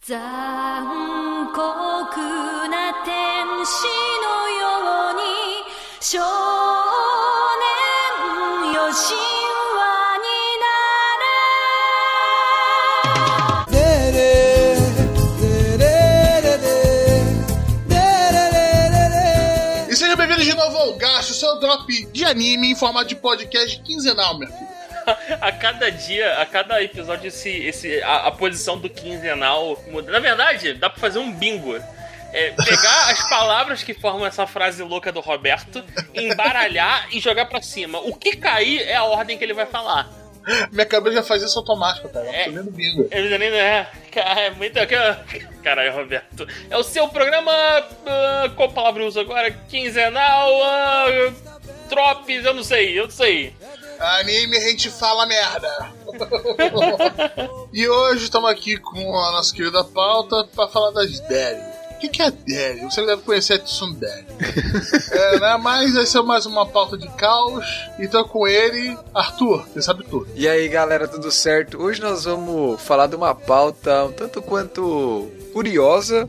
残酷な天使のように少年よ神話になれ E seja bem-vindo de novo ao Gacho, seu drop de anime em formato de podcast quinzenal, meu filho. a cada dia, a cada episódio, esse, esse, a, a posição do quinzenal muda. Na verdade, dá pra fazer um bingo. É, pegar as palavras que formam essa frase louca do Roberto, embaralhar e jogar pra cima. O que cair é a ordem que ele vai falar. Minha cabeça já faz isso automático, cara. É. Eu tô bingo. É. Cara, é muito. Caralho, Roberto. É o seu programa. ah, qual palavra eu uso agora? Quinzenal. Uh, tropes, eu não sei, eu não sei. Anime a gente fala merda. e hoje estamos aqui com a nossa querida pauta pra falar das Derry. O que, que é Derry? Você deve conhecer a Tsundere. é, né? Mas essa é mais uma pauta de caos. E tô com ele, Arthur. Você sabe tudo. E aí galera, tudo certo? Hoje nós vamos falar de uma pauta um tanto quanto curiosa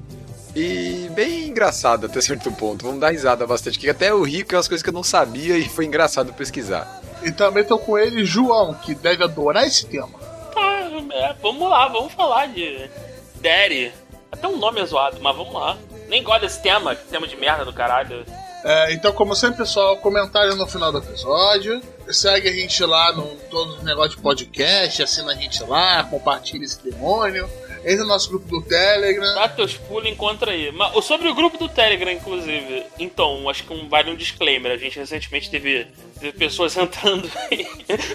e bem engraçada até certo ponto. Vamos dar risada bastante, que até eu ri, que é umas coisas que eu não sabia e foi engraçado pesquisar. E também tô com ele, João, que deve adorar esse tema. Tá, é, vamos lá, vamos falar de. Daddy. Até um nome é zoado, mas vamos lá. Nem gosto desse tema, que tema de merda do caralho. É, então, como sempre, pessoal, comentário no final do episódio. Segue a gente lá no todos os negócios de podcast, assina a gente lá, compartilha esse demônio. Entra no nosso grupo do Telegram. Dá teus pulos e encontra aí. Mas, sobre o grupo do Telegram, inclusive. Então, acho que um, vale um disclaimer. A gente recentemente teve pessoas entrando e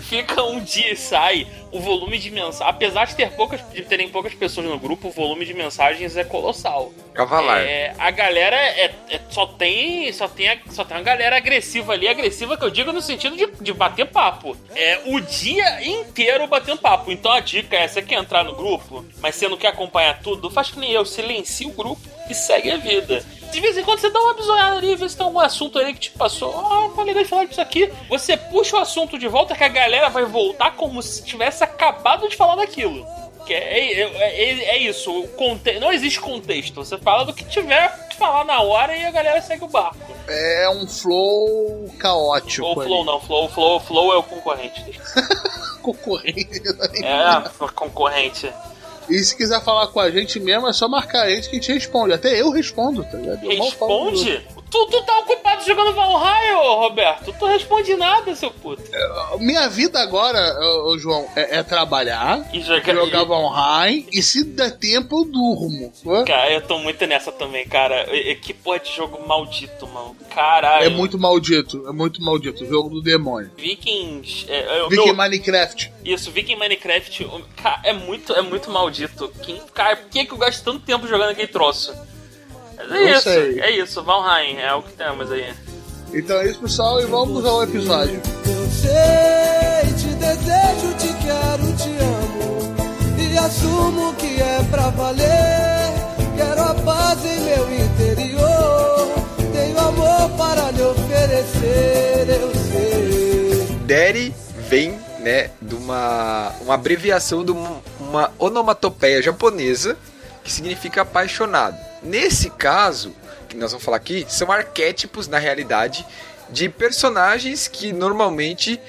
fica um dia e sai. O volume de mensagens. Apesar de, ter poucas, de terem poucas pessoas no grupo, o volume de mensagens é colossal. Cavalar. É, a galera é, é- só tem só tem a- só tem uma galera agressiva ali, agressiva que eu digo no sentido de, de bater papo. É o dia inteiro batendo papo. Então a dica é você quer entrar no grupo, mas você não quer acompanhar tudo, faz que nem eu, silencia o grupo e segue a vida. De vez em quando você dá uma bisoiada ali, vê se tem algum assunto ali que te passou. Ah, tá legal de falar disso aqui. Você puxa o assunto de volta que a galera vai voltar como se tivesse acabado de falar daquilo. Que é, é, é- é isso, o conte... não existe contexto. Você fala do que tiver que falar na hora e a galera segue o barco. É um flow caótico. Ou ali. flow não, flow, flow, flow é o concorrente. Concorrente. É a concorrente. E se quiser falar com a gente mesmo, é só marcar a gente que a gente responde. Até eu respondo, tá ligado? Eu Responde? Tu, tu tá ocupado jogando Valheim, ô Roberto. Tu responde nada, seu puto. Minha vida agora, ô, João, é, é trabalhar, E jogar. jogar Valheim e se der tempo eu durmo. Ué? Cara, eu tô muito nessa também, cara. Que porra de jogo maldito, mano. Caralho. É muito maldito, é muito maldito. O jogo do demônio. Vikings. É, é, Viking meu- Minecraft. Isso, Viking Minecraft, cara, é muito, é muito maldito. Quem, cara, por que, que eu gasto tanto tempo jogando aquele troço? Mas é Não isso, sei. é isso, Valheim, é o que temos aí. Então é isso, pessoal, e vamos ao episódio. Eu sei, te desejo, te quero, te amo. E assumo que é pra valer. Quero a paz em meu interior. Tenho amor para lhe oferecer, eu sei. Daddy vem, né, de uma, uma abreviação de uma, uma onomatopeia japonesa que significa apaixonado. Nesse caso, que nós vamos falar aqui, são arquétipos, na realidade, de personagens que normalmente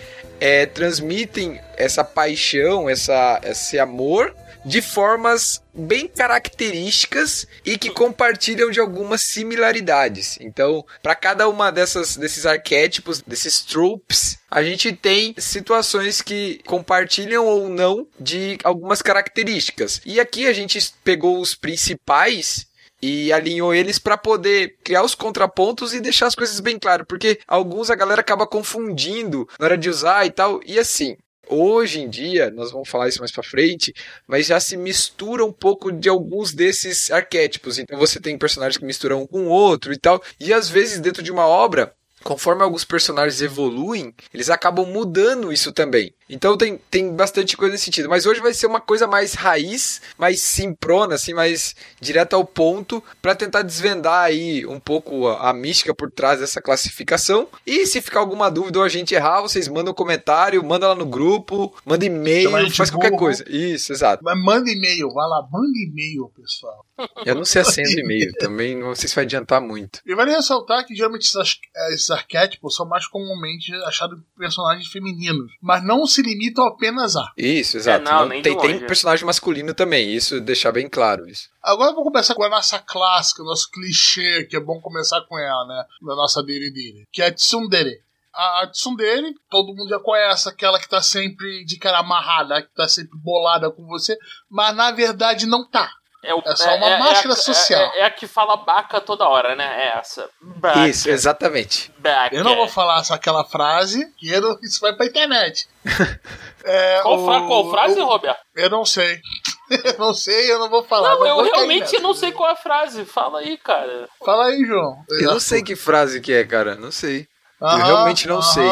é, transmitem essa paixão, essa, esse amor de formas bem características e que compartilham de algumas similaridades. Então, para cada uma dessas desses arquétipos, desses tropes, a gente tem situações que compartilham ou não de algumas características. E aqui a gente pegou os principais e alinhou eles para poder criar os contrapontos e deixar as coisas bem claras, porque alguns a galera acaba confundindo na hora de usar e tal. E assim, hoje em dia, nós vamos falar isso mais para frente, mas já se mistura um pouco de alguns desses arquétipos. Então você tem personagens que misturam um com o outro e tal, e às vezes dentro de uma obra conforme alguns personagens evoluem, eles acabam mudando isso também. Então tem, tem bastante coisa nesse sentido. Mas hoje vai ser uma coisa mais raiz, mais simprona, assim, mais direta ao ponto, para tentar desvendar aí um pouco a, a, mística por trás dessa classificação. E se ficar alguma dúvida ou a gente errar, vocês mandam um comentário, manda lá no grupo, manda e-mail, faz qualquer burro. coisa. Isso, exato. Mas manda e-mail, vai lá, manda e-mail, pessoal. Eu não sei a senha do e-mail, também não sei se vai adiantar muito. E vale ressaltar que geralmente esses, esses arquétipos são mais comumente achados personagens femininos, mas não se limitam apenas a. Isso, exato. É, não, não, tem, tem personagem masculino também, isso deixar bem claro isso. Agora vamos começar com a nossa clássica, nosso clichê, que é bom começar com ela, né? Da nossa dele dele, que é a Tsundere a tsundere, todo mundo já conhece, aquela que tá sempre de cara amarrada, que tá sempre bolada com você, mas na verdade não tá. É, o, é só uma é, máscara é, social. É, é, a que fala baca toda hora, né? É essa. Baca. Isso, exatamente. Baca. Eu não vou falar só aquela frase, que eu, isso vai pra internet. É, qual, o, fra qual frase, o, Roberto? Eu não sei. eu não sei, eu não vou falar. Não, não eu realmente não sei qual é a frase. Fala aí, cara. Fala aí, João. Eu não sei que frase que é, cara. Não sei. Aham, eu realmente não aham. sei.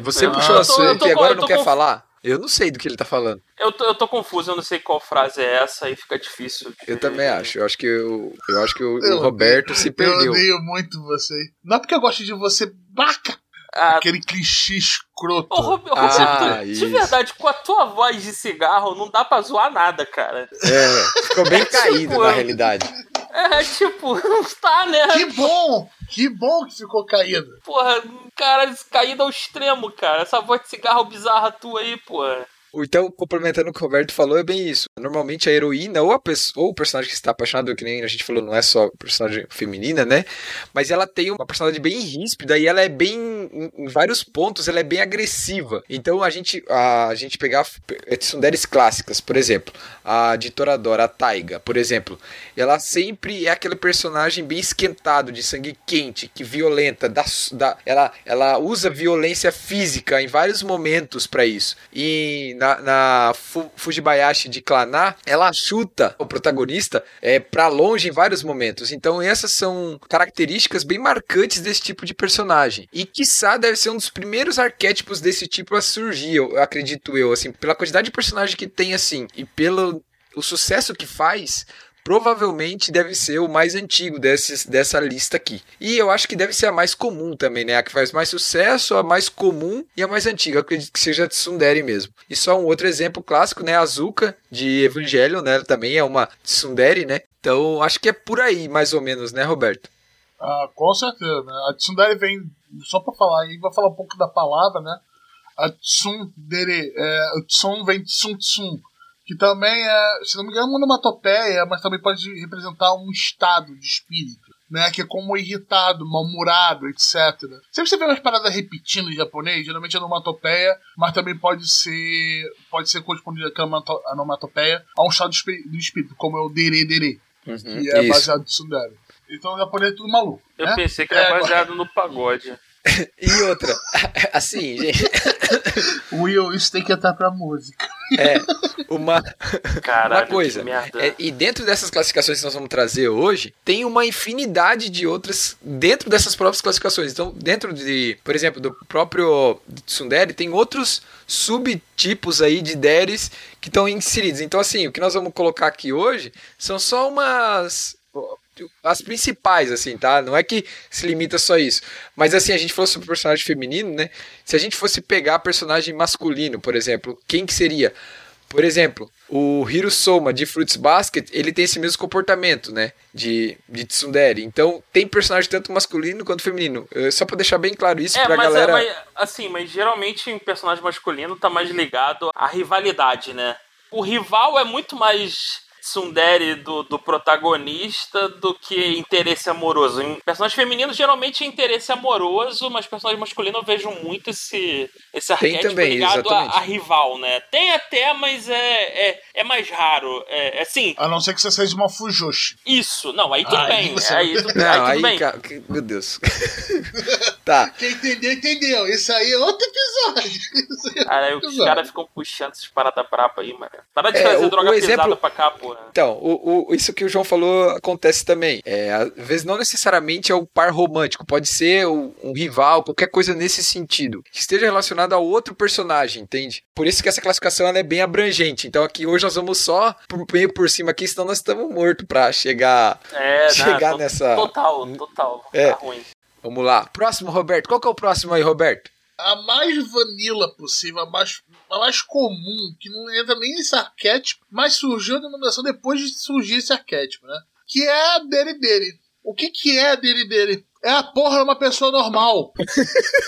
Você puxou a sua e agora não quer falar? Eu não sei do que ele tá falando. Eu tô, eu tô confuso, eu não sei qual frase é essa e fica difícil. De... Eu também acho. Eu acho que, eu, eu acho que o, eu, o Roberto se perdeu. Eu odeio muito você. Não é porque eu gosto de você, baca! Ah, Aquele clichê escroto. Ô, Roberto, ah, de verdade, com a tua voz de cigarro, não dá pra zoar nada, cara. É, ficou bem caído tipo, na realidade. É, tipo, não tá, né? Que bom! Que bom que ficou caído. Porra, cara, caído ao extremo, cara. Essa voz de cigarro bizarra tua aí, porra. Então, complementando o que o Roberto falou, é bem isso. Normalmente a heroína ou, a pessoa, ou o personagem que está apaixonado, que nem a gente falou, não é só personagem feminina, né? Mas ela tem uma personalidade bem ríspida e ela é bem, em, vários pontos, ela é bem agressiva. Então a gente, a, a gente pegar tsunderes clássicas, por exemplo, a de Toradora, a Taiga, por exemplo, ela sempre é aquele personagem bem esquentado, de sangue quente, que violenta, da, da, ela, ela usa violência física em vários momentos para isso. E na na, na Fujibayashi de Klaná, ela chuta o protagonista é, para longe em vários momentos. Então essas são características bem marcantes desse tipo de personagem. E quiçá deve ser um dos primeiros arquétipos desse tipo a surgir, eu acredito eu, assim, pela quantidade de personagem que tem assim e pelo o sucesso que faz, provavelmente deve ser o mais antigo desses, dessa lista aqui. E eu acho que deve ser a mais comum também, né? A que faz mais sucesso, a mais comum e a mais antiga. Eu acredito que seja a Tsundere mesmo. E só um outro exemplo clássico, né? A Azuka de Evangelho, né? Também é uma Tsundere, né? Então acho que é por aí, mais ou menos, né, Roberto? Ah, com certeza. Né? A Tsundere vem, só para falar, aí vai falar um pouco da palavra, né? A Tsundere, é, o Tsun vem de Tsun Tsun, que também é, se não me engano, uma onomatopeia, mas também pode representar um estado de espírito, né? Que é como irritado, mal-humorado, etc. Sempre você vê umas paradas repetindo em japonês, geralmente é onomatopeia, mas também pode ser pode ser correspondido a onomatopeia a um estado do espírito, como é o dere dere, uhum, que é isso. baseado no tsundere. Então o japonês é tudo maluco. Eu né? pensei que era é, baseado no pagode. e outra, assim, gente. Will, isso tem que entrar pra música. É, uma, Caralho, uma coisa. É, e dentro dessas classificações que nós vamos trazer hoje, tem uma infinidade de outras dentro dessas próprias classificações. Então, dentro de, por exemplo, do próprio Tsundere, tem outros subtipos aí de deres que estão inseridos. Então, assim, o que nós vamos colocar aqui hoje são só umas as principais, assim, tá? Não é que se limita só a isso. Mas assim, a gente falou sobre personagem feminino, né? Se a gente fosse pegar personagem masculino, por exemplo, quem que seria? Por exemplo, o Hiro Soma de Fruits Basket, ele tem esse mesmo comportamento, né? De, de Tsundere. Então, tem personagem tanto masculino quanto feminino. Só pra deixar bem claro isso é, pra mas, é, galera. É, mas, assim, mas geralmente um personagem masculino tá mais ligado à rivalidade, né? O rival é muito mais tsundere do, do protagonista do que interesse amoroso. Em personagens femininos, geralmente é interesse amoroso, mas personagens masculinos eu vejo muito esse, esse arquétipo também, ligado a, a, rival, né? Tem até, mas é, é, é mais raro. É, é assim. A não ser que você seja uma Fujoshi. Isso, não, aí tudo bem. Você... Aí, tudo, não, aí, tudo aí, bem. Ca... Meu Deus. tá. Quem entendeu, entendeu. Isso aí é outro episódio. Aí os caras ficam puxando essas paradas braba aí, mano. Para de é, trazer o, droga o exemplo... pesada pra cá, pô. Então, o, o- isso que o João falou acontece também. É, às vezes não necessariamente é o par romântico, pode ser o- um rival, qualquer coisa nesse sentido. Que esteja relacionado a outro personagem, entende? Por isso que essa classificação ela é bem abrangente. Então aqui hoje nós vamos só por, meio por cima aqui, senão nós estamos mortos pra chegar. É, Chegar to- nessa- Total, total. É. Tá ruim. Vamos lá. Próximo, Roberto. Qual que é o próximo aí, Roberto? A mais vanilla possível, a mais, mais comum, que não entra nem nesse arquétipo, mas surgiu a denominação depois de surgir esse arquétipo, né? Que é a dele dele. O que, que é a dele dele? É a porra de uma pessoa normal.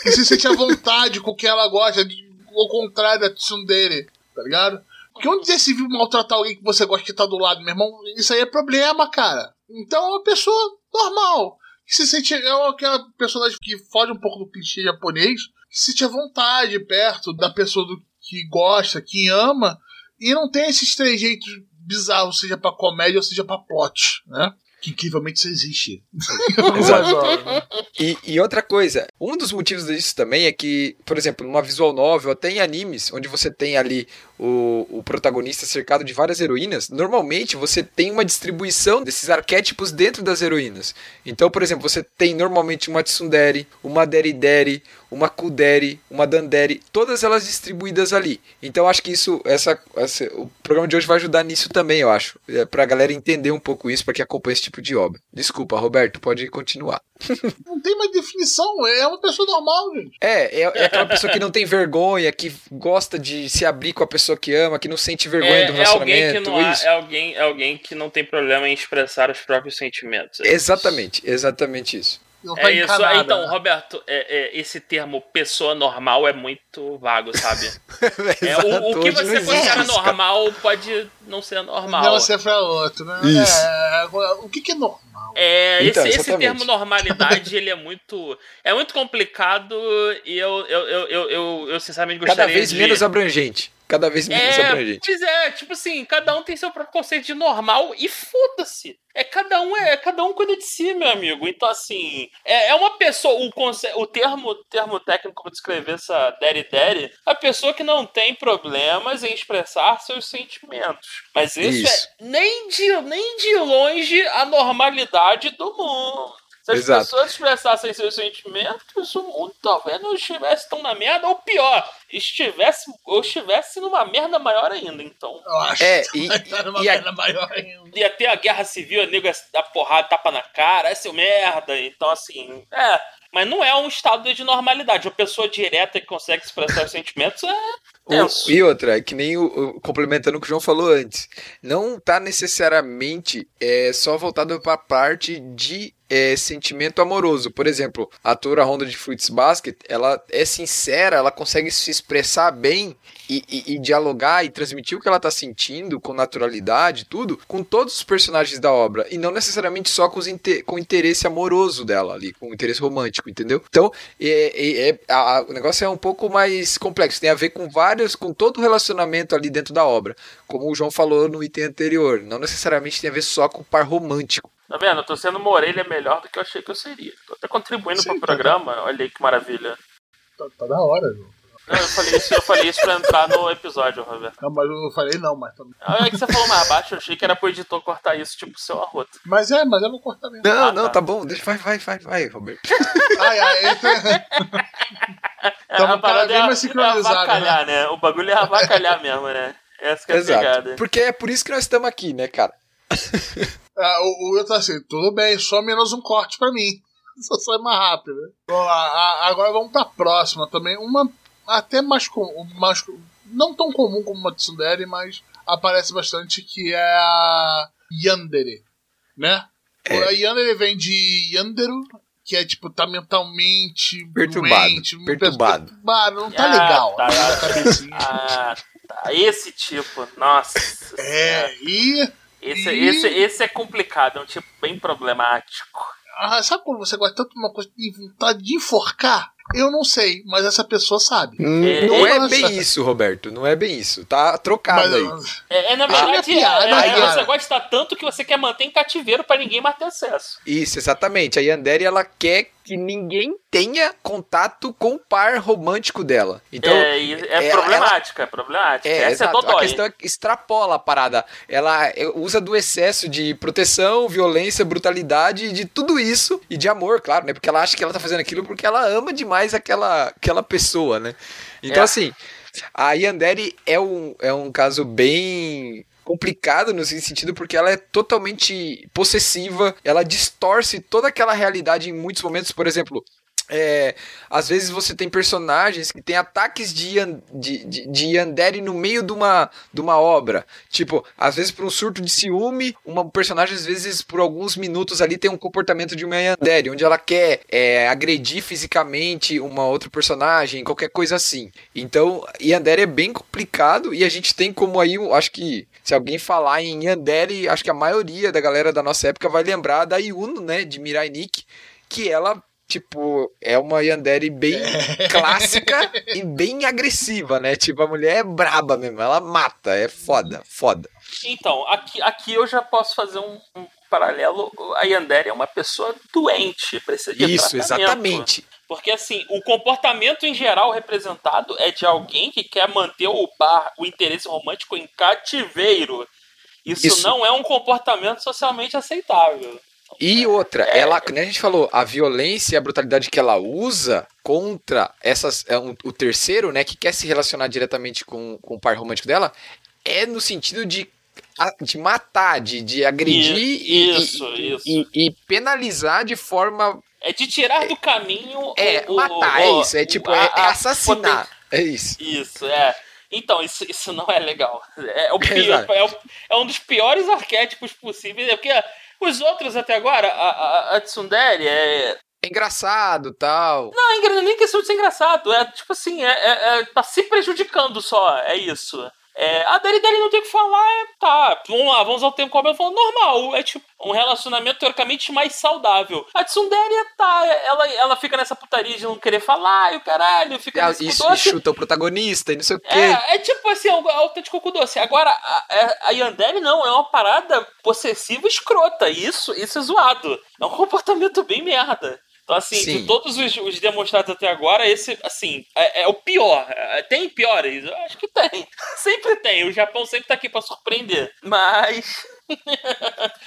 que se sente à vontade com o que ela gosta, ao contrário da tsundere, tá ligado? Porque onde se viu maltratar alguém que você gosta que tá do lado, meu irmão, isso aí é problema, cara. Então é uma pessoa normal. Que se sente. É aquela personagem que foge um pouco do clichê japonês, que se sente à vontade perto da pessoa do, que gosta, que ama, e não tem esses trejeitos bizarros, seja pra comédia ou seja pra plot, né? Que incrivelmente isso existe. E, e outra coisa, um dos motivos disso também é que, por exemplo, numa visual novel, até em animes, onde você tem ali o, o protagonista cercado de várias heroínas, normalmente você tem uma distribuição desses arquétipos dentro das heroínas. Então, por exemplo, você tem normalmente uma tsundere, uma derideri, uma kuderi, uma dandere, todas elas distribuídas ali. Então, acho que isso, essa, essa- o programa de hoje vai ajudar nisso também, eu acho, é, pra galera entender um pouco isso, para que acompanhe esse tipo de obra. Desculpa, Roberto, pode continuar. Não tem mais definição, é uma pessoa normal, gente. É, é, é aquela pessoa que não tem vergonha, que gosta de se abrir com a pessoa que ama, que não sente vergonha do É, é alguém que relacionamento. não há- isso. é alguém, é alguém que não tem problema em expressar os próprios sentimentos. É Exatamente, exatamente isso. Não É isso. encanada, Então, né? Roberto, é- é, esse termo pessoa normal é muito vago, sabe? É, o, o que não você considera normal pode não ser normal. De você pra outro, né? Isso. É, o que, que é normal? É, Então, esse, esse termo normalidade, ele é muito. É muito complicado e eu, eu, eu, eu, eu, eu sinceramente Cada gostaria vez de. menos abrangente. Cada vez menos É, abrangente. pois é, tipo assim, cada um tem seu próprio conceito de normal e foda-se. É cada um é cada um cuida de si, meu amigo. Então assim, é, é uma pessoa o conce, o termo termo técnico para descrever essa daddy daddy, a pessoa que não tem problemas em expressar seus sentimentos. Mas isso, Isso. é nem de nem de longe a normalidade do mundo. Se as Exato. pessoas expressassem seus sentimentos, o mundo talvez não estivesse tão na merda, ou pior, estivesse, ou estivesse numa merda maior ainda. Então, Eu acho É, que e- numa e a- merda maior ainda. ia ter a guerra civil, a nego ia dar porrada, tapa na cara, é seu merda. Então, assim, é. Mas não é um estado de normalidade. Uma pessoa direta que consegue expressar os sentimentos é tenso. e outra, é que nem o, o- complementando o que o João falou antes, não tá necessariamente é, só voltado para a parte de é, sentimento amoroso. Por exemplo, a Tora Honda de Fruits Basket, ela é sincera, ela consegue se expressar bem e, e- e dialogar e transmitir o que ela tá sentindo com naturalidade, tudo, com todos os personagens da obra, e não necessariamente só com, os inte- com o interesse amoroso dela ali, com o interesse romântico, entendeu? Então, é, é- é- a- a- o negócio é um pouco mais complexo, tem a ver com vários, com todo o relacionamento ali dentro da obra, como o João falou no item anterior, não necessariamente tem a ver só com o par romântico. Tá vendo? Eu tô sendo uma orelha melhor do que eu achei que eu seria. Tô até contribuindo Sim, pro tá programa. Olha aí que maravilha. Tá, tá da hora, João. Não, eu falei isso, eu falei isso pra entrar no episódio, Roberto. Não, mas eu falei não, mas também. Ah, É que você falou mais baixo, eu achei que era pro editor cortar isso, tipo, seu arroto. Mas é, mas eu vou cortar mesmo. Não, Ah, não, tá. tá bom, deixa, vai, vai, vai, vai, Roberto. Ai, ai, esse- Tamo a parada vez mais é, é sincronizado, avacalhar, né? O bagulho é avacalhar mesmo, né? Essa que é a Exato, pegada. porque é por isso que nós estamos aqui, né, cara? Ah, o, o Will tá assim, tudo bem, só menos um corte pra mim. Só sai mais rápido, né? Bom, a- a- agora vamos pra próxima também. Uma até mais comum, mais, não tão comum como uma Tsundere, mas aparece bastante, que é a Yandere, né? É. A Yandere vem de Yanderu, que é tipo, tá mentalmente Perturbado, doente, perturbado. Perturbado, não tá Ah, legal. tá. da cabecinha. Ah, tá. Esse tipo, nossa. É, e Esse, e- esse, esse é complicado, é um tipo bem problemático. Ah, sabe quando você gosta tanto de uma coisa de vontade de enforcar? Eu não sei, mas essa pessoa sabe. É, não é nossa. bem isso, Roberto, não é bem isso. Tá trocado aí. Mas, É, é, na Ah, minha verdade, piada, é, é, você gosta tanto que você quer manter em cativeiro pra ninguém mais ter acesso. Isso, exatamente. A Yandere, ela quer que ninguém tenha contato com o par romântico dela. Então, é, é ela- problemática, é problemática. é, Essa exato. é a Dodói. questão é que extrapola a parada. Ela é, usa do excesso de proteção, violência, brutalidade, de tudo isso e de amor, claro, né? Porque ela acha que ela tá fazendo aquilo porque ela ama demais aquela, aquela pessoa, né? Então, É. assim, a Yandere é um, é um caso bem complicado no sentido porque ela é totalmente possessiva, ela distorce toda aquela realidade em muitos momentos, por exemplo, é, às vezes você tem personagens que têm ataques de, de, de, de Yandere no meio de uma, de uma obra. Tipo, às vezes por um surto de ciúme, uma personagem, às vezes, por alguns minutos ali, tem um comportamento de uma Yandere, onde ela quer é, agredir fisicamente uma outra personagem, qualquer coisa assim. Então, Yandere é bem complicado e a gente tem como aí, acho que se alguém falar em Yandere, acho que a maioria da galera da nossa época vai lembrar da Yuno, né, de Mirai Nikki, que ela tipo, é uma Yandere bem clássica e bem agressiva, né? Tipo, a mulher é braba mesmo, ela mata, é foda, foda. Então, aqui, aqui eu já posso fazer um, um paralelo. A Yandere é uma pessoa doente, precisa de Isso, tratamento. exatamente. Porque assim, o comportamento em geral representado é de alguém que quer manter o par, o interesse romântico em cativeiro. Isso, Isso. não é um comportamento socialmente aceitável. E outra, ela, como a gente falou, a violência e a brutalidade que ela usa contra essas, é o terceiro, né, que quer se relacionar diretamente com, com o par romântico dela, é no sentido de, de matar, de, de agredir e, Isso, e- isso. e- e penalizar de forma. É de tirar do caminho. É, o- matar, o- é isso, é tipo, é, a- é a assassinar. É isso. Isso, é. Então, isso, isso não é legal. É, o pior- é, o- é um dos piores arquétipos possíveis. É porque os outros até agora, a, a, a Tsundere é. É engraçado tal. Não, é nem questão de ser engraçado. É tipo assim, é, é- é- tá se prejudicando só. É isso. É, a Dari Dari não tem o que falar, é, tá, vamos lá, vamos ao tempo como ela falou, normal, é tipo um relacionamento teoricamente mais saudável. A Tsundere tá, ela, ela fica nessa putaria de não querer falar, e o caralho, fica Ah, Isso, doce. chuta o protagonista e não sei o quê. É, é tipo assim, é o autêntico cu doce. Agora, a, a- a Yandere não, é uma parada possessiva escrota. Isso, isso é zoado. É um comportamento bem merda. Então, assim, Sim. de todos os, os demonstrados até agora, esse, assim, é, é o pior. É, Tem piores? Eu acho que tem. Sempre tem. O Japão sempre tá aqui pra surpreender. Mas.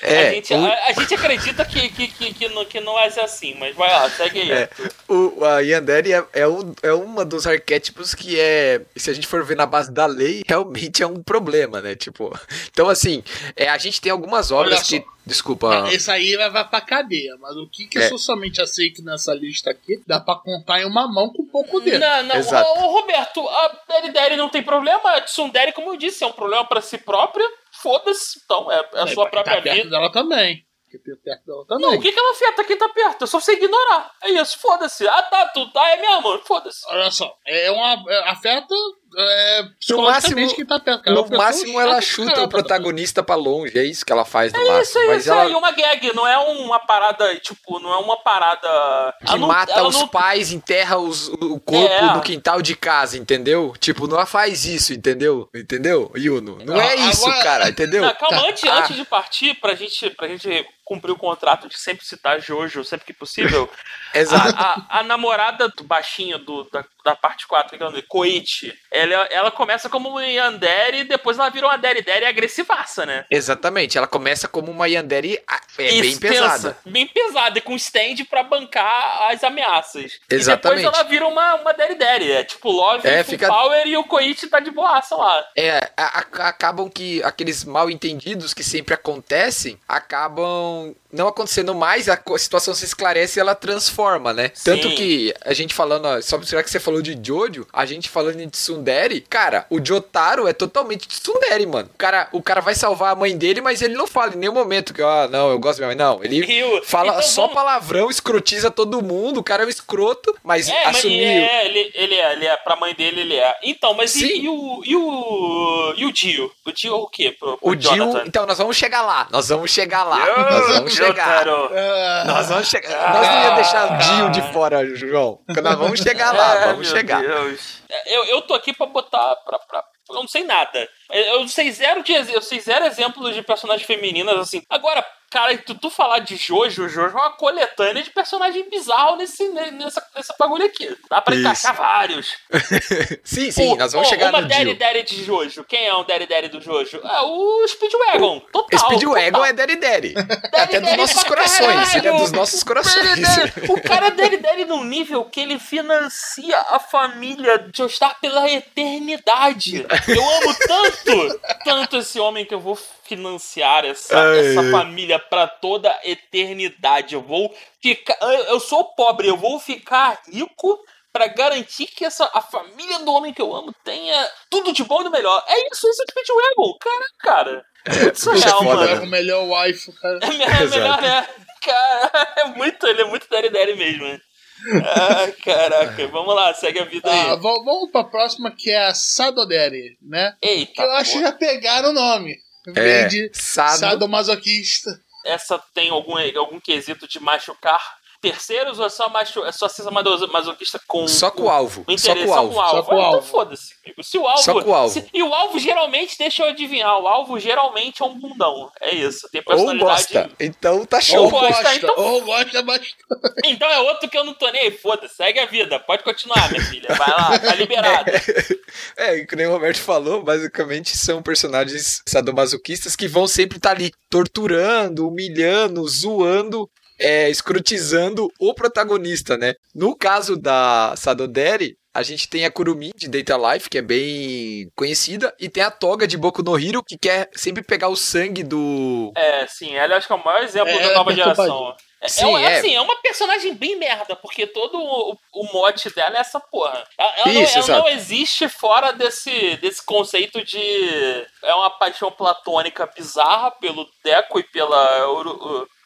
É, a, gente, o- a, a gente acredita que, que, que, que, não, que não ser assim. Mas vai lá, segue aí. É, o, a Yandere é, é, um, é uma dos arquétipos que é, se a gente for ver na base da lei, realmente é um problema, né? Tipo, então assim, é, a gente tem algumas obras que, desculpa, Esse aí vai, vai pra cadeia, mas o que, que É. é socialmente aceito nessa lista aqui, dá pra contar em uma mão com pouco dedo. Não, não, Exato. ô, ô, Roberto, a Daddy não tem problema, a Tsundere, como eu disse, é um problema pra si própria, foda-se, então, é, é a É, sua quem própria tá perto vida. dela também. Porque tem perto dela também. Não, o que, que ela afeta quem tá perto? É só você ignorar. É isso, foda-se. Ah, tá, tu tá, é mesmo, foda-se. Olha só, é uma. é- afeta é, No máximo, quem tá perto. cara. É no pessoa máximo ela chuta pra o caramba. protagonista pra longe, é isso que ela faz no É máximo. isso, é mas isso ela aí, uma gag, não é uma parada, tipo, não é uma parada... que não- mata os não- pais, enterra os- o corpo É. no quintal de casa, entendeu? Tipo, não faz isso, entendeu? Entendeu, Yuno? Não é Ah, isso, agora- cara, entendeu? Não, calma, antes, Ah. antes de partir, pra gente, pra gente cumprir o contrato de sempre citar Jojo, sempre que possível, Exato. a, a- a namorada do baixinho do, da, da parte 4, que é o? Koichi, ela, ela começa como uma Yandere e depois ela vira uma Dere Dere agressivaça, né? Exatamente, ela começa como uma Yandere ah, é bem Isso, pesada. tensa, Bem pesada, e com stand pra bancar as ameaças. Exatamente. E depois ela vira uma, uma Dere Dere. É tipo Love, É, fica- Power e o Koichi tá de boaça lá. É, a- acabam que aqueles mal entendidos que sempre acontecem acabam don't não acontecendo mais, a situação se esclarece e ela transforma, né? Sim. Tanto que a gente falando, só será que você falou de Jojo, a gente falando de Tsundere, cara, o Jotaro é totalmente Tsundere, mano. O cara, o cara vai salvar a mãe dele, mas ele não fala em nenhum momento que, ah, não, eu gosto da minha mãe. Não, ele E o- fala então só vamos- palavrão, escrotiza todo mundo, o cara é um escroto, mas É, mas assumiu. é, ele, ele é, ele é, pra mãe dele ele é. Então, mas e, Sim. e o. E o. E o Dio? O Dio é o quê? Pro, pro O Dio, Jonathan? então nós vamos chegar lá, nós vamos chegar lá, nós vamos chegar. Jotaro. Ah, Nós vamos chegar. Nós não ia deixar o Dio de fora, João. Nós vamos chegar lá, É, vamos meu chegar. Deus. Eu, eu tô aqui pra botar. Pra, pra- eu não sei nada. Eu sei zero de eu sei zero exemplos de personagens femininas assim. Agora, Cara, tu, tu falar de Jojo, Jojo é uma coletânea de personagem bizarro nesse, nessa, nessa bagulho aqui. Dá pra encaixar vários. sim, sim, Pô, nós vamos pô, chegar uma no Daddy Dio. Daddy de Jojo. Quem é um Daddy Daddy do Jojo? É o Speedwagon. Total. Speedwagon total. é Daddy Daddy. Até dos nossos corações. Ele é dos nossos corações. O cara é Daddy Daddy num nível que ele financia a família de estar pela eternidade. Eu amo tanto, tanto esse homem que eu vou financiar essa, essa família pra toda a eternidade. Eu vou ficar. Eu sou pobre, eu vou ficar rico. Pra garantir que essa, a família do homem que eu amo tenha tudo de bom e do melhor. É isso, isso é de Speedwagon. Cara, cara. É muito surreal, foda, mano. É o melhor wife, cara. É, é melhor, né? Cara, é muito, ele é muito Daddy Daddy mesmo, né? Ah, caraca, vamos lá, segue a vida Ah, aí. vamos pra próxima que é a Sadodere, né? Eita, Que eu acho que já pegaram o nome. É, Vem de Sado. sadomasoquista. essa tem algum, algum quesito de machucar terceiros ou é só, machu, é só ser masoquista com. Só com o alvo. o Só com o alvo. Só com o Ah, alvo. Então foda-se. amigo. Se o alvo. Só com o alvo. se- e o alvo geralmente, deixa eu adivinhar, o alvo geralmente é um bundão. É isso. Tem Ou personalidade. gosta. Então tá Ou show. gosta, gosta, então- ou gosta bastante. Então é outro que eu não tô nem aí. Foda-se, segue a vida. Pode continuar, minha filha. Vai lá, tá liberado. É, e que nem o Roberto falou, basicamente são personagens sadomasoquistas que vão sempre estar ali torturando, humilhando, zoando, é, escrotizando o protagonista, né? No caso da Sadodere, a gente tem a Kurumi de Data Life, que é bem conhecida, e tem a Toga de Boku no Hero, que quer sempre pegar o sangue do. É, sim, ela acho que é o maior exemplo É, da nova é geração. É, Sim, é, é. assim, é uma personagem bem merda, porque todo o, o mote dela é essa porra. Ela, ela não, Isso, ela não existe fora desse, desse conceito de. É uma paixão platônica bizarra pelo Deco e pela.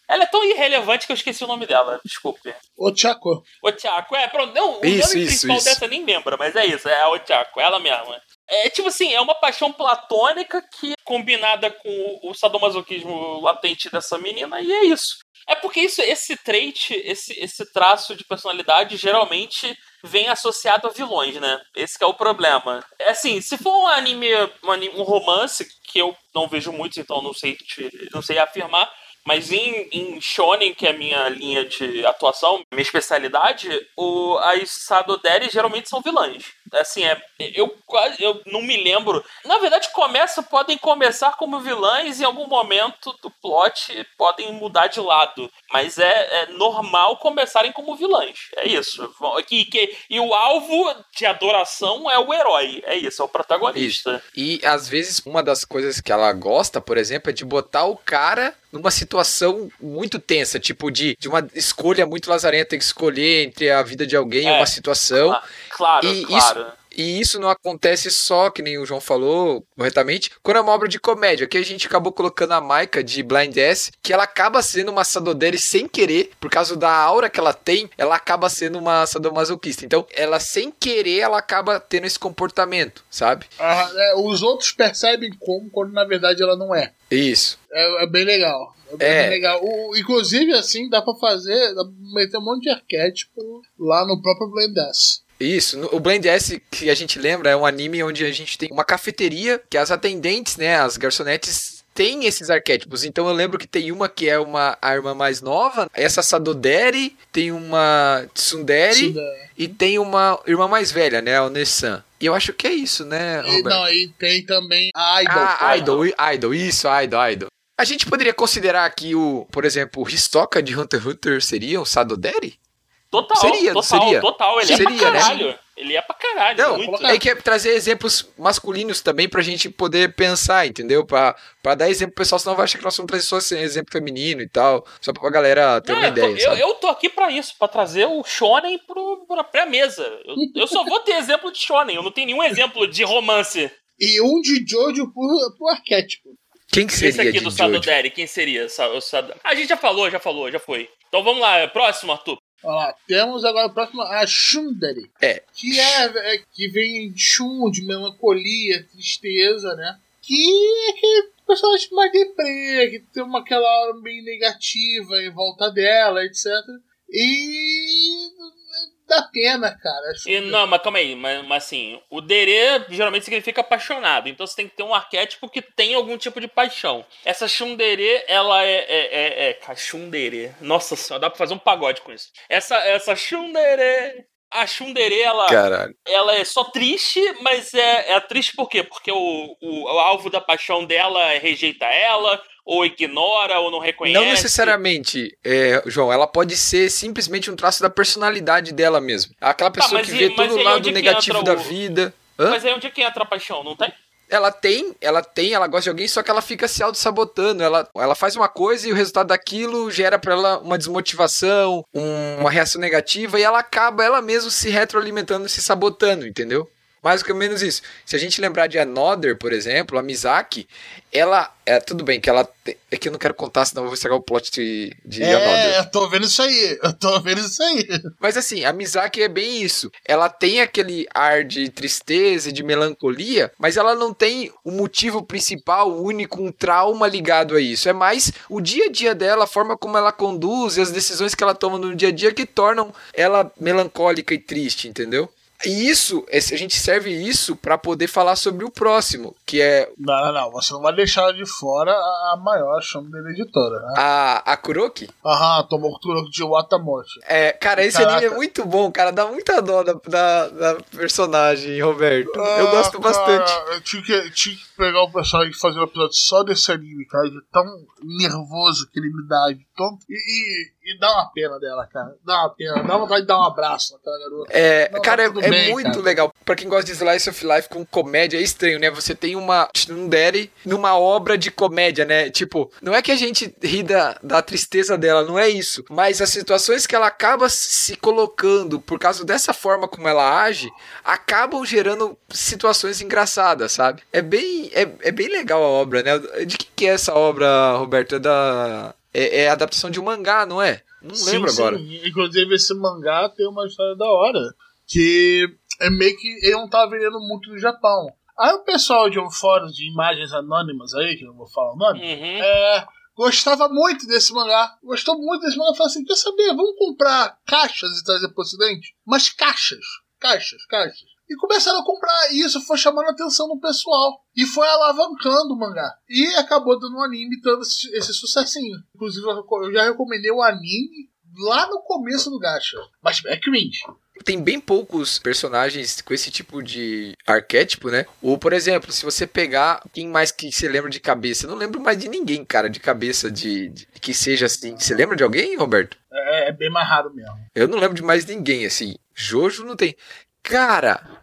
Ela é tão irrelevante que eu esqueci o nome dela, desculpe. Chaco. Otiako, é, pronto. Não, o Isso, nome isso, principal isso. dessa nem lembra, mas é isso, é a Otiako, ela mesma. É tipo assim, é uma paixão platônica que combinada com o, sadomasoquismo latente dessa menina, e é isso. É porque isso, esse trait, esse, esse traço de personalidade geralmente vem associado a vilões, né? Esse que é o problema. É assim, se for um anime, um, ani- um romance, que eu não vejo muito, então não sei, te- não sei afirmar, mas em, em Shonen, que é a minha linha de atuação, minha especialidade, o, as Sadoderi geralmente são vilãs. Assim, é, eu quase eu não me lembro. Na verdade, começa, podem começar como vilãs e em algum momento do plot podem mudar de lado. Mas é, é normal começarem como vilãs. É isso. Que, que, e o alvo de adoração é o herói. É isso, é o protagonista. E às vezes uma das coisas que ela gosta, por exemplo, é de botar o cara numa situação muito tensa, tipo de, de uma escolha muito lazarenta, tem que escolher entre a vida de alguém e É. uma situação. Claro, E claro. E isso não acontece só, que nem o João falou corretamente, quando é uma obra de comédia. Que a gente acabou colocando a Maika de Blind S, que ela acaba sendo uma sadodere sem querer, por causa da aura que ela tem, ela acaba sendo uma sadomasoquista. Então, ela sem querer, ela acaba tendo esse comportamento, sabe? Ah, é, os outros percebem como, quando na verdade ela não é. Isso. É, é bem legal. É bem É. legal. O- inclusive, assim, dá pra fazer, dá pra meter um monte de arquétipo lá no próprio Blend S. Isso, o Blend S que a gente lembra é um anime onde a gente tem uma cafeteria que as atendentes, né, as garçonetes têm esses arquétipos. Então eu lembro que tem uma que é uma a irmã mais nova, essa Sadoderi, tem uma Tsundere da- e tem uma irmã mais velha, né, a Onesan. E eu acho que é isso, né, E, Roberto? não, e tem também a Idol. Ah, Idol, Idol, isso, Idol, Idol. A gente poderia considerar que o, por exemplo, o Hisoka de Hunter x Hunter seria um Sadoderi? Total, Seria, total, seria. total. Ele é Seria, pra né? caralho. Ele é pra caralho. Não, muito. é que é trazer exemplos masculinos também pra gente poder pensar, entendeu? Pra, pra dar exemplo pro pessoal, senão vai achar que nós vamos trazer só esse exemplo feminino e tal, só pra galera ter Não, uma eu, tô, ideia, eu, sabe? eu tô aqui pra isso, pra trazer o Shonen pro, pra, pra mesa. Eu, eu só vou ter exemplo de Shonen, eu não tenho nenhum exemplo de romance. E um de Jojo por, por arquétipo. Quem que Esse seria aqui de do Jojo? Sadoderi, quem seria? O Sad- A gente já falou, já falou, já foi. Então vamos lá, próximo, Arthur. Olha lá, temos agora a próxima, a Shundari. É. Que, é, é- que vem de Shun, de melancolia, tristeza, né? Que é aquele personagem mais deprê, que tem uma, aquela aura bem negativa em volta dela, etc. E dá pena, cara. Acho E, que- não, mas calma aí, mas, mas assim, o Dere geralmente significa apaixonado, então você tem que ter um arquétipo que tem algum tipo de paixão. Essa Shundere, ela é. é, é, é cara, Shundere. Nossa senhora, dá pra fazer um pagode com isso. Essa, essa Shundere. A Shundere, ela, Caralho. ela é só triste, mas é, é triste por quê? Porque o, o, o alvo da paixão dela rejeita ela, ou ignora, ou não reconhece. Não necessariamente, é, João. Ela pode ser simplesmente um traço da personalidade dela mesmo. Aquela pessoa Tá, que vê todo o lado negativo da o- vida. Hã? Mas aí onde é que entra a paixão? Não tem? Ela tem, ela tem, ela gosta de alguém, só que ela fica se auto-sabotando. Ela, ela faz uma coisa e o resultado daquilo gera pra ela uma desmotivação, um- uma reação negativa, e ela acaba ela mesma se retroalimentando, se sabotando, entendeu? Mais ou menos isso. Se a gente lembrar de Another, por exemplo, a Mizaki, ela. É, tudo bem que ela. te- É que eu não quero contar, senão eu vou estragar o plot de, de Another. É, eu tô vendo isso aí. Eu tô vendo isso aí. Mas assim, a Mizaki é bem isso. Ela tem aquele ar de tristeza e de melancolia, mas ela não tem o motivo principal, único, um trauma ligado a isso. É mais o dia a dia dela, a forma como ela conduz e as decisões que ela toma no dia a dia que tornam ela melancólica e triste, entendeu? E isso, esse- a gente serve isso pra poder falar sobre o próximo, que é Não, não, não. Você não vai deixar de fora a maior chama da editora, né? a, a Kuroki. Aham, tomou cultura de Watamote. É, cara, esse Caraca. anime é muito bom, cara. Dá muita dó da, da, da personagem, Roberto. Eu Ah, gosto bastante. cara, eu tinha que, tinha que pegar o pessoal e fazer um episódio só desse anime, cara, de tão nervoso que ele me dá. De tão, e, e, e dá uma pena dela, cara. Dá uma pena. Dá vontade de dar um abraço naquela garota. É, Não, cara, é, tá é bem, muito cara. legal. Pra quem gosta de Slice of Life com comédia, é estranho, né? Você tem uma um Daddy numa obra de comédia, né? Tipo, não é que a gente ri da, da tristeza dela, não é isso. Mas as situações que ela acaba se colocando por causa dessa forma como ela age, acabam gerando situações engraçadas, sabe? É bem, é, é bem legal a obra, né? De que, que é essa obra, Roberto? É da. É, é a adaptação de um mangá, não é? Não Sim, lembro sim. agora. Inclusive, esse mangá tem uma história da hora. Que é meio que ele não tava vendendo muito no Japão. Aí o pessoal de um fórum de imagens anônimas aí, que eu não vou falar o nome, Uhum. é, gostava muito desse mangá. Gostou muito desse mangá. Falou assim: quer saber? Vamos comprar caixas e trazer pro ocidente? Mas caixas, caixas, caixas. E começaram a comprar, e isso foi chamando a atenção do pessoal. E foi alavancando o mangá. E acabou dando um anime dando esse, esse sucessinho. Inclusive, eu já recomendei o anime lá no começo do Gacha. Mas é cringe. tem bem poucos personagens com esse tipo de arquétipo, né? Ou, por exemplo, se você pegar quem mais que você lembra de cabeça, eu não lembro mais de ninguém, cara, de cabeça de, de- que seja assim. Você lembra de alguém, Roberto? É, é bem mais raro mesmo. Eu não lembro de mais ninguém assim. Jojo não tem. Cara,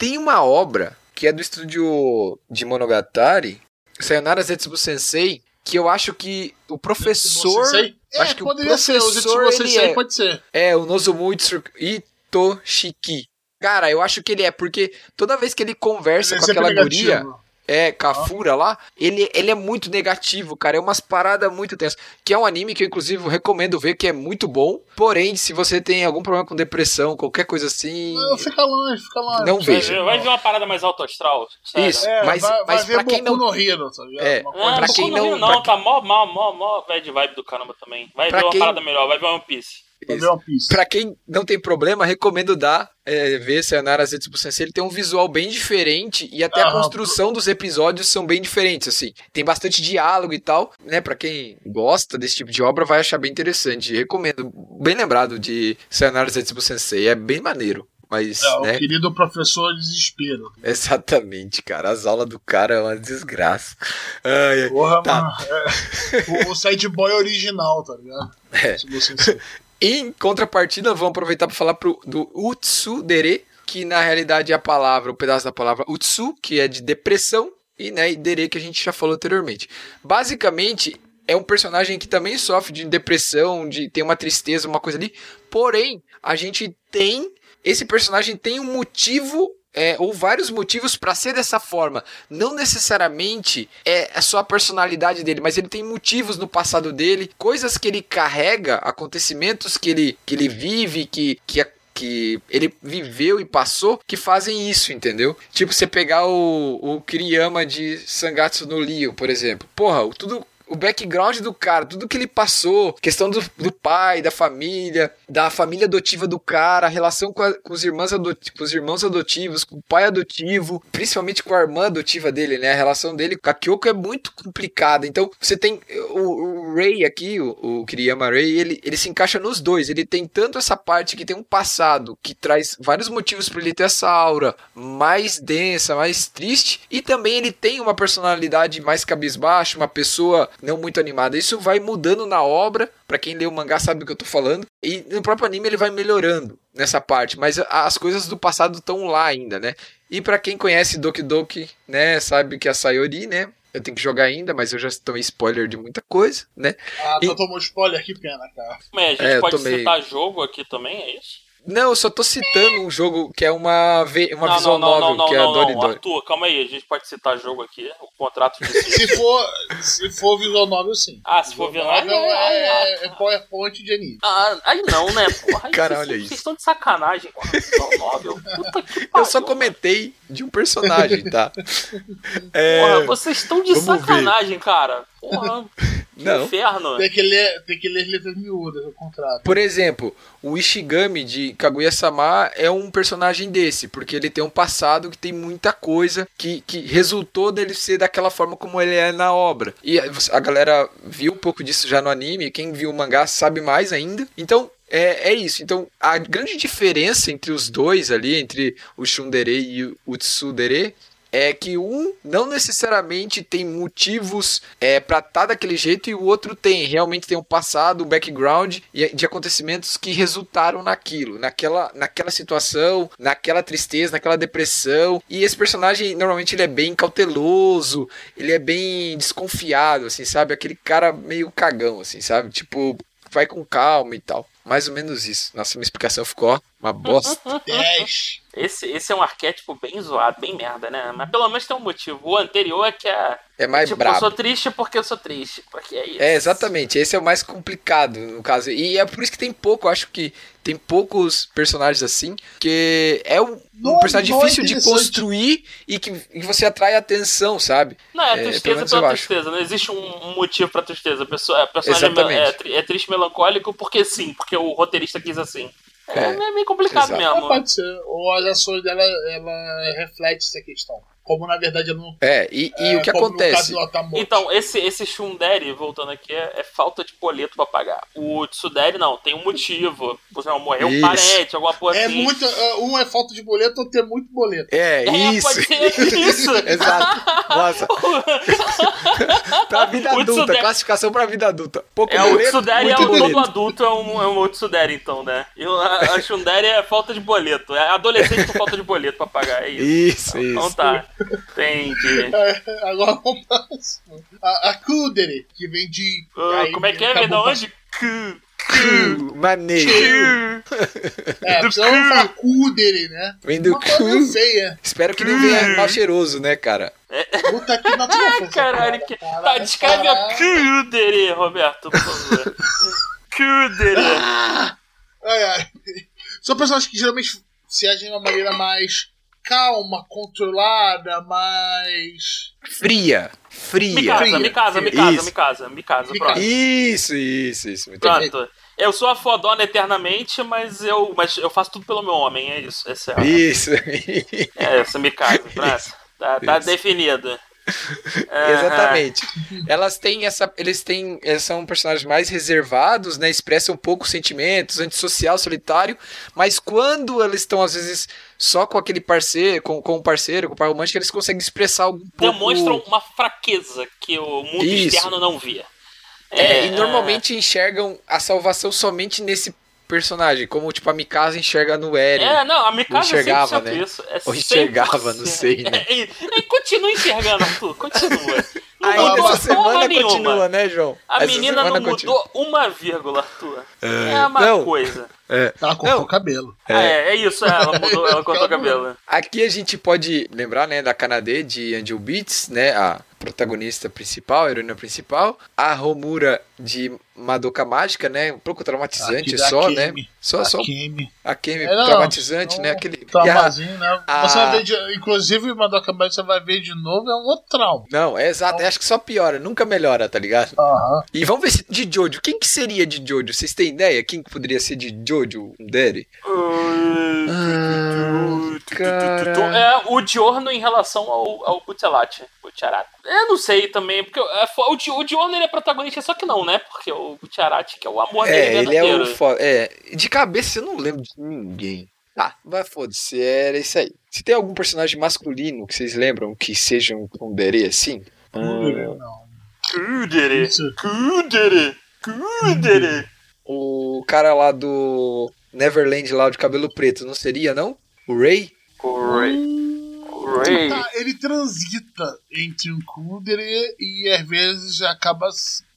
tem uma obra que é do estúdio de Monogatari, Sayonara Zetsubu Sensei, que eu acho que o professor? É, acho que o poderia ser. O professor, Zetsubo ele Sensei é. pode ser. É, o Nozomu Itoshiki. Cara, eu acho que ele é, porque toda vez que ele conversa Ele com é aquela guria, negativo. É, com a Fura lá, ele, ele é muito negativo, cara. É umas paradas muito tensas. Que é um anime que eu, inclusive, recomendo ver, que é muito bom. Porém, se você tem algum problema com depressão, qualquer coisa assim. Não, fica longe, fica longe. Não Vai veja. ver, Vai ver uma parada mais alto astral. sério. Isso. É, Mas- vai, vai mas ver pra quem Boku não- no Hero, tá? É. Ah, Pra quem não- Hero pra não, tá mó, mó, mó, mó bad vibe do caramba também. Vai Pra ver uma quem- parada melhor, vai ver One Piece. Pra quem não tem problema, recomendo dar, é, ver Sayonara Zetsubu Sensei. Ele tem um visual bem diferente e até a Aham. construção dos episódios são bem diferentes, assim. Tem bastante diálogo e tal, né? Pra quem gosta desse tipo de obra, vai achar bem interessante. Recomendo. Bem lembrado de Sayonara Zetsubu Sensei. É bem maneiro. Mas, É, né? o querido professor desespero. Exatamente, cara. As aulas do cara é uma desgraça. Ai, ai. Porra, Tá. mano. é, o, o sad boy original, tá ligado? É. Em contrapartida, vamos aproveitar para falar pro, do Utsudere, que na realidade é a palavra, o pedaço da palavra Utsu, que é de depressão, e né, e Dere, que a gente já falou anteriormente. Basicamente, é um personagem que também sofre de depressão, de ter uma tristeza, uma coisa ali. Porém, a gente tem. Esse personagem tem um motivo. É, ou vários motivos para ser dessa forma. Não necessariamente é é só a personalidade dele, mas ele tem motivos no passado dele, coisas que ele carrega, acontecimentos que ele, que ele vive, que, que, que ele viveu e passou, que fazem isso, entendeu? Tipo, você pegar o, o Kiriyama de Sangatsu no Lio, por exemplo. Porra, tudo o background do cara, tudo que ele passou, questão do, do pai, da família, da família adotiva do cara, a relação com, a, com os, irmãos adoti- com os irmãos adotivos, com o pai adotivo, principalmente com a irmã adotiva dele, né? A relação dele com a Kyoko é muito complicada. Então, você tem o, o Ray aqui, o, o Kiriyama Ray, ele, ele se encaixa nos dois. Ele tem tanto essa parte que tem um passado que traz vários motivos para ele ter essa aura mais densa, mais triste, e também ele tem uma personalidade mais cabisbaixa, uma pessoa não muito animada. Isso vai mudando na obra, para quem lê o mangá sabe do que eu tô falando, e no próprio anime ele vai melhorando nessa parte, mas as coisas do passado estão lá ainda, né? E para quem conhece Doki Doki, né, sabe que a Sayori, né, eu tenho que jogar ainda, mas eu já tomei spoiler de muita coisa, né? Ah, E- tu tomou spoiler, que pena, cara. Mas a gente É, pode tomei- citar jogo aqui também, é isso? Não, eu só tô citando um jogo que é uma, ve- uma não, visual não, não, novel, não, que é não, Dory. Dory. Arthur, calma aí, a gente pode citar jogo aqui, o contrato de Se for, se for visual novel, sim. Ah, se for Visual novel novel, é, é PowerPoint de anime. Ah, aí não, né, porra? Aí Cara, vocês- olha isso. Vocês estão de sacanagem com a visual novel. Puta que pariu. Eu só comentei de um personagem, tá? É, Porra, vocês estão de vamos ver. sacanagem, cara. Porra, que Não. inferno. Tem que ler, tem que ler letras miúdas no contrato. Por exemplo, o Ishigami de Kaguya-sama é um personagem desse, porque ele tem um passado que tem muita coisa que, que resultou dele ser daquela forma como ele é na obra. E a a galera viu um pouco disso já no anime, quem viu o mangá sabe mais ainda. Então, é, é isso. Então, a grande diferença entre os dois ali, entre o Shundere e o Tsudere, é que um não necessariamente tem motivos é, para estar daquele jeito e o outro tem. Realmente tem um passado, um background de acontecimentos que resultaram naquilo, naquela, naquela situação, naquela tristeza, naquela depressão. E esse personagem, normalmente, ele é bem cauteloso, ele é bem desconfiado, assim, sabe? Aquele cara meio cagão, assim, sabe? Tipo, vai com calma e tal. Mais ou menos isso. Nossa, minha explicação ficou uma bosta. 10. Esse, esse é um arquétipo bem zoado, bem merda, né? Mas pelo menos tem um motivo. O anterior é que é. É mais tipo, brabo. eu sou triste porque eu sou triste. Porque é isso. É, exatamente. Esse é o mais complicado, no caso. E é por isso que tem pouco, eu acho que tem poucos personagens assim, que é um, um Não- personagem não é difícil de construir e que, e você atrai atenção, sabe? Não, é, É, tristeza eu pela acho. tristeza. Não existe um, um motivo pra tristeza. A, pessoa, a personagem é, é é triste e melancólico porque sim, porque o roteirista quis assim. É, É, meio complicado exato. Mesmo. pode ser. Ou as ações dela, ela reflete essa questão. Como na verdade ela não. É, e, e é, o que acontece? Então, esse, esse Shundere, voltando aqui, é, é falta de boleto pra pagar. O Tsudere não, tem um motivo. Por exemplo, morreu um parente, alguma coisa é assim. muito. é, Um é falta de boleto, outro é muito boleto. É, É, isso. pode ser isso. Exato. Nossa. pra vida O adulta, classificação pra vida adulta. Pouco É, o boleto, Tsudere é muito o todo boleto. adulto, é um, é um outro Tsudere, então, né? E o- a, a Shundere é falta de boleto. É adolescente com falta de boleto pra pagar, é isso. Isso, Então isso. tá, entendi. É, agora vamos próxima. A, a Kudere, que vem de. Ah, aí como é que é? Vem da onde? Ku- Cu, Maneiro. É, precisamos falar Kudere, né? Vem do Uma cu. feia. Espero que não venha mal cheiroso, né, cara? Puta que na tua Caralho, que... tá, descreve a Kudere, Roberto, por favor. Kudere. Ai, ai. São personagens que geralmente se agem de uma maneira mais calma, controlada, mais. Fria. Fria. Me casa, me casa, me casa, Isso. me casa, me casa, Me casa. Isso, isso, isso. Muito bem. Pronto. Eu sou a fodona eternamente, mas eu, mas eu faço tudo pelo meu homem, é isso. É, Isso. é essa me casa, pronto. Tá, tá Isso. definido. Aham. Exatamente. Elas têm essa. Eles têm. Eles são personagens mais reservados, né? Expressam poucos sentimentos, antissocial, solitário. Mas quando eles estão, às vezes, só com aquele parceiro, com, com o parceiro, com o par romântico, eles conseguem expressar algum pouco. Demonstram uma fraqueza que o mundo Isso. externo não via. É, e normalmente enxergam a salvação somente nesse personagem, como tipo a Mikasa enxerga no Eren. É, não, a Mikasa enxergava, sempre né? isso. É Ou enxergava, 100%. não sei, né? É, e continua enxergando, Arthur, continua. Não Ainda mudou essa porra semana nenhuma. continua, né, João? A Essa menina não continua. mudou uma vírgula, Arthur. É, É, a mesma não. coisa. É. Ela cortou Não. o cabelo. Ah, é, é isso, é, ela mudou, ela cortou o cabelo. Aqui a gente pode lembrar, né, da Kanade de Angel Beats, né, a protagonista principal, a heroína principal, a Romura de Madoka Mágica, né? Um pouco traumatizante só, né? Só, A só Kemi. a Kemi É, não, traumatizante, não, né? Aquele e a- Traumazinho, né? a- Você vai ver de, inclusive, Madoka Mágica você vai ver de novo, é um outro trauma. Não, é exato, acho que só piora, nunca melhora, tá ligado? Aham. E vamos ver se de Jojo, quem que seria de Jojo? Vocês têm ideia? Quem que poderia ser de Jojo, um Daddy? Ah, cara. É o Diorno em relação ao, ao. Butcherati. Eu não sei também, porque é fo- o, o Diorno ele é protagonista, só que não, né? Porque o Butcherati, que é o amor É, dele ele é o foda. É, de cabeça eu não lembro de ninguém. Tá, vai foda-se, era isso aí. Se tem algum personagem masculino que vocês lembram que sejam um Dere assim? Não. Kudere, Isso. Kudere, Kudere. O cara lá do Neverland lá de cabelo preto, não seria, não? O Ray? Ray. Ray. Tá, ele transita entre um Kundere e às vezes acaba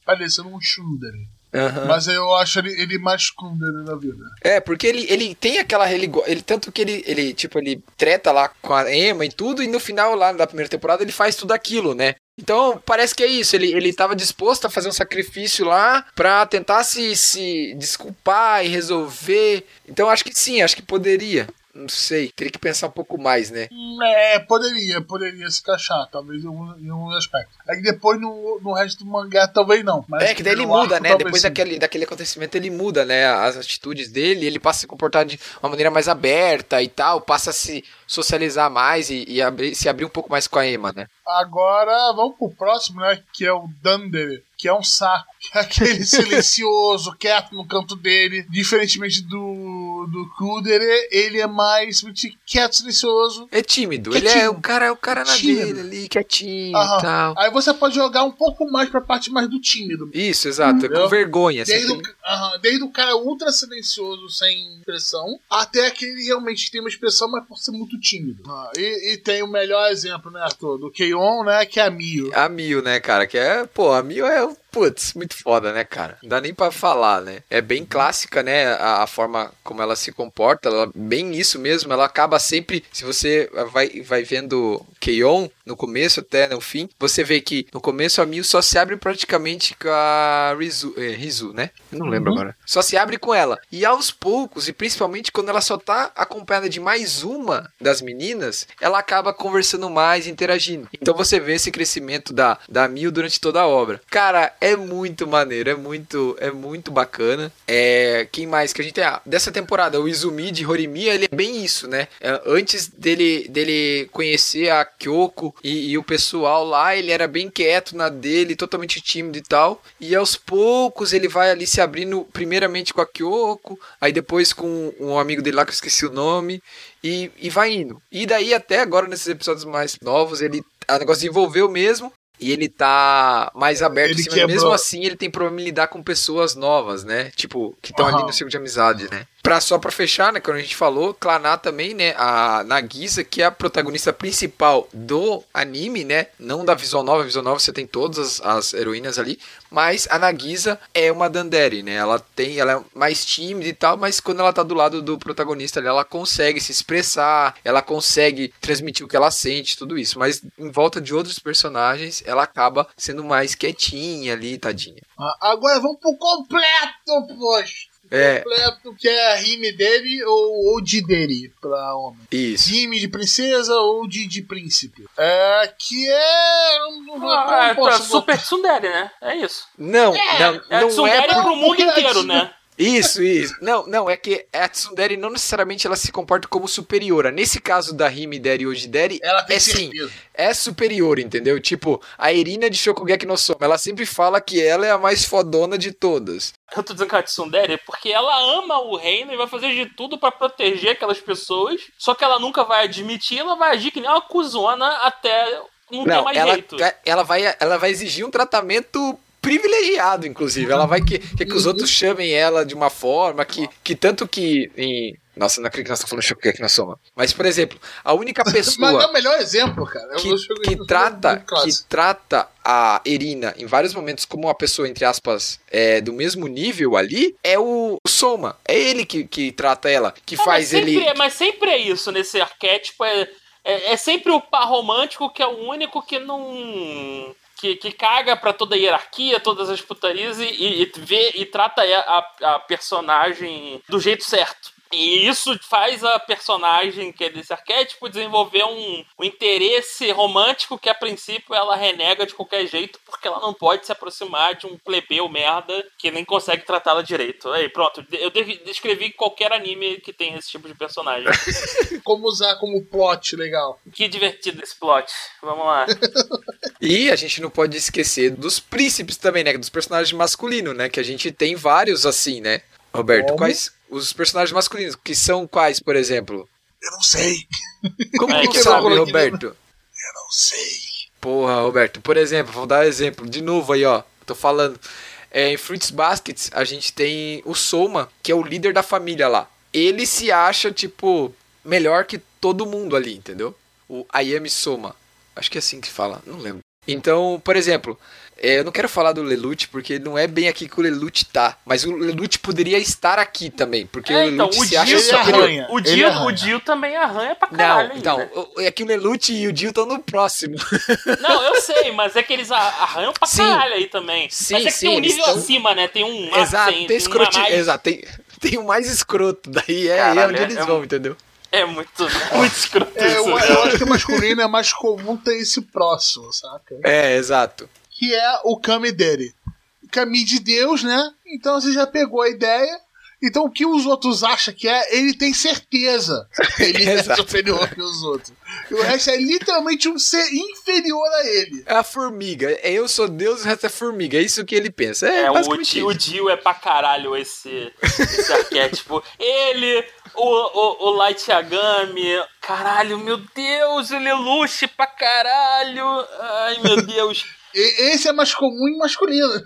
parecendo um Shundere. Aham. Mas eu acho ele, ele mais Kundere na vida. É, porque ele, ele tem aquela. Ele, ele, tanto que ele, ele, tipo, ele treta lá com a Emma e tudo, e no final, lá da primeira temporada, ele faz tudo aquilo, né? Então, parece que é isso. Ele, ele tava disposto a fazer um sacrifício lá pra tentar se, se desculpar e resolver. Então, acho que sim, acho que poderia. Não sei, teria que pensar um pouco mais, né? É, poderia, poderia se encaixar, talvez em um, em um aspecto. Aí depois no, no resto do mangá talvez não. É, que daí ele muda, arco, né? Depois sim. daquele, daquele acontecimento ele muda, né? As atitudes dele, ele passa a se comportar de uma maneira mais aberta e tal, passa a se socializar mais e, e abrir- se abrir um pouco mais com a Emma, né? Agora vamos pro próximo, né? Que é o Dunder, que é um saco. Que é aquele silencioso, quieto no canto dele. Diferentemente do, do Kudere, ele é mais quieto, silencioso. É tímido, Que ele é o cara, o cara na Tímido. dele ali, quietinho Aham. e tal. Aí você pode jogar um pouco mais pra parte mais do tímido. Isso, exato, é com Entendeu? vergonha. assim, Desde o, tem- aham, desde o cara ultra silencioso, sem expressão, até aquele realmente tem uma expressão, mas por ser muito tímido. Ah, e, e tem o melhor exemplo, né, Arthur? Do Keion, né? Que é a Mio. A Mil, né, cara? Que é, pô, a Mil é, putz, muito foda, né, cara? Não dá nem pra falar, né? É bem clássica, né? A, a forma como ela se comporta, ela, bem isso mesmo. Ela acaba sempre, se você vai, vai vendo Keion no começo até no fim, você vê que no começo a Mil só se abre praticamente com a Rizu, é, Rizu né? Eu não lembro Uhum. agora. Só se abre com ela. E aos poucos, e principalmente quando ela só tá acompanhada de mais uma das meninas, ela acaba conversando mais, interagindo. Então você vê esse crescimento da, da Mil durante toda a obra. Cara, é muito maneiro, é muito, é muito bacana. É, quem mais que a gente tem? Ah, dessa temporada, o Izumi de Horimiya, ele é bem isso, né? É, antes dele, dele conhecer a Kyoko e, e o pessoal lá, ele era bem quieto na dele, totalmente tímido e tal. E aos poucos ele vai ali se abrindo, primeiramente com a Kyoko, aí depois com um amigo dele lá que eu esqueci o nome, e, e vai indo. E daí até agora, nesses episódios mais novos, ele. O negócio desenvolveu mesmo. E ele tá mais aberto, Ele assim, mas mesmo assim ele tem problema em lidar com pessoas novas, né? Tipo, que estão ali Aham. no ciclo de amizade, né? Pra, só pra fechar, né, quando a gente falou, Klaná também, né, a Nagisa, que é a protagonista principal do anime, né, não da Visual Nova, a Visual Nova você tem todas as, as heroínas ali, mas a Nagisa é uma Dandere, né, ela tem, ela é mais tímida e tal, mas quando ela tá do lado do protagonista ali, ela consegue se expressar, ela consegue transmitir o que ela sente, tudo isso, mas em volta de outros personagens, ela acaba sendo mais quietinha ali, tadinha. Ah, agora vamos pro completo, poxa. É. Completo, que é a rime dele ou, ou de dele pra homem. Isso. Rime de princesa ou de, de príncipe. É, que é. não- não- Ah, é, tá, Super Tsundere, né? É isso. Não, não, É não Tsundere é pro mundo inteiro, né? Isso, isso. Não, não, é que a Tsundere não necessariamente ela se comporta como superiora. Nesse caso da Hime Deri hoje Deri, Ela tem é sim, é superior, entendeu? Tipo, a Irina de Shokugeki no Soma, ela sempre fala que ela é a mais fodona de todas. Eu tô dizendo que é a Tsundere porque ela ama o reino e vai fazer de tudo pra proteger aquelas pessoas. Só que ela nunca vai admitir, ela vai agir que nem uma cuzona até não, ter Não, mais ela, jeito. ela, vai, ela vai exigir um tratamento privilegiado, inclusive. Ela vai que, que, que os outros chamem ela de uma forma que, que tanto que em... Nossa, não acredito que nós estamos falando de Shokugeki no Soma. Mas, por exemplo, a única pessoa... Mas é o melhor exemplo, cara. Eu que, que trata que trata a Erina em vários momentos como uma pessoa entre aspas é, do mesmo nível ali é o Soma é ele que, que trata ela que Ah, faz mas sempre, ele é, mas sempre é isso nesse arquétipo. É, É, é sempre o par romântico que é o único que não. Que, que caga pra toda a hierarquia, todas as putarias e, e, e vê e trata a, a, a personagem do jeito certo. E isso faz a personagem que é desse arquétipo desenvolver um, um, interesse romântico que a princípio ela renega de qualquer jeito porque ela não pode se aproximar de um plebeu merda que nem consegue tratá-la direito. Aí, pronto, eu descrevi qualquer anime que tem esse tipo de personagem. como usar como plot legal. Que divertido esse plot. Vamos lá. e a gente não pode esquecer dos príncipes também, né? Dos personagens masculinos, né? Que a gente tem vários assim, né? Roberto, como? quais os personagens masculinos, que são quais, por exemplo? Eu não sei. Como é, que sabe, Roberto? Eu não sei. Porra, Roberto, por exemplo, vou dar um exemplo. De novo aí, ó. Tô falando. É, em Fruits Baskets, a gente tem o Soma, que é o líder da família lá. Ele se acha, tipo, melhor que todo mundo ali, entendeu? O Ayami Soma. Acho que é assim que fala, não lembro. Então, por exemplo, é, eu não quero falar do Lelouch porque não é bem aqui que o Lelouch tá. Mas o Lelouch poderia estar aqui também. Porque é, o então, Lelouch o se acha superior. O Dio, o Dio também arranha pra caralho. Não, então, é que o Lelouch e o Dio estão no próximo. Não, eu sei, mas é que eles arranham pra sim. caralho aí também. Sim, mas é que sim, tem um nível estão... acima, né? Tem um Exato, tem, tem escroti... mais... Exato, tem, tem o mais escroto. Daí é, Caralho, é onde é- eles é vão, um- entendeu? É muito, muito escroto É, isso. eu, né? eu acho que masculino é mais comum ter esse próximo, saca? É, exato. Que é o Kami dele. Kami de Deus, né? Então você já pegou a ideia. Então o que os outros acham que é, ele tem certeza. que Ele é superior que os outros. E o resto é literalmente um ser inferior a ele. É a formiga. É eu sou Deus e o resto é formiga. É isso que ele pensa. É, É, o, Dio- o. Dio é pra caralho esse, esse arquétipo. Ele, o, o, o Light Yagami, caralho, meu Deus, ele é luxo pra caralho. Ai, meu Deus. Esse é mais comum em masculino.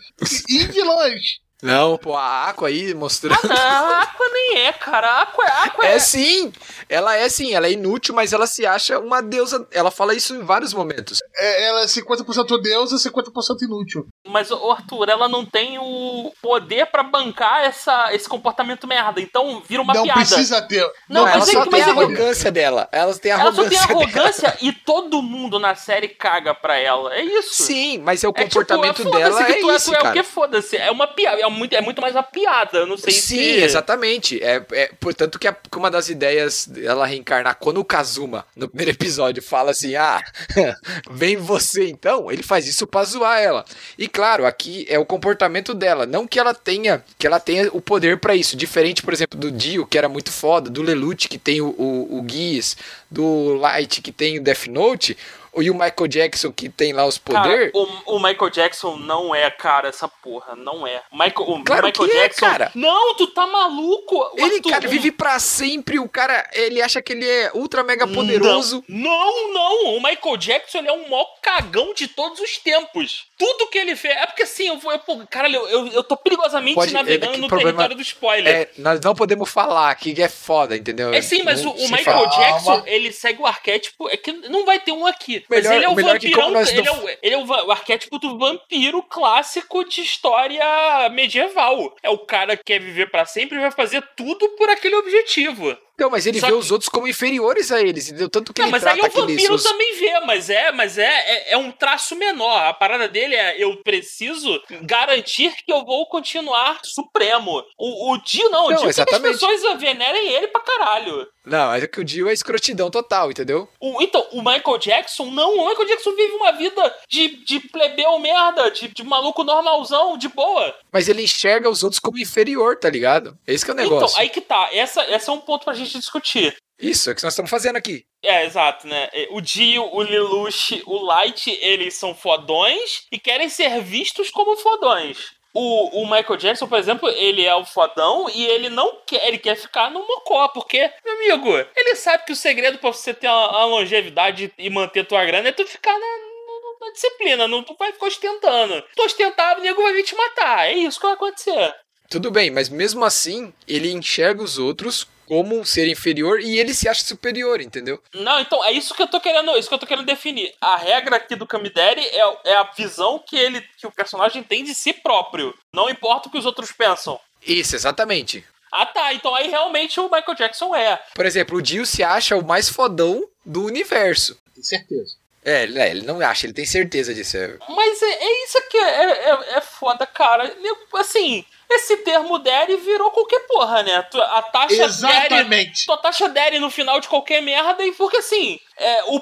E em vilões. Não, pô, a Aqua aí mostrando. Não, a Aqua nem é, cara. A Aqua, a Aqua é. É sim, ela é sim, ela é inútil, mas ela se acha uma deusa. Ela fala isso em vários momentos. É, ela é 50% deusa e 50% inútil. Mas, ô, Arthur, ela não tem o poder pra bancar essa, esse comportamento merda. Então vira uma não piada. precisa ter. Não, ela mas é só que- tem mas a é arrogância dela. Ela tem a Ela só arrogância. tem dela. arrogância e todo mundo na série caga pra ela. É isso. Sim, mas é o É comportamento tipo, é, dela foda-se que é tu, isso, tu é o que foda-se. É uma piada, é muito, é muito mais uma piada. Eu não sei Sim, se. exatamente. É, é, portanto que, a- que uma das ideias dela reencarnar, quando o Kazuma, no primeiro episódio, fala assim, ah, vem você então, ele faz isso pra zoar ela. E claro, aqui é o comportamento dela, não que ela tenha, que ela tenha o poder pra isso. Diferente, por exemplo, do Dio, que era muito foda, do Lelouch, que tem o, o, o Geass, do Light, que tem o Death Note, e o Michael Jackson, que tem lá os poderes. o, o Michael Jackson não é, cara, essa porra. Não é. Michael, o Claro Michael que é, Jackson. cara. Não, tu tá maluco. O Ele, Arthur, cara, o- vive pra sempre. O cara, ele acha que ele é ultra mega poderoso. Não, não. O Michael Jackson ele é o maior cagão de todos os tempos. Tudo que ele fez. É porque assim, eu vou. Eu, caralho, eu, eu, tô perigosamente Pode- navegando é no problema- território do spoiler. É, nós não podemos falar que é foda, entendeu? É sim, mas o, Não o se Michael fala. Jackson, ele segue o arquétipo. É que não vai ter um aqui. Mas Melhor- ele é o melhor vampirão. Ele, não- é o, ele é o, o arquétipo do vampiro clássico de história medieval. É o cara que quer viver pra sempre e vai fazer tudo por aquele objetivo. Então, mas ele Só vê que- os outros como inferiores a eles, entendeu? Tanto que Não, ele mas aí o vampiro os- também vê, mas é, mas é, é, é um traço menor. A parada dele é eu preciso garantir que eu vou continuar supremo. O, o Dio não, o Não, Dio quer que as exatamente. pessoas venerem ele pra caralho. Não, é que o Dio é escrotidão total, entendeu? O- então, o Michael Jackson, não. O Michael Jackson vive uma vida de, de plebeu merda, de, de maluco normalzão, de boa. Mas ele enxerga os outros como inferior, tá ligado? Esse que é o negócio. Então, aí que tá. Essa, essa é um ponto pra gente discutir. Isso, é o que nós estamos fazendo aqui. É, exato, né? O Dio, o Lelouch, o Light, eles são fodões e querem ser vistos como fodões. O, o Michael Jackson, por exemplo, ele é o fodão e ele não quer, ele quer ficar no mocó, porque, meu amigo, ele sabe que o segredo pra você ter uma, uma longevidade e manter tua grana é tu ficar na, na- na disciplina, não tu vai ficar ostentando. Tu ostentar, o nego vai vir te matar. É isso que vai acontecer. Tudo bem, mas mesmo assim, ele enxerga os outros como um ser inferior e ele se acha superior, entendeu? Não, então é isso que eu tô querendo, isso que eu tô querendo definir. A regra aqui do Kamideri é, é a visão que ele, que o personagem tem de si próprio. Não importa o que os outros pensam. Isso, exatamente. Ah, tá. Então aí realmente o Michael Jackson é. Por exemplo, o Dio se acha o mais fodão do universo. Tenho certeza. É, ele- é, ele não acha, ele tem certeza disso. é. Mas é, é isso que é, é, é foda, cara. Assim, esse termo Daddy virou qualquer porra, né? A taxa. Exatamente. Tua taxa Daddy no final de qualquer merda, e porque assim, é, o,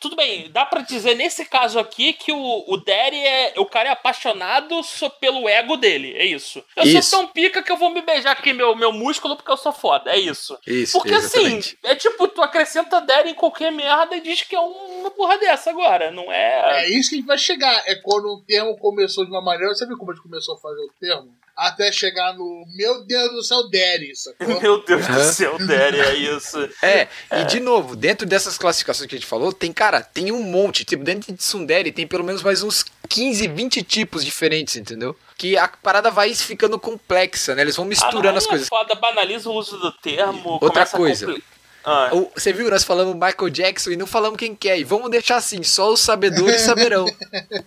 tudo bem, dá pra dizer nesse caso aqui que o, o Daddy é. O cara é apaixonado só pelo ego dele, é isso. Eu Isso. sou tão pica que eu vou me beijar aqui meu, meu músculo porque eu sou foda, é isso. Isso, Porque exatamente. assim, é tipo, tu acrescenta Daddy em qualquer merda e diz que é uma porra dessa agora, não é. É isso que a gente vai chegar. É quando um termo começou de uma maneira. Você viu como a gente começou a fazer o termo? Até chegar no. Meu Deus do céu, Daddy, sacou? Meu Deus do céu, Daddy, é isso. É, e de novo, dentro dessas classificações que a gente falou, tem, cara, tem um monte. Tipo, dentro de Tsundere tem pelo menos mais uns 15, 20 tipos diferentes, entendeu? Que a parada vai ficando complexa, né? Eles vão misturando Ah, não, as é coisas. Foda, banaliza o uso do termo. Outra a coisa. compli- Ah, O- Você viu, nós falamos Michael Jackson e não falamos quem quer. E vamos deixar assim, só os sabedores saberão.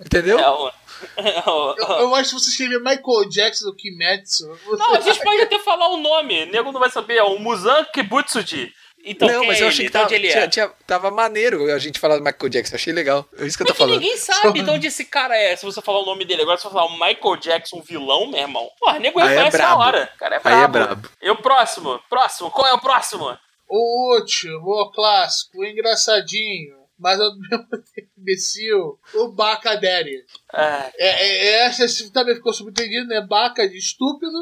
Entendeu? é o- é Eu, eu acho que você escrever Michael Jackson do Kimetsu. Você... Não, a gente pode até falar o nome, o nego não vai saber, é o Muzan Kibutsuji. Então, não, mas é eu ele? achei que De tava, ele tinha- é? tinha- tava maneiro a gente falar do Michael Jackson. Achei legal. É isso que eu tô Mas que falando. ninguém sabe de onde esse cara é, se você falar o nome dele. Agora, se você falar o Michael Jackson vilão, meu irmão, porra, nego Aí é reconhece na brabo. hora. O cara é Aí é brabo. brabo. E o próximo? Próximo, qual é o próximo? O último, o clássico, o engraçadinho, mas ao mesmo tempo imbecil, o Baka Daddy. É, É, é, essa esse também ficou subentendido, né? Baca de estúpido,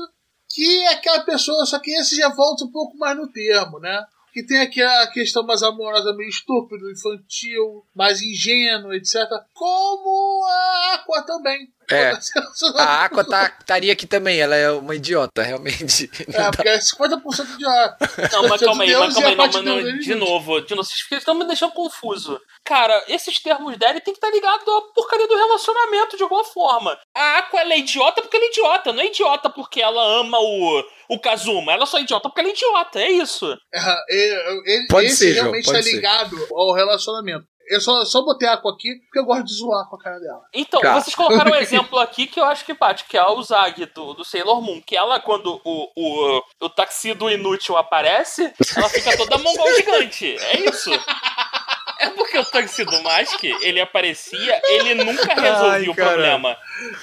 que é aquela pessoa, só que esse já volta um pouco mais no termo, né? Que tem aqui a questão mais amorosa, meio estúpido, infantil, mais ingênuo, etc. Como a Aqua também. É. A Aqua tá, estaria aqui também, ela é uma idiota, realmente. É, porque é 50% de ar. Não, mas calma aí, mas calma aí, não, mas não, de novo, de novo, vocês estão me deixando confuso. Cara, esses termos dele tem que estar ligado à porcaria do relacionamento de alguma forma. A Aqua ela é idiota porque ela é idiota, não é idiota porque ela ama o, o Kazuma, ela só é idiota porque ela é idiota, é isso. É, ele- ele- Pode esse ser, João, realmente pode está ser. ligado ao relacionamento. Eu só, só botei a Aqua aqui porque eu gosto de zoar com a cara dela. Então, Cara. vocês colocaram um exemplo aqui que eu acho que bate, que é a Uzagi do, do Sailor Moon, que ela, quando o, o, o taxido inútil aparece, ela fica toda mongol gigante. É isso. É porque o Tuxedo Mask, ele aparecia, ele nunca resolvia Ai, o problema.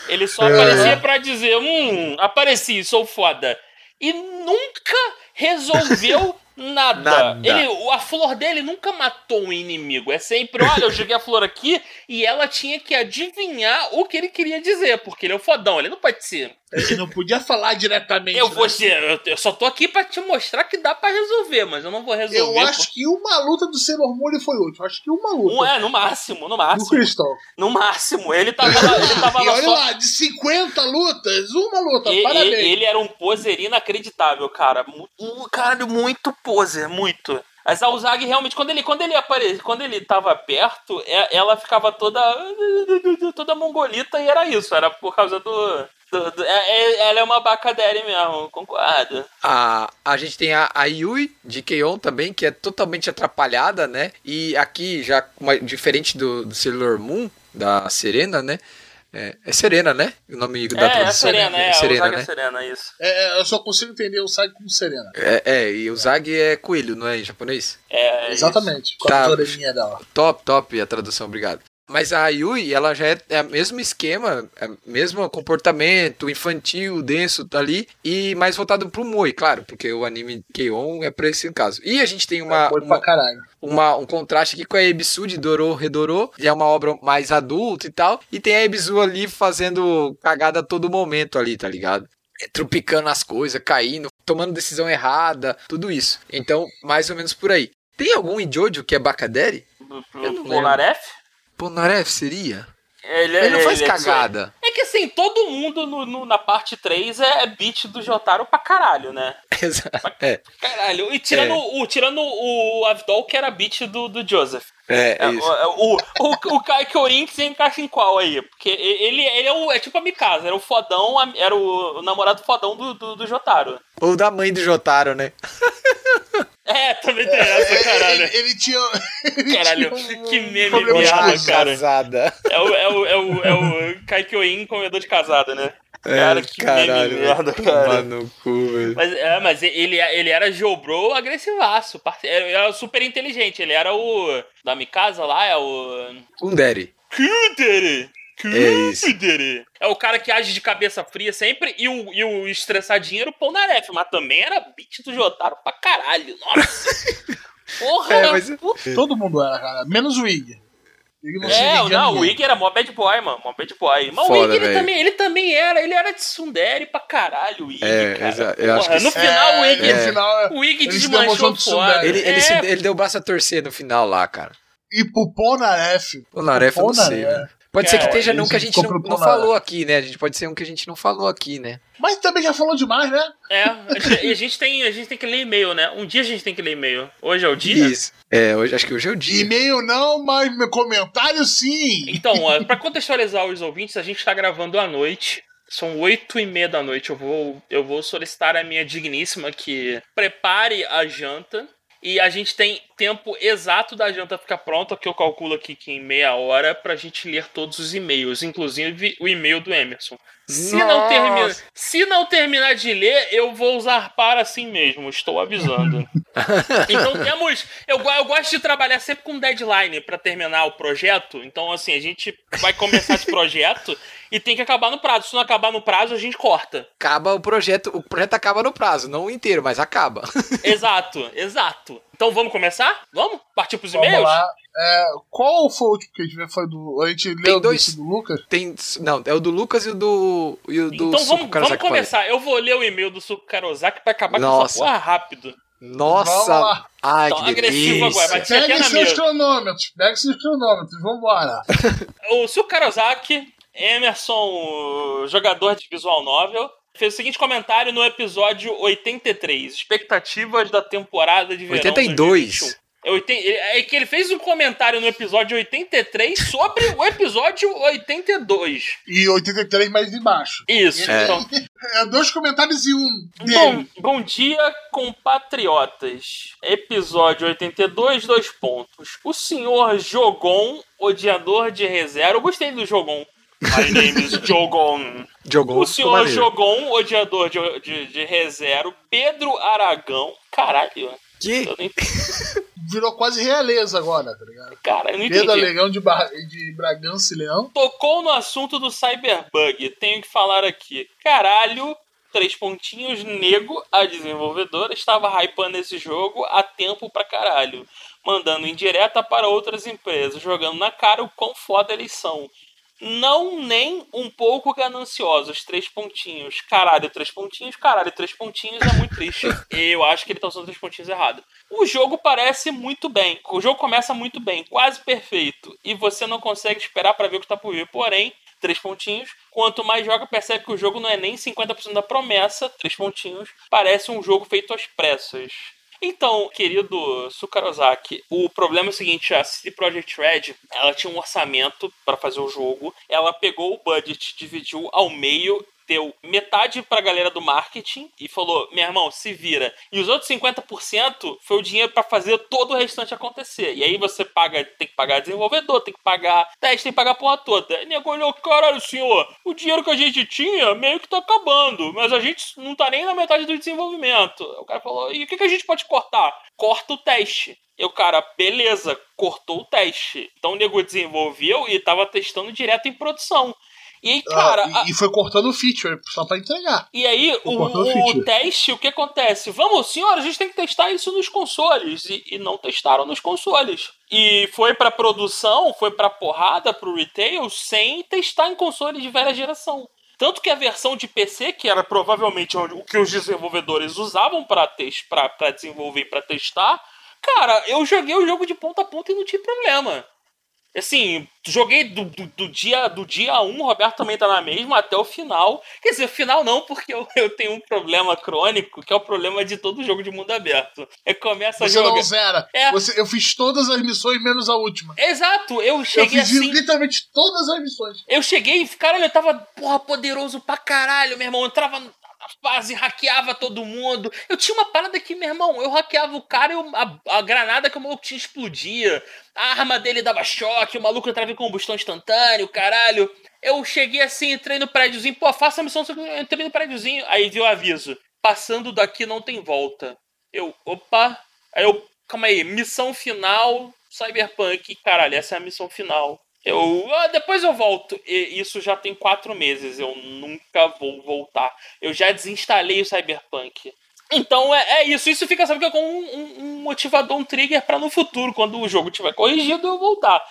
Ele só aparecia pra dizer, hum, apareci, sou foda. E nunca resolveu nada. Nada. Ele, a flor dele nunca matou um inimigo. É sempre, olha, eu joguei a flor aqui e ela tinha que adivinhar o que ele queria dizer, porque ele é o fodão, ele não pode ser. Ele não podia falar diretamente. Eu né? vou ser, eu, eu só tô aqui pra te mostrar que dá pra resolver, mas eu não vou resolver. Eu acho que uma luta do Moon ele foi útil. Acho que uma luta. Um é, no máximo, no máximo. Crystal. No máximo. Ele tava lá, ele tava E lá olha só. lá, de 50 lutas, uma luta. E- Parabéns. e- ele era um poser inacreditável, cara. Um cara muito poser, muito. A Uzagi realmente, quando ele, quando ele aparecia, quando ele tava perto, é- ela ficava toda. toda mongolita e era isso, era por causa do. do- do- é- é- ela é uma bacadere mesmo, concordo. A, a gente tem a, a Yui de Keion também, que é totalmente atrapalhada, né? E aqui, já uma- diferente do, do Sailor Moon, da Serena, né? É, é Serena, né? O nome da é, é tradução. Serena, é, Serena, Uzagi é né? Serena, isso. É, eu só consigo entender o Sai como Serena. É, é, e o Zag é coelho, não é em japonês? É, é Exatamente. Com Tá. a orelhinha dela. Top, top a tradução, obrigado. Mas a Yui, ela já é, é o mesmo esquema, é o mesmo comportamento infantil, denso, tá ali, e mais voltado pro Moi, claro, porque o anime Keion é pra esse caso. E a gente tem uma, Foi uma, pra caralho. uma- um contraste aqui com a Ebisu de Dorô Redorô, que é uma obra mais adulta e tal, e tem a Ebisu ali fazendo cagada a todo momento ali, tá ligado? É, Trupicando as coisas, caindo, tomando decisão errada, tudo isso. Então, mais ou menos por aí. Tem algum em Jojo que é Bacadere? Pro, pro Naref? Ponaref seria? Ele, Ele não faz ele- cagada. É que assim, todo mundo no, no- na parte 3 é, é beat do Jotaro pra caralho, né? Exato. É, Caralho. E tirando, É. o, tirando o Avdol, que era beat do, do Joseph. é, É, isso. o, o, o, o Kai Kyorin você encaixa em qual aí? Porque ele, ele é, o, é tipo a Mikasa, era o fodão, era o, o namorado fodão do, do, do Jotaro. Ou da mãe do Jotaro, né? É, também tem essa, caralho. Ele, ele tinha. ele Caralho, tinha um que meme problema de merda, coisa. cara. casada. É o, é o, é o, é o Kai Kyoin comedor de casada, né? Cara, É, que caralho, meme merda, cara. no cu, velho. Mas, é, mas ele, ele era Jobro agressivaço. parce- Ele era super inteligente. Ele era o. Da Mikasa lá, é o. Um Daddy. É isso. É o cara que age de cabeça fria sempre. E o, e o estressadinho era o Polnareff. Mas também era beat do Jotaro pra caralho. Nossa! Porra! É, mas- puta. Todo mundo era, cara. Menos o Ig. O Ig É, não, o. Wig era mó bad boy, mano. Mó bad boy. Mas o Foda, Wig, ele velho. também, ele também era. Ele era de Sundere pra caralho, o Wig, É, cara. eu acho Porra, que no sim. final, o É, Wig... no final, O ele se desmanchou fora. Ele, ele, É, se- ele deu o braço a torcer no final lá, cara. E pro Polnareff. O Naref eu não sei, velho. Pode ser que esteja num que a gente não, não falou aqui, né? A gente pode ser um que a gente não falou aqui, né? Mas também já falou demais, né? É, a gente, a gente tem, a gente tem que ler e-mail, né? Um dia a gente tem que ler e-mail. Hoje é o dia? Isso. É, hoje, acho que hoje é o dia. E-mail não, mas meu comentário sim. Então, ó, pra contextualizar os ouvintes, a gente tá gravando à noite. São oito e meia da noite. Eu vou, eu vou solicitar a minha digníssima que prepare a janta. E a gente tem tempo exato da janta ficar pronta, que eu calculo aqui que em meia hora, pra gente ler todos os e-mails, inclusive o e-mail do Emerson. Se não, termina, se não terminar de ler, eu vou usar para assim mesmo, estou avisando. então temos. Eu, eu gosto de trabalhar sempre com deadline para terminar o projeto. Então, assim, a gente vai começar esse projeto e tem que acabar no prazo. Se não acabar no prazo, a gente corta. Acaba o projeto. O projeto acaba no prazo, não inteiro, mas acaba. Exato, exato. Então vamos começar? Vamos? Partir pros Vamos e-mails? lá. É, qual foi o último que a gente viu? Foi do. A gente leu dois. do Lucas? Tem. Não, é o do Lucas e o do. E o do Então Suco vamos, vamos começar. Eu vou ler o e-mail do Suco Karozaki pra acabar com Nossa. essa porra rápido. Nossa! Ai, Então, que agressivo delícia. agora, vai- Pegue seus cronômetros. Pegue seus cronômetros. Vambora. O Suco Karozaki, Emerson, jogador de visual novel, fez o seguinte comentário no episódio 83. Expectativas da temporada de verão 82. 2021. É, é que ele fez um comentário no episódio 83 sobre o episódio 82. E 83 mais embaixo. Isso, É. então. É dois comentários e um. Bom, bom dia, compatriotas. Episódio 82, dois pontos. O senhor Jogon, odiador de reserva. Eu gostei do Jogon. My name is Jogon. Jogou. O senhor. Jogon, odiador de, de, de reserva. Pedro Aragão. Caralho, Que? eu nem, Virou quase realeza agora, tá ligado? cara, eu não Pedro entendi. Leão de, Bar... de Bragança e Leão. Tocou no assunto do Cyberbug. Tenho que falar aqui. Caralho, três pontinhos, nego, a desenvolvedora, estava hypando esse jogo há tempo pra caralho. Mandando indireta para outras empresas, jogando na cara o quão foda eles são. Não nem um pouco gananciosos, três pontinhos. Caralho, três pontinhos, caralho, três pontinhos é muito triste. Eu acho que ele tá usando três pontinhos errado. O jogo parece muito bem. O jogo começa muito bem, quase perfeito. E você não consegue esperar pra ver o que tá por vir. Porém, três pontinhos. Quanto mais joga, percebe que o jogo não é nem 50% da promessa, três pontinhos. Parece um jogo feito às pressas. Então, querido Sukarozaki, o problema é o seguinte, a CD Projekt Red, ela tinha um orçamento para fazer o jogo, ela pegou o budget, dividiu ao meio, deu metade pra galera do marketing e falou: "Meu irmão, se vira". E os outros 50% foi o dinheiro para fazer todo o restante acontecer. E aí você paga, tem que pagar desenvolvedor, tem que pagar teste, tem que pagar a porra toda. E nego olhou, caralho, senhor, o dinheiro que a gente tinha meio que tá acabando, mas a gente não tá nem na metade do desenvolvimento. O cara falou: "E o que a gente pode cortar?" Corta o teste. E o cara, beleza, cortou o teste. Então o nego desenvolveu e tava testando direto em produção. E aí, cara, Ah, e, e foi cortando o feature só pra entregar. e aí, o, o o teste, o que acontece? Vamos, senhora, a gente tem que testar isso nos consoles. E, e não testaram nos consoles. E foi pra produção, foi pra porrada, pro retail, sem testar em consoles de velha geração. Tanto que a versão de PC, que era provavelmente o que os desenvolvedores usavam pra desenvolver e pra testar, cara, eu joguei o jogo de ponta a ponta e não tive problema. Assim, joguei do, do, do dia do dia 1, o Roberto também tá na mesma, até o final. Quer dizer, final não, porque eu, eu tenho um problema crônico, que é o problema de todo jogo de mundo aberto. Eu começo a Você jogar. não zera. É. Você, eu fiz todas as missões menos a última. Exato, eu Eu cheguei fiz assim. literalmente todas as missões. Eu cheguei e, caralho, eu tava, porra, poderoso pra caralho, meu irmão. Eu entrava fase, hackeava todo mundo. Eu tinha uma parada aqui, meu irmão. Eu hackeava o cara e eu- a, a granada que o maluco tinha explodia. A arma dele dava choque, o maluco entrava em combustão instantâneo, caralho. Eu cheguei assim, entrei no prédiozinho. Pô, faça a missão, eu entrei no prédiozinho. Aí viu o aviso. Passando daqui não tem volta. Eu, opa. Aí eu, calma aí, missão final, Cyberpunk. Caralho, essa é a missão final. Eu, ah, depois eu volto. E isso já tem quatro meses. Eu nunca vou voltar. Eu já desinstalei o Cyberpunk. Então é, é isso. Isso fica, sabe, como um, um- motivador, um trigger pra no futuro, quando o jogo tiver corrigido, eu voltar.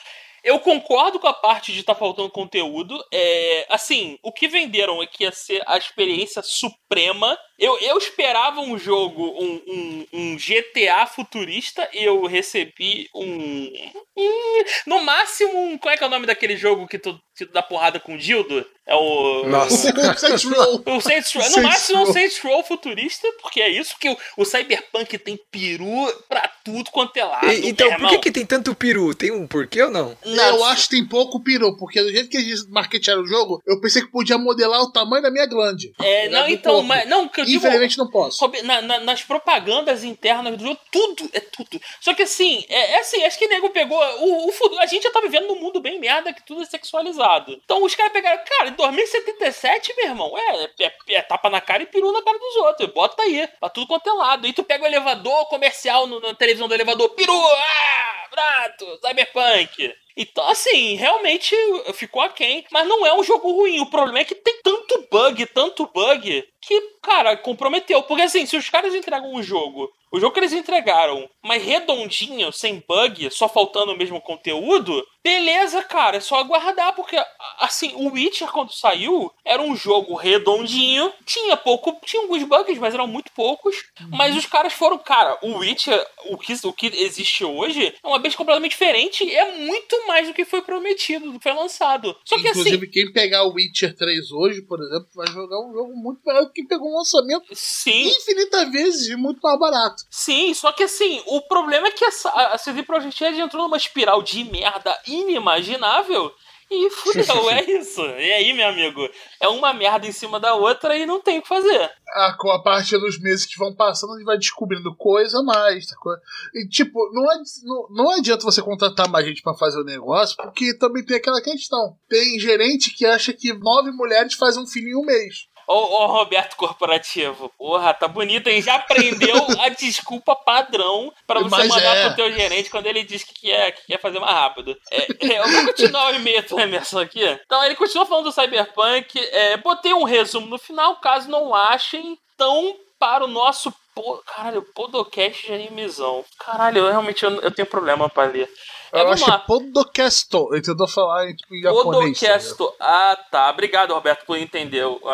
Eu concordo com a parte de estar faltando conteúdo. É, assim, o que venderam é que ia ser a experiência suprema. Eu, eu esperava um jogo, um, um, um GTA futurista, e eu recebi um. um- no máximo, um, qual é que é o nome daquele jogo que tu, que tu dá porrada com o Dildo? É o. Nossa. O Saints Row. O Saints Row. No Saints máximo é um Row. Saints Row futurista, porque é isso que o, o Cyberpunk tem peru pra tudo quanto é lado. E- então, por que, que tem tanto peru? Tem um porquê ou não? Eu Nossa. acho que tem pouco peru, porque do jeito que eles marketearam o jogo, eu pensei que podia modelar o tamanho da minha glande. É, Tá não, então, mas, não, que eu Infelizmente não posso. Na- na- nas propagandas internas do jogo, tudo, é tudo. Só que assim, é, é assim, acho que o nego pegou. O, o a gente já tá vivendo num mundo bem merda que tudo é sexualizado. Então os caras pegaram, cara, em 2077, meu irmão, é, é, é tapa na cara e peru na cara dos outros. Bota aí, pra tudo quanto é lado. E tu pega o elevador comercial no- na televisão do elevador, peru, ah, prato, cyberpunk. Então, assim, realmente ficou aquém, mas não é um jogo ruim. O problema é que tem tanto bug, tanto bug, que, cara, comprometeu. Porque, assim, se os caras entregam um jogo, o jogo que eles entregaram, mas redondinho, sem bug, só faltando o mesmo conteúdo, beleza, cara, é só aguardar, porque, assim, o Witcher, quando saiu, era um jogo redondinho, tinha pouco, tinha alguns bugs, mas eram muito poucos, mas os caras foram, cara, o Witcher, o que, o que existe hoje, é uma vez completamente diferente e é muito mais do que foi prometido, do que foi lançado. Só que, Inclusive, quem pegar o Witcher 3 hoje, por exemplo, vai jogar um jogo muito melhor do que pegou um lançamento assim, sim, infinitas vezes e muito mais barato. Sim, só que assim, o problema é que essa, a CD Projekt Red entrou numa espiral de merda inimaginável e fudeu, é isso. E aí, meu amigo, é uma merda em cima da outra e não tem o que fazer. Ah, com a partir dos meses que vão passando, a gente vai descobrindo coisa a mais. sacou? E, tipo, não, adi- não, não adianta você contratar mais gente pra fazer o negócio, porque também tem aquela questão. Tem gerente que acha que nove mulheres fazem um filho em um mês. Ô, ô, Roberto Corporativo, porra, tá bonito, hein? Já aprendeu a desculpa padrão pra você Mas mandar é. pro teu gerente quando ele diz que quer, que quer fazer mais rápido. É, é, eu vou continuar o e-mail do Emerson aqui. Então, ele continua falando do Cyberpunk. É, botei um resumo no final, caso não achem. Então, para o nosso. Po... Caralho, Podocast de animizão. Caralho, eu realmente eu, eu tenho problema pra ler. É, Eu acho lá. Podocasto. Ele tentou falar em, tipo, em japonês. tá? Podocasto. Ah, tá. Obrigado, Roberto, por entender. o-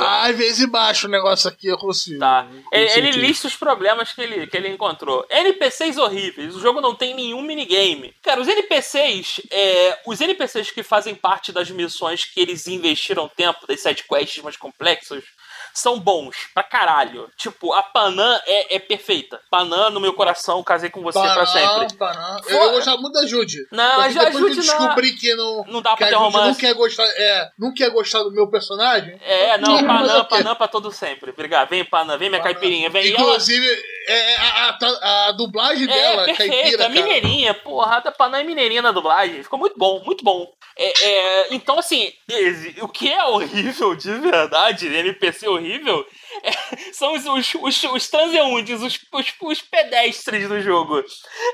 Ah, às vezes embaixo o negócio aqui, eu consigo. Tá. Ele, ele lista os problemas que ele, que ele encontrou. NPCs horríveis. O jogo não tem nenhum minigame. Cara, os NPCs, é, os NPCs que fazem parte das missões que eles investiram tempo, das sidequests mais complexas, são bons pra caralho. Tipo, a Panam é, é perfeita. Panam, no meu coração, casei com você pra sempre. Panam. For- Eu gostava muito da Jude. Não, a que eu Jude não- descobri que não. Não dá pra ter Jude não romance. quer gostar. É, não quer gostar do meu personagem. É, não, Panam? Panam pra todo sempre. Obrigado. Vem, Panam, vem minha Panam. caipirinha. Vem. E ela- Inclusive, é, a, a- a dublagem É, dela, perfeita, caipira, mineirinha, porra, a Panam é mineirinha na dublagem, ficou muito bom, muito bom. É, é, então, assim, o que é horrível de verdade, NPC horrível, é, são os, os, os, os transeuntes, os, os, os pedestres do jogo.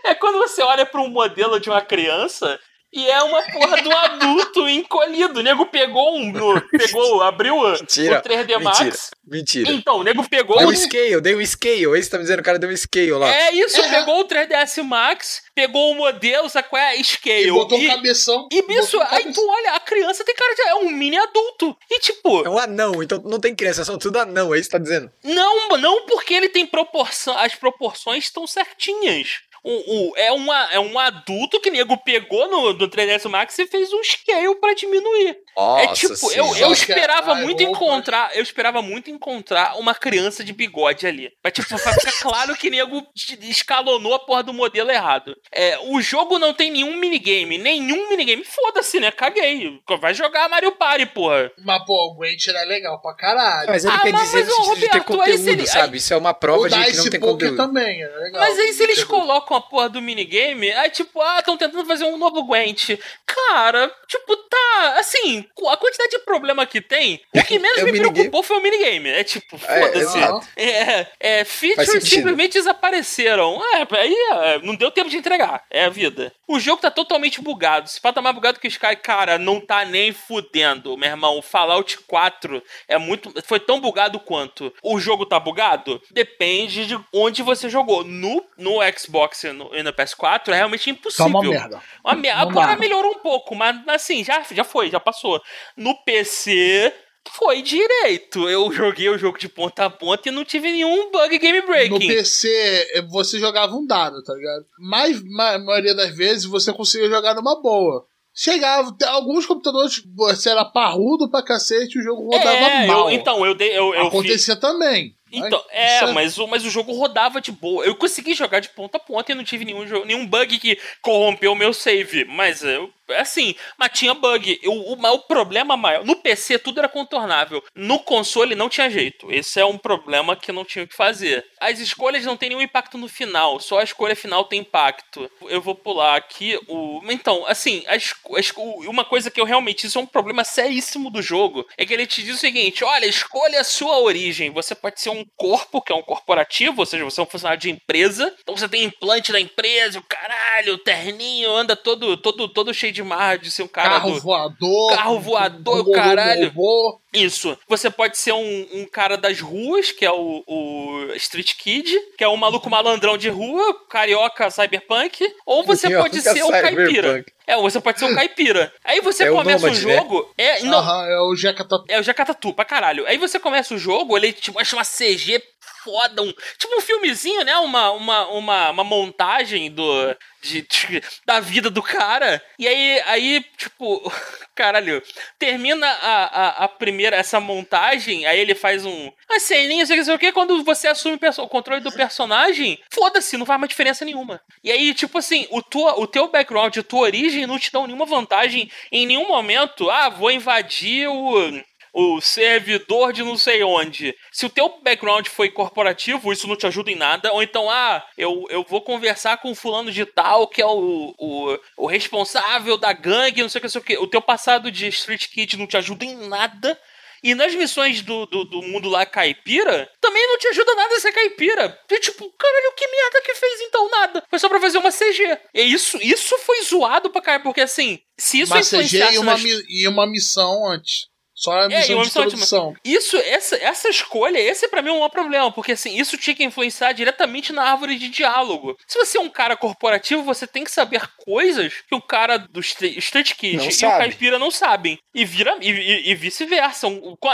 É quando você olha pra um modelo de uma criança e é uma porra de um adulto encolhido. O nego pegou um. no- pegou, abriu o, Mentira. o 3D Max. Mentira. Mentira. Então, o nego pegou. Deu o- um scale, deu um scale. Esse tá me dizendo, o cara deu um scale lá. É isso, É. pegou o 3DS Max, pegou o modelo, sabe qual é? Scale. E botou um e, cabeção. e bicho, um aí tu olha, a criança tem cara de. É um mini adulto. E tipo, É um anão, então não tem criança, são tudo anão, é isso que tá dizendo. não, não porque ele tem proporção. As proporções estão certinhas. Um, um- é, uma, é um adulto que nego pegou no, no 3ds Max e fez um scale pra diminuir. é Nossa tipo, eu, eu esperava muito encontrar. Eu esperava muito encontrar uma criança de bigode ali. Pra, tipo, pra ficar claro que nego escalonou a porra do modelo errado. É, o jogo não tem nenhum minigame. Nenhum minigame. Foda-se, né? Caguei. Vai jogar Mario Party, porra. Mas, pô, o Gwent era legal pra caralho. Mas ele Ah, quer mas- dizer mas, no sentido de ter Roberto, aí conteúdo, ele- sabe? Isso é uma prova o de que não tem conteúdo. também, era legal. Mas aí se eles colocam a porra do minigame, aí tipo, ah, estão tentando fazer um novo Gwent. Cara, tipo, tá. Assim, a quantidade de problema que tem, o que menos É o me minigame. preocupou foi o minigame. É tipo, É, foda-se. É, é, Faz features simplesmente desapareceram. É, aí é, não deu tempo de entregar. É a vida. O jogo tá totalmente bugado. Se pá tá mais bugado que o Sky, cara, não tá nem fudendo, meu irmão. O Fallout 4 é muito. Foi tão bugado quanto. O jogo tá bugado? Depende de onde você jogou. No, no Xbox e no, e no PS4 é realmente Tá impossível. uma merda. Uma Não Agora dá. melhorou um pouco, mas assim, já, já foi, já passou. No PC. Foi direito. Eu joguei o jogo de ponta a ponta e não tive nenhum bug game No breaking. PC, eh, você jogava um dado, tá ligado? Mas, ma- a maioria das vezes, você conseguia jogar numa boa. Chegava, alguns computadores, você era parrudo pra cacete, o jogo rodava é, mal. eu, então, eu dei. Eu, eu fiz- Acontecia também. Então, Mas é, mas o, mas o jogo rodava de boa. Eu consegui jogar de ponta a ponta e não tive nenhum, jogo, nenhum bug que corrompeu o meu save. Mas eu. Assim, mas tinha bug. O, mas o problema maior. No PC tudo era contornável. No console não tinha jeito. Esse é um problema que não tinha o que fazer. As escolhas não têm nenhum impacto no final. Só a escolha final tem impacto. Eu vou pular aqui o. Então, assim, a esco- a esco- uma coisa que eu realmente. Isso é um problema seríssimo do jogo. É que ele te diz o seguinte: olha, escolha a sua origem. Você pode ser um corpo, que é um corporativo, ou seja, você é um funcionário de empresa. Então você tem implante da empresa, o caralho, o terninho, anda todo, todo, todo cheio de de ser um cara carro do. voador. Carro voador, robô, caralho. robô. Isso. Você pode ser um, um cara das ruas, que é o, o Street Kid, que é um maluco malandrão de rua, carioca cyberpunk, ou você Carioca pode ser o caipira. cyberpunk. É, ou você pode ser o caipira. Aí você É o começa o nômade, né? jogo. É, não, Aham, é o Jeca Tatu. é o Jacatatu pra caralho. Aí você começa o jogo, ele te mostra uma CG foda, um, tipo um filmezinho, né? Uma, uma, uma, uma montagem do, de, de- da vida do cara. E aí, aí tipo, caralho, termina a, a, a primeira, essa montagem, aí ele faz um. Uma ceninha, sei sei o que, quando você assume o controle do personagem, foda-se, não faz mais diferença nenhuma. E aí, tipo assim, o, tua, o teu background, a tua origem não te dão nenhuma vantagem em nenhum momento. Ah, vou invadir o o servidor de não sei onde. Se o teu background foi corporativo, isso não te ajuda em nada. Ou então, ah, eu, eu vou conversar com o fulano de tal, que é o, o, o responsável da gangue, não sei o que, não sei o que. O teu passado de Street Kid não te ajuda em nada. E nas missões do, do, do mundo lá caipira, também não te ajuda nada a ser caipira. E tipo, caralho, que merda que fez então? Nada. Foi só pra fazer uma CG. E isso, isso foi zoado pra caralho, porque assim, se isso Uma CG e uma, nas e uma missão antes. Só a É, de introdução. Isso, essa, essa escolha, esse pra mim é um maior problema, porque assim, isso tinha que influenciar diretamente na árvore de diálogo. Se você é um cara corporativo, você tem que saber coisas que o cara do Street Kid e sabe. o caipira não sabem. E vira e, e- e vice-versa.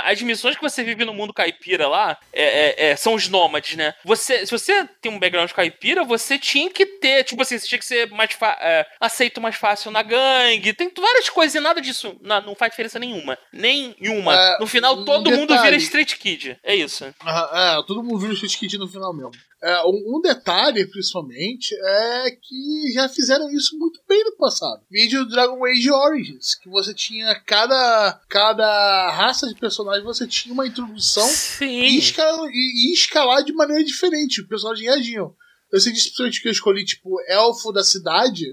As missões que você vive no mundo caipira lá é- é- é, são os nômades, né? Você, se você tem um background caipira, você tinha que ter, tipo assim, você tinha que ser mais é, aceito mais fácil na gangue. Tem várias coisas e nada disso na- não faz diferença nenhuma. Nenhuma. É, no final, um todo mundo detalhe. vira Street Kid. É isso. É, todo mundo viu o Street Kid no final mesmo. É, um, um detalhe, principalmente, é que já fizeram isso muito bem no passado. Vídeo Dragon Age Origins, que você tinha cada, cada raça de personagem, você tinha uma introdução e, escalar, e, e escalar de maneira diferente. Os personagens reagiam. Eu sei disso principalmente que eu escolhi, tipo, Elfo da Cidade,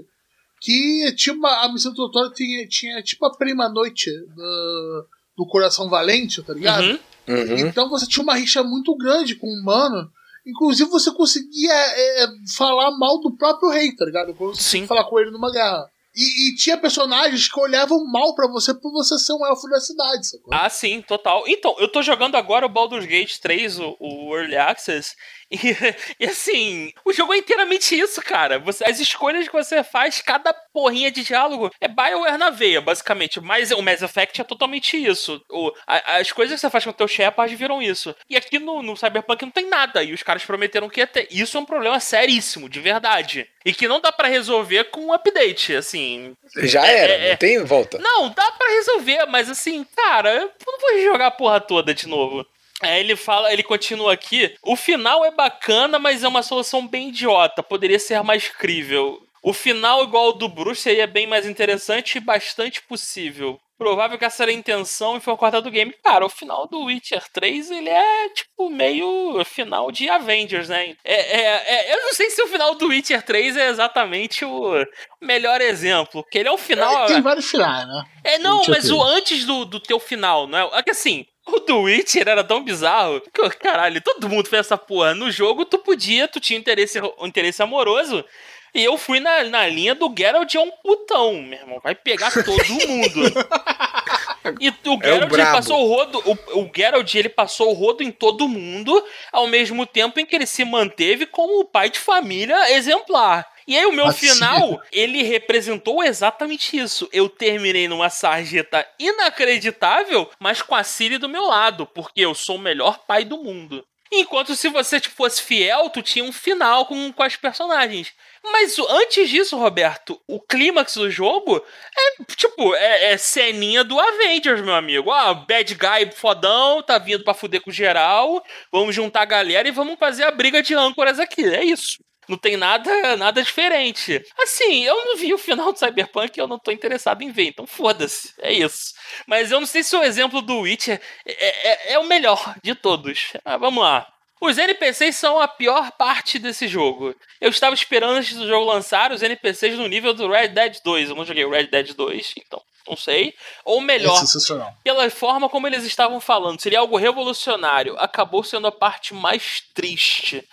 que tinha uma. A missão do tutorial tinha, tinha tipo a prima noite do, do Coração Valente, tá ligado? Uhum. Uhum. Então você tinha uma rixa muito grande com o humano. Inclusive você conseguia é, é, falar mal do próprio rei, tá ligado? Sim. falar com ele numa guerra. E, e tinha personagens que olhavam mal pra você por você ser um elfo da cidade, sacou? Ah, sim, total. Então, eu tô jogando agora o Baldur's Gate 3, o, o Early Access, e, e, assim, o jogo é inteiramente isso, cara. Você, as escolhas que você faz, cada porrinha de diálogo é Bioware na veia, basicamente. Mas o Mass Effect é totalmente isso. O, a, as coisas que você faz com o teu Shepard viram isso. E aqui no, no Cyberpunk não tem nada. E os caras prometeram que ia ter. Isso é um problema seríssimo, de verdade. E que não dá para resolver com um update, assim. Já É, era, é, é. não tem volta. Não, dá pra resolver, mas assim, cara, eu não vou jogar a porra toda de novo. Aí ele fala, ele continua aqui. O final é bacana, mas é uma solução bem idiota. Poderia ser mais crível. O final igual ao do Bruce seria bem mais interessante e bastante possível. Provável que essa era a intenção e foi cortado do game. Cara, o final do Witcher 3, ele é tipo meio final de Avengers, né? É, é- é- eu não sei se o final do Witcher 3 é exatamente o melhor exemplo. Porque ele é o final. É, tem vários finais, né? É, não, mas o 3. antes do, do teu final, não é? É que assim, o do Witcher era tão bizarro que, caralho, todo mundo fez essa porra. No jogo, tu podia, tu tinha interesse, interesse amoroso. E eu fui na, na linha do Geralt é um putão, meu irmão. Vai pegar todo mundo. E o Geralt ele brabo. passou o rodo. O, o Geralt ele passou o rodo em todo mundo, ao mesmo tempo em que ele se manteve como o pai de família exemplar. E aí o meu final, ele representou exatamente isso. Eu terminei numa sarjeta inacreditável, mas com a Siri do meu lado, porque eu sou o melhor pai do mundo. Enquanto se você tipo, fosse fiel, tu tinha um final com, com as personagens. Mas antes disso, Roberto, o clímax do jogo é tipo, é, é ceninha do Avengers, meu amigo. Ah, bad guy fodão, tá vindo pra fuder com geral. Vamos juntar a galera e vamos fazer a briga de âncoras aqui. É isso. Não tem nada, nada diferente. Assim, eu não vi o final do Cyberpunk e eu não tô interessado em ver, então foda-se. É isso. Mas eu não sei se o exemplo do Witcher é, é- é o melhor de todos. Ah, vamos lá. Os NPCs são a pior parte desse jogo. Eu estava esperando antes do jogo lançar os NPCs no nível do Red Dead 2. Eu não joguei o Red Dead 2, então não sei. Ou É melhor, sensacional. pela forma como eles estavam falando, seria algo revolucionário. Acabou sendo a parte mais triste.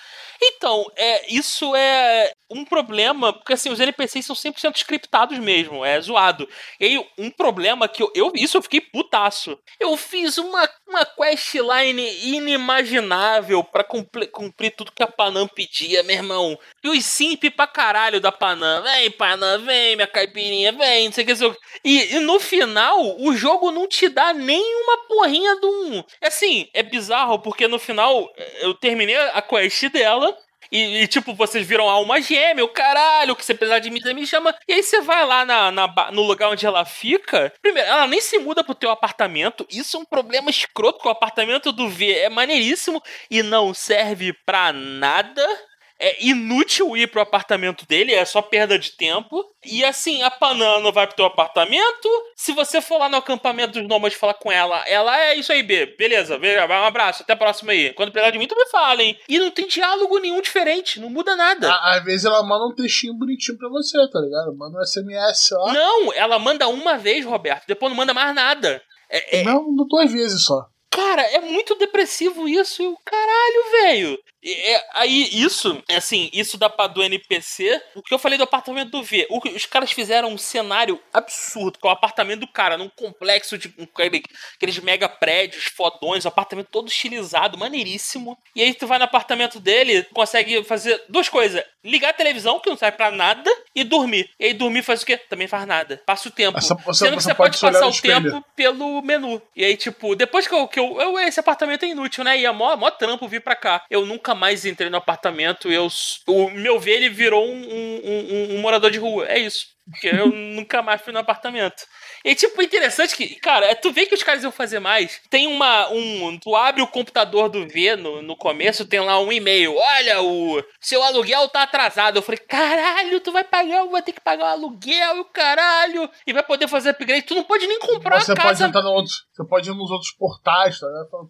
Então, é, isso é um problema, porque assim, os NPCs são 100% scriptados mesmo, é zoado. E aí, um problema que eu, eu isso eu fiquei putaço. Eu fiz uma, uma questline inimaginável pra cumprir, cumprir tudo que a Panam pedia, meu irmão. E os simp pra caralho da Panam. Vem, Panam, vem, minha caipirinha, vem, não sei o que. sei. E, e no final, o jogo não te dá nenhuma porrinha de um. Assim, é bizarro, porque no final eu terminei a quest dela. E, e, tipo, vocês viram alma gêmea, o caralho, que você precisar de mim, me chama. E aí você vai lá na, na no lugar onde ela fica. Primeiro, ela nem se muda pro teu apartamento. Isso é um problema escroto, porque o apartamento do V é maneiríssimo e não serve pra nada. É inútil ir pro apartamento dele, é só perda de tempo. E assim, a Panam não vai pro teu apartamento. Se você for lá no acampamento dos nômades falar com ela, ela é isso aí, B. Beleza, vai um abraço, até a próxima aí. Quando precisar de mim, tu me fala, hein? E não tem diálogo nenhum diferente, não muda nada. À- Às vezes ela manda um textinho bonitinho pra você, tá ligado? Manda um SMS ó. Não, ela manda uma vez, Roberto, depois não manda mais nada. É, é- Não, duas vezes só. Cara, é muito depressivo isso. Caralho, velho. É, aí, isso, assim, isso dá pra do NPC. O que eu falei do apartamento do V. o os caras fizeram um cenário absurdo, que é o apartamento do cara, num complexo de com aquele- aqueles mega prédios fodões, o apartamento todo estilizado, maneiríssimo. E aí tu vai no apartamento dele, consegue fazer duas coisas: ligar a televisão, que não serve pra nada, e dormir. E aí dormir faz o quê? Também faz nada. Passa o tempo. Você- Sendo que você pode passar o tempo pelo menu. E aí, tipo, depois que eu. Que eu, eu- esse apartamento é inútil, né? E é mó, mó trampo vir pra cá. Eu nunca mais entrei no apartamento. Eu, o meu ver, ele virou um, um- um- um morador de rua. É isso. Porque eu nunca mais fui no apartamento. E, tipo, interessante que, cara, é, tu vê que os caras iam fazer mais. Tem uma. Um, tu abre o computador do V no, no começo, tem lá um e-mail. Olha, o seu aluguel tá atrasado. Eu falei, caralho, tu vai pagar, vai ter que pagar o aluguel e o caralho. E vai poder fazer upgrade. Tu não pode nem comprar Você a pode casa. entrar no outro, você pode ir nos outros portais, tá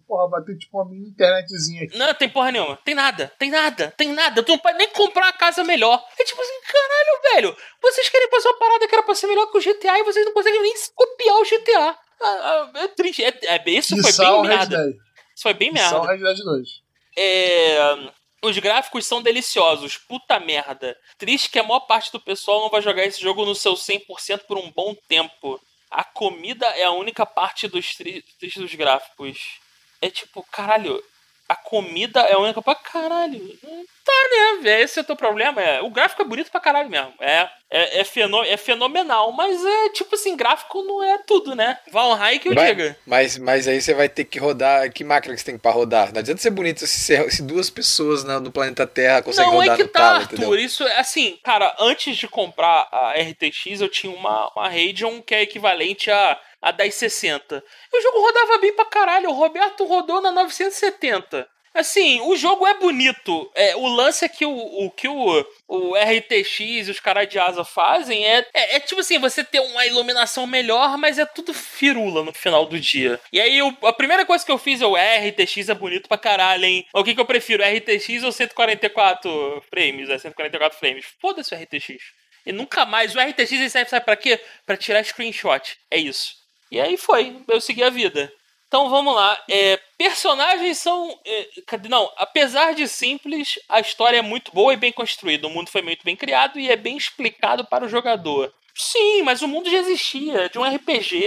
Porra, vai ter tipo uma mini internetzinha aqui. Não, tem porra nenhuma. Tem nada, tem nada, tem nada. Tu não pode nem comprar uma casa melhor. É tipo assim, caralho, velho. Vocês querem fazer uma parada que era pra ser melhor que o GTA e vocês não conseguem nem copiar o GTA. Ah, ah, é triste. É, é, isso foi bem merda. Isso foi bem merda. Red Dead 2. É, Os gráficos são deliciosos. Puta merda. Triste que a maior parte do pessoal não vai jogar esse jogo no seu 100% por um bom tempo. A comida é a única parte dos tri- tristes dos gráficos. É tipo, caralho. A comida é a única parte. Caralho. Tá, né? Esse é o teu problema. É, o gráfico é bonito pra caralho mesmo. É, é, é, fenô, é fenomenal, mas é tipo assim, gráfico não é tudo, né? Valheim que eu Vai- diga. Mas, mas aí você vai ter que rodar. Que máquina que você tem pra rodar? Não adianta ser bonito se, se duas pessoas na- no planeta Terra conseguem Não, rodar é que no tá, talo, Arthur. entendeu? Isso é assim, cara, antes de comprar a RTX, eu tinha uma, uma Radeon que é equivalente a, a 1060. E o jogo rodava bem pra caralho. O Roberto rodou na 970. Assim, o jogo é bonito. É, o lance é que o, o que o, o RTX e os caras de asa fazem é, é, é tipo assim, você ter uma iluminação melhor, mas é tudo firula no final do dia. E aí, a primeira coisa que eu fiz é o RTX é bonito pra caralho, hein? O que, que eu prefiro, RTX ou 144 frames? É 144 frames. Foda-se o RTX. E nunca mais. O RTX serve, sabe pra quê? Pra tirar screenshot. É isso. E aí foi. Eu segui a vida. Então vamos lá. É, personagens são. é, não, apesar de simples, a história é muito boa e bem construída. O mundo foi muito bem criado e é bem explicado para o jogador. Sim, mas o mundo já existia, de um RPG.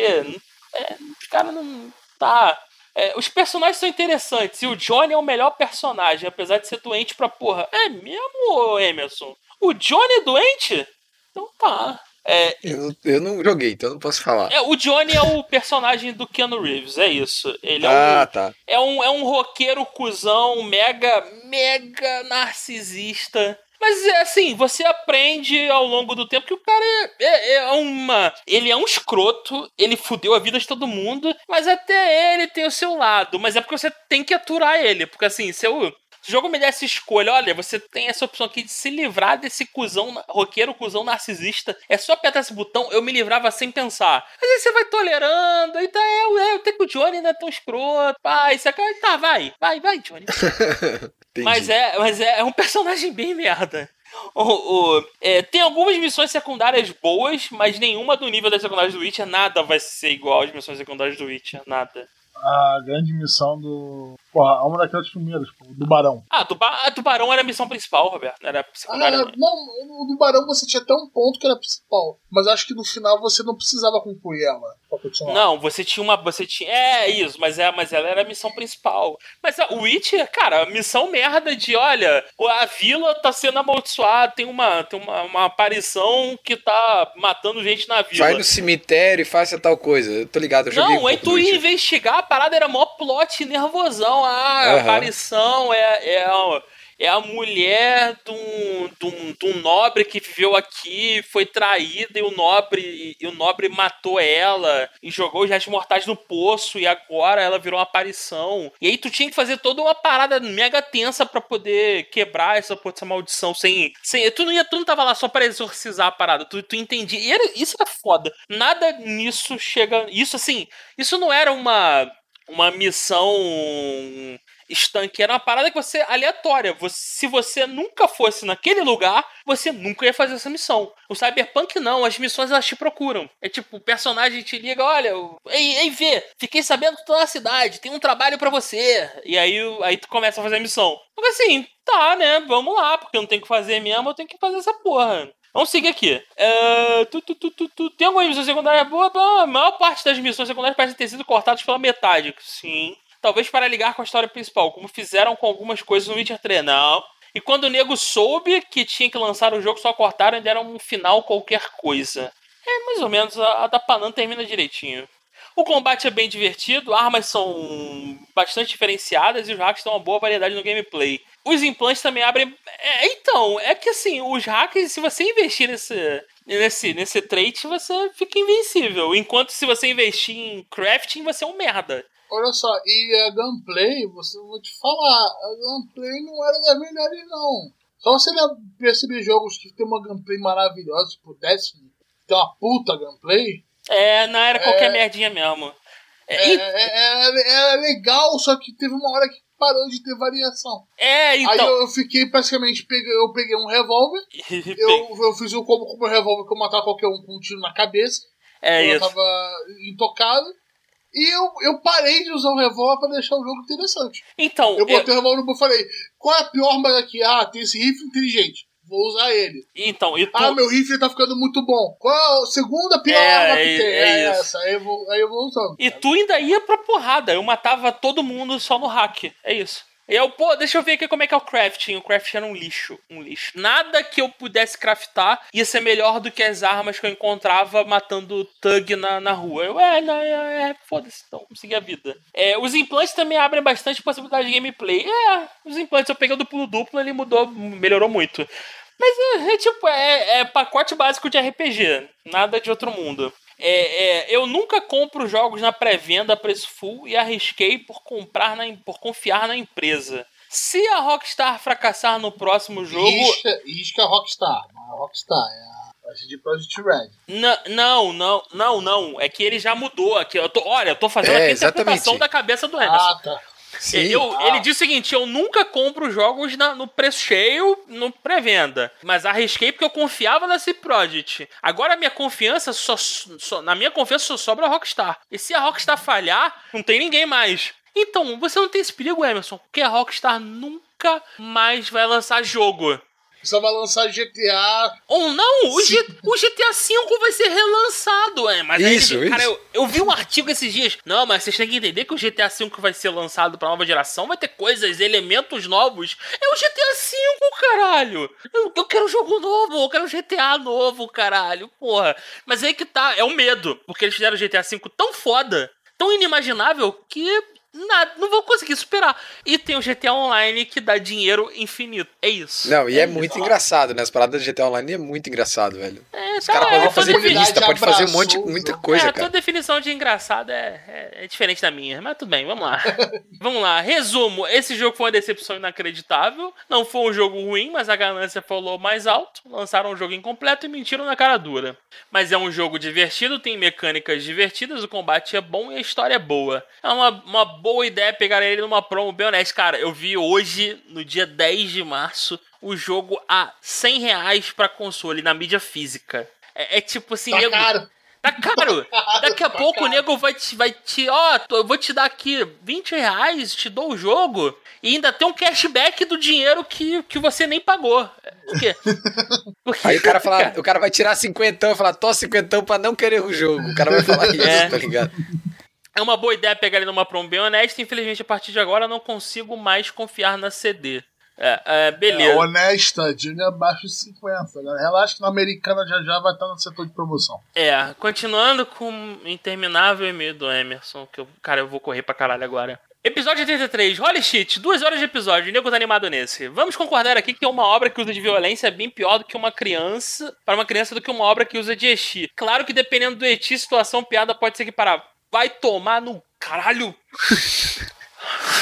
É, os caras não. Tá. É, os personagens são interessantes e o Johnny é o melhor personagem, apesar de ser doente pra porra. É mesmo, Emerson? O Johnny é doente? Então tá. É, Eu, eu não joguei, então não posso falar. é, o Johnny é o personagem do Keanu Reeves, é isso. Ele é ah, um, tá. é um, é um roqueiro cuzão, mega, mega narcisista. Mas é assim, você aprende ao longo do tempo que o cara é, é, é uma. Ele é um escroto, ele fudeu a vida de todo mundo, mas até ele tem o seu lado. Mas é porque você tem que aturar ele. Porque assim, se eu. Se o jogo me desse escolha, olha, você tem essa opção aqui de se livrar desse cuzão, roqueiro, cuzão narcisista. É só apertar esse botão, eu me livrava sem pensar. Mas aí você vai tolerando, aí tá, é, é, até que o Johnny não é tão escroto, pai, isso aqui, tá, vai, vai, vai, Johnny. Mas é, mas é, é um personagem bem merda. O, o- é, tem algumas missões secundárias boas, mas nenhuma do nível das secundárias do Witcher. Nada vai ser igual às missões secundárias do Witcher. Nada. A grande missão do. Porra, uma daquelas primeiras, pô, do Barão. Ah, tuba a Tubarão era a missão principal, Roberto. Não era Ah, secundária. não. não, no do Barão você tinha até um ponto que era principal. Mas acho que no final você não precisava concluir ela pra continuar. Não, você tinha uma. Você tinha. É isso, mas, é, mas ela era a missão principal. Mas a Witcher, cara, a missão merda de, olha, a vila tá sendo amaldiçoada, tem uma, tem uma, uma aparição que tá matando gente na vila. Vai no cemitério e faça tal coisa. Eu tô ligado, eu joguei um Não, aí pouco do tu ia investigar, a parada era mó plot nervosão. Ah, a Aham. aparição é, é, a- é a mulher de um, de, um, de um nobre que viveu aqui, foi traída e o nobre, e o nobre matou ela e jogou os restos mortais no poço e agora ela virou uma aparição. E aí tu tinha que fazer toda uma parada mega tensa pra poder quebrar essa, porra, essa maldição sem, sem tu não ia tu não tava lá só pra exorcizar a parada, tu, tu entendia. E era, isso era foda. Nada nisso chega, isso assim, isso não era uma uma missão estanque, era uma parada que você aleatória. Você- se você nunca fosse naquele lugar, você nunca ia fazer essa missão. O Cyberpunk não, as missões elas te procuram. É tipo, o personagem te liga, olha, ei, ei, vê, fiquei sabendo que tu tá na cidade, tem um trabalho pra você. E aí, aí tu começa a fazer a missão. Porque assim, tá, né, vamos lá, porque eu não tenho que fazer mesmo, eu tenho que fazer essa porra. Vamos seguir aqui. É, tu, tu, tu. Tem alguma missão secundária boa? Bom, A maior parte das missões secundárias parecem ter sido cortadas pela metade. Sim. Talvez para ligar com a história principal, como fizeram com algumas coisas no Witcher 3. Não. E quando o nego soube que tinha que lançar o jogo, só cortaram e deram um final qualquer coisa. É, mais ou menos, a, a da Panam termina direitinho. O combate é bem divertido, armas são bastante diferenciadas e os hacks dão uma boa variedade no gameplay. Os implantes também abrem. É, então, é que assim, os hacks, se você investir nesse, nesse, nesse trait, você fica invencível. Enquanto se você investir em crafting, você é um merda. Olha só, e a gameplay, você vou te falar, a gameplay não era das melhores não. Só você perceber jogos que tem uma gameplay maravilhosa, Destiny, que tem uma puta gameplay. É, não era qualquer É. merdinha mesmo. É, É, e- é, é- legal, só que teve uma hora que parou de ter variação. é, Aí então. eu, eu fiquei praticamente, peguei, eu peguei um revólver, eu, eu fiz o combo com o meu revólver que eu matava qualquer um com um tiro na cabeça. é eu isso. tava intocado. E eu, eu parei de usar o revólver pra deixar o jogo interessante. Então, Eu eu- botei o revólver e falei: qual é a pior arma daqui? Ah, tem esse rifle inteligente. Vou usar ele. então, e tu, Ah, meu rifle tá ficando muito bom. Qual a segunda pior É, arma que é- tem? é É, isso. essa. Aí eu vou, aí eu vou usando. e tu ainda ia pra porrada. Eu matava todo mundo só no hack. É isso. E eu, pô, deixa eu ver aqui como é que é o crafting. O crafting era um lixo, um lixo. Nada que eu pudesse craftar ia ser melhor do que as armas que eu encontrava matando thug na, na rua. Eu, é, não, é, é foda-se, então, seguir a vida. É, os implantes também abrem bastante possibilidade de gameplay. É, os implantes eu peguei do pulo duplo, ele mudou, melhorou muito. Mas é, é tipo, é, é pacote básico de RPG, nada de outro mundo. É, é, eu nunca compro jogos na pré-venda a preço full e arrisquei por comprar na, por confiar na empresa. Se a Rockstar fracassar no próximo jogo. Isca, isca é Rockstar, não é Rockstar, é a CD Projekt Red. Não, não, não, não. É que ele já mudou aqui. Eu tô, olha, eu tô fazendo É, aqui a interpretação exatamente. da cabeça do Emerson. Ah, tá. Sim. Eu- Ah. Ele disse o seguinte: eu nunca compro jogos na- no preço cheio, no pré-venda. Mas arrisquei porque eu confiava na CD Projekt. Agora minha confiança só, só- Na minha confiança só sobra a Rockstar. E se a Rockstar falhar, não tem ninguém mais. Então, você não tem esse perigo, Emerson, porque a Rockstar nunca mais vai lançar jogo. Só vai lançar GTA. Ou não, o, G- o GTA V vai ser relançado, é. Mas aí Isso, ele- cara, isso. eu, eu vi um artigo esses dias. Não, mas vocês têm que entender que o GTA V vai ser lançado pra nova geração, vai ter coisas, elementos novos. É o GTA V, caralho! Eu, eu quero um jogo novo, eu quero um GTA novo, caralho, porra. Mas aí que tá, é o medo, porque eles fizeram o GTA V tão foda, tão inimaginável, que nada, não vou conseguir superar. E tem o GTA Online que dá dinheiro infinito. É isso. Não, e é, isso. muito engraçado, né? As paradas do GTA Online é muito engrado, velho. É, Os caras é, podem fazer pista, pode fazer um monte, o muita jogo. coisa, é, a tua cara. definição de engraçado é, é, é diferente da minha, mas tudo bem, vamos lá. vamos lá, resumo: esse jogo foi uma decepção inacreditável. Não foi um jogo ruim, mas a ganância falou mais alto. Lançaram um jogo incompleto e mentiram na cara dura. Mas é um jogo divertido, tem mecânicas divertidas, o combate é bom e a história é boa. É uma, uma boa ideia pegar ele numa promo bem honesta. Cara, eu vi hoje, no dia 10 de março, o jogo a 100 reais pra console na mídia física. É, é tipo assim, Tá nego- caro. Tá caro! Daqui a Tá pouco caro. o nego vai te. Vai te ó, tô- eu vou te dar aqui 20 reais, te dou o jogo. E ainda tem um cashback do dinheiro que, que você nem pagou. Por quê? Porque, Aí o cara, fala, o cara vai tirar cinquentão e falar, tô cinquentão pra não querer o jogo. O cara vai falar isso, É. tá ligado? É uma boa ideia pegar ele numa promo bem honesta. Infelizmente, a partir de agora, eu não consigo mais confiar na CD. É, é, É, beleza. honesta, diga abaixo de 50. Galera. Relaxa que na americana já já vai estar no setor de promoção. É, continuando com o interminável e-mail do Emerson, que eu, cara, eu vou correr pra caralho agora. Episódio 83, Holy Shit, duas horas de episódio, o nego tá animado nesse. Vamos concordar aqui que uma obra que usa de violência é bem pior do que uma criança, para uma criança do que uma obra que usa de eti. Claro que dependendo do eti, situação, piada pode ser que parar. Vai tomar no caralho.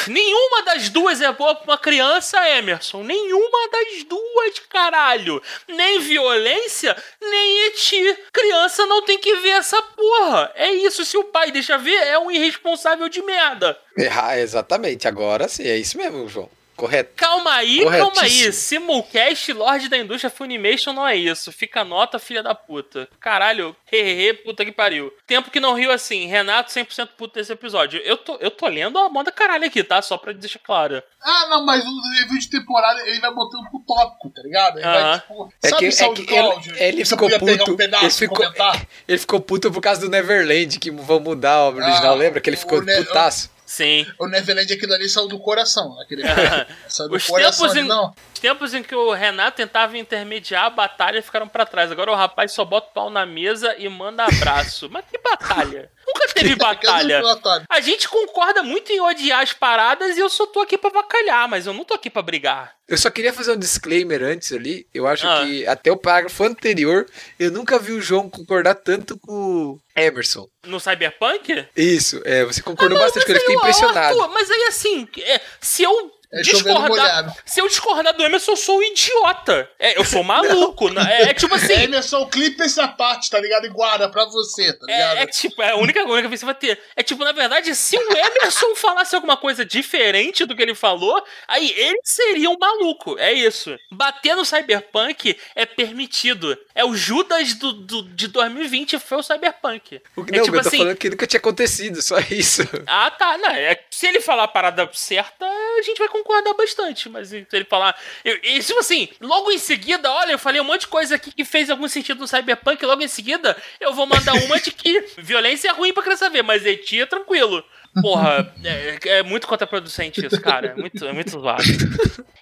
Nenhuma das duas é boa pra uma criança, Emerson. Nenhuma das duas, caralho. Nem violência, nem eti. Criança não tem que ver essa porra. É isso, se o pai deixa ver, é um irresponsável de merda. Ah, exatamente, agora sim, é isso mesmo, João. Correto. Calma aí, calma aí. Simulcast, Lorde da Indústria Funimation não é isso. Fica nota, filha da puta. Caralho, hehehe, puta que pariu. Tempo que não riu assim. Renato 100% puto desse episódio. Eu tô, eu tô lendo a moda caralho aqui, tá? Só pra deixar claro. Ah, não, mas o review de temporada ele vai botando pro tópico, tá ligado? Ele Aham. vai, tipo, É sabe que, o é que ele, ele ficou puto. um ele, ficou, ele ficou puto por causa do Neverland, que vão mudar a obra original, Ah, lembra? Que ele ficou o Ne- putaço. Sim. O Neverland aquilo ali saiu do coração. Aquele saiu do Os coração tempos, ali, em, não. os tempos em que o Renato tentava intermediar a batalha ficaram pra trás. Agora o rapaz só bota o pau na mesa e manda abraço. Mas que batalha? Nunca teve batalha. A gente concorda muito em odiar as paradas e eu só tô aqui pra bacalhar, mas eu não tô aqui pra brigar. Eu só queria fazer um disclaimer antes ali. Eu acho Ah. que até o parágrafo anterior, eu nunca vi o João concordar tanto com o Emerson. No Cyberpunk? Isso, é, você concordou Não, bastante com ele, fiquei impressionado. Arthur, mas aí assim, é, se eu É discordar. Se eu discordar do Emerson, eu sou um idiota. É, eu sou maluco. né? É, é tipo assim. Emerson, clipe essa parte, tá ligado? E guarda pra você, tá ligado? É, é tipo, é a única, a única vez que você vai ter. É tipo, na verdade, se o Emerson falasse alguma coisa diferente do que ele falou, aí ele seria um maluco. É isso. Bater no Cyberpunk é permitido. É o Judas do, do- de 2020 foi o Cyberpunk. O que é não, tipo eu tô assim. falando que nunca tinha acontecido, só isso. Ah, tá. Não, é, se ele falar a parada certa, a gente vai concordar bastante. Mas se ele falar. Eu, e tipo assim, logo em seguida, olha, eu falei um monte de coisa aqui que fez algum sentido no Cyberpunk. Logo em seguida, eu vou mandar uma de que violência é ruim pra criança ver, mas eti é tranquilo. Porra, é, é muito contraproducente isso, cara. É muito, é muito zoado.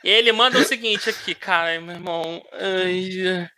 E ele manda o seguinte aqui, cara, meu irmão. ai,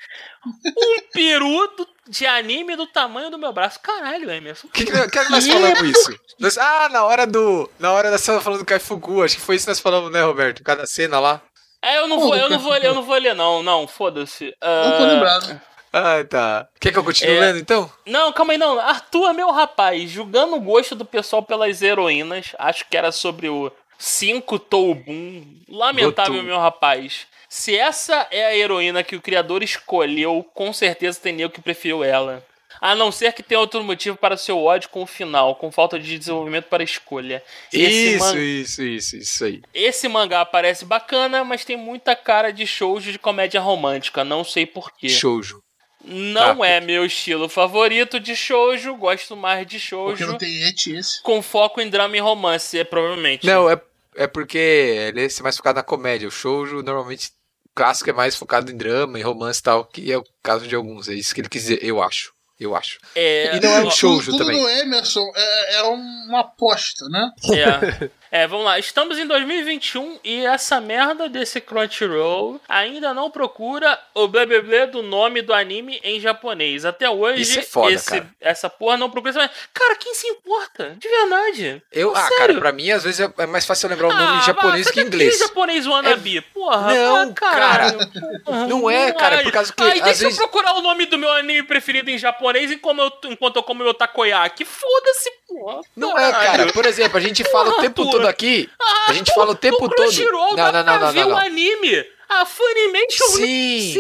um peru do- de anime do tamanho do meu braço. Caralho, Emerson. Que, que, que nós falamos isso? Nós- ah, na hora do. Na hora da cena falando do Kaifugu, acho que foi isso que nós falamos, né, Roberto? Cada cena lá. É, eu não Pô, vou, eu não vou ler, eu não vou ler, não. Não, foda-se. Não tô lembrado. Ah, tá. Quer que eu continue É. lendo então? Não, calma aí, não. Arthur, meu rapaz, julgando o gosto do pessoal pelas heroínas, acho que era sobre o 5 Toubum. Lamentável, Gotu. meu rapaz. Se essa é a heroína que o criador escolheu, com certeza tem nego que preferiu ela. A não ser que tenha outro motivo para seu ódio com o final, com falta de desenvolvimento para a escolha. Esse Isso, man- isso, isso, isso aí. Esse mangá parece bacana, mas tem muita cara de shoujo de comédia romântica, não sei porquê. Shoujo. Não Tá. é meu estilo favorito de shoujo, gosto mais de Porque shoujo não tem eti esse. com foco em drama e romance, é, provavelmente. Não, é, é porque ele é mais focado na comédia. O shoujo, normalmente, o clássico é mais focado em drama e romance e tal, que é o caso de alguns. É isso que ele quis dizer, eu acho. Eu acho. É, E não é um shoujo tudo também. do Emerson é, é uma aposta, né? É. É, vamos lá. Estamos em 2021 e essa merda desse Crunchyroll ainda não procura o blá blá blá do nome do anime em japonês. Até hoje, Isso é foda, esse- cara. essa porra não procura. Cara, quem se importa? De verdade. Eu, ah, Sério? cara, pra mim, às vezes é é mais fácil lembrar o nome Ah, em japonês que em inglês. aquele japonês wannabe? Porra, Não, caralho. Porra, Não é, cara, ai. por causa que, Ai, às deixa vezes- eu procurar o nome do meu anime preferido em japonês enquanto eu, enquanto eu como meu takoyaki. Foda-se, porra. Não é, cara. Por exemplo, a gente fala o tempo Arthur. Todo aqui. Ah, A gente pô, fala o tempo todo. Crunchyroll Não, não, não, não, não, o não. anime. A Funimation Sim.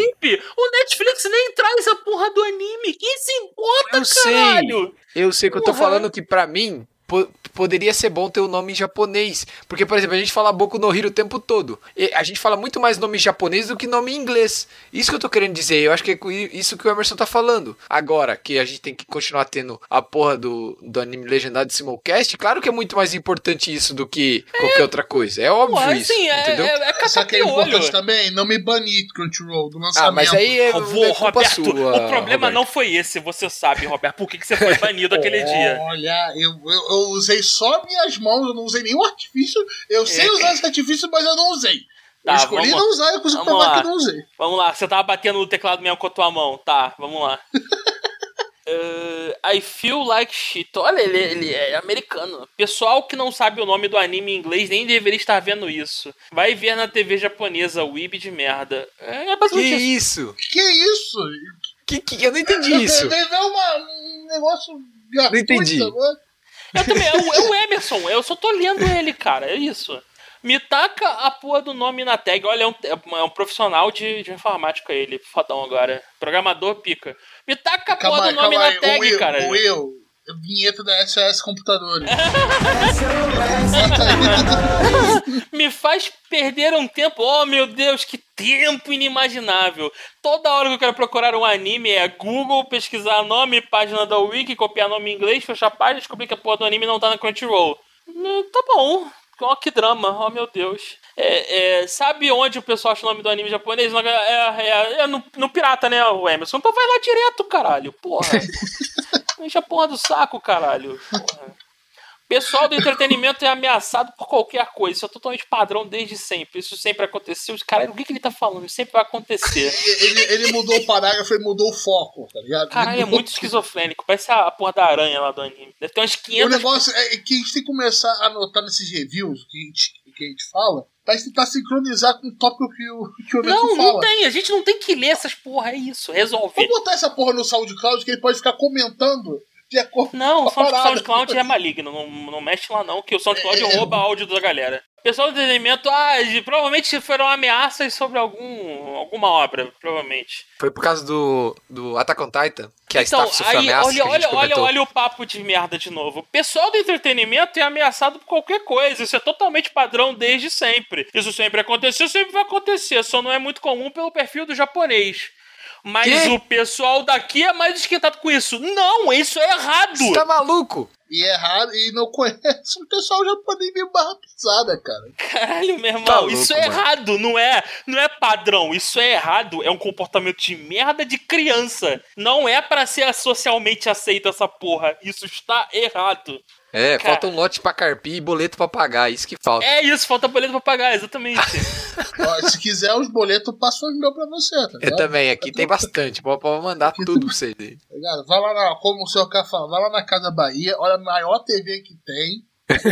O Netflix nem traz a porra do anime. Quem se importa, Eu sei. caralho? Eu sei que eu tô falando que pra mim po- poderia ser bom ter o nome em japonês. Porque, por exemplo, a gente fala Boku no Hero o tempo todo. E a gente fala muito mais nome em japonês do que nome em inglês. Isso que eu tô querendo dizer. Eu acho que é isso que o Emerson tá falando. Agora, que a gente tem que continuar tendo a porra do, do anime legendado de simulcast, claro que é muito mais importante isso do que qualquer outra coisa. É óbvio Porra, isso. assim, é, entendeu? é, é Só que é importante também não me banir Crunchyroll do lançamento. ah, mas aí é, vou, é culpa Roberto, sua. o problema Roberto. não foi esse, você sabe, Roberto. Por que, que você foi banido aquele dia? Olha, eu, eu, eu usei só minhas mãos, eu não usei nenhum artifício. Eu sei usar esse artifício, mas eu não usei. Tá, eu escolhi vamos- não usar, eu consigo provar lá. que não usei. Vamos lá, você tava batendo no teclado mesmo com a tua mão. Tá, vamos lá. Uh, I feel like shit. Olha, ele, ele é americano. Pessoal que não sabe o nome do anime em inglês nem deveria estar vendo isso. Vai ver na TV japonesa, Weeb de merda. É, é Que basicamente isso. isso? Que isso? Que, que, eu não entendi isso. Veio uma, um negócio gratuito entendi. agora. Eu também, é o, é o Emerson, eu só tô lendo ele, cara, é isso. Me taca a porra do nome na tag. Olha, é um, é um profissional de, de informática ele, fodão agora. Programador pica. Me taca a porra do nome na tag, cara. o Will, vinheta da SOS Computadores. Me faz perder um tempo. Oh, meu Deus, que tempo inimaginável. Toda hora que eu quero procurar um anime é Google, pesquisar nome, página da Wiki, copiar nome em inglês, fechar a página, descobrir que a porra do anime não tá na Crunchyroll. Hum, Tá bom. Oh, que drama. Oh, meu Deus. É, é, sabe onde o pessoal acha o nome do anime japonês? É, é- é no, no Pirata, né, o Emerson? Então vai lá direto, caralho. Porra. Enche a porra do saco, caralho. Porra. Pessoal do entretenimento é ameaçado por qualquer coisa. Isso é totalmente padrão desde sempre. Isso sempre aconteceu. Caralho, o que, que ele tá falando? Isso sempre vai acontecer. ele, ele mudou o parágrafo, ele mudou o foco, tá ligado? Caralho, é mudou- muito esquizofrênico. Parece a, a porra da aranha lá do anime. Deve ter umas O 500. negócio é que a gente tem que começar a anotar nesses reviews que a gente, que a gente fala, pra tentar sincronizar com o tópico que o, que o Não, fala. não tem. A gente não tem que ler essas porra. É isso. Resolve. Vamos botar essa porra no SoundCloud que ele pode ficar comentando de acordo Não, com o a Sound- parada. SoundCloud é maligno, não, não mexe lá não, que o SoundCloud É. rouba áudio da galera. Pessoal do entretenimento, ah, provavelmente foram ameaças sobre algum, alguma obra, provavelmente. Foi por causa do, do Attack on Titan, que a Então, staff sofreu aí, ameaça olha, que olha, olha, olha o papo de merda de novo. O pessoal do entretenimento é ameaçado por qualquer coisa. Isso é totalmente padrão desde sempre. Isso sempre aconteceu, sempre vai acontecer. Só não é muito comum pelo perfil do japonês. Mas Quê? o pessoal daqui é mais esquentado com isso. Não, isso é errado. Você tá maluco? E é raro, e não conhece um pessoal japonês meio barra pesada, cara. Caralho, meu irmão, Tá louco, isso é mano. errado, não é? Não é padrão, isso é errado, é um comportamento de merda de criança. Não é pra ser socialmente aceito essa porra. Isso está errado. É, Cara. falta um lote pra carpir e boleto pra pagar, isso que falta. É isso, falta boleto pra pagar, exatamente. Ó, se quiser os boletos, eu passo os meus pra você, tá Eu também, aqui tem bastante, pode mandar tudo pra você. aí. Tá ligado? Vai lá na, como o senhor K fala, vai lá na Casa Bahia, olha a maior TV que tem,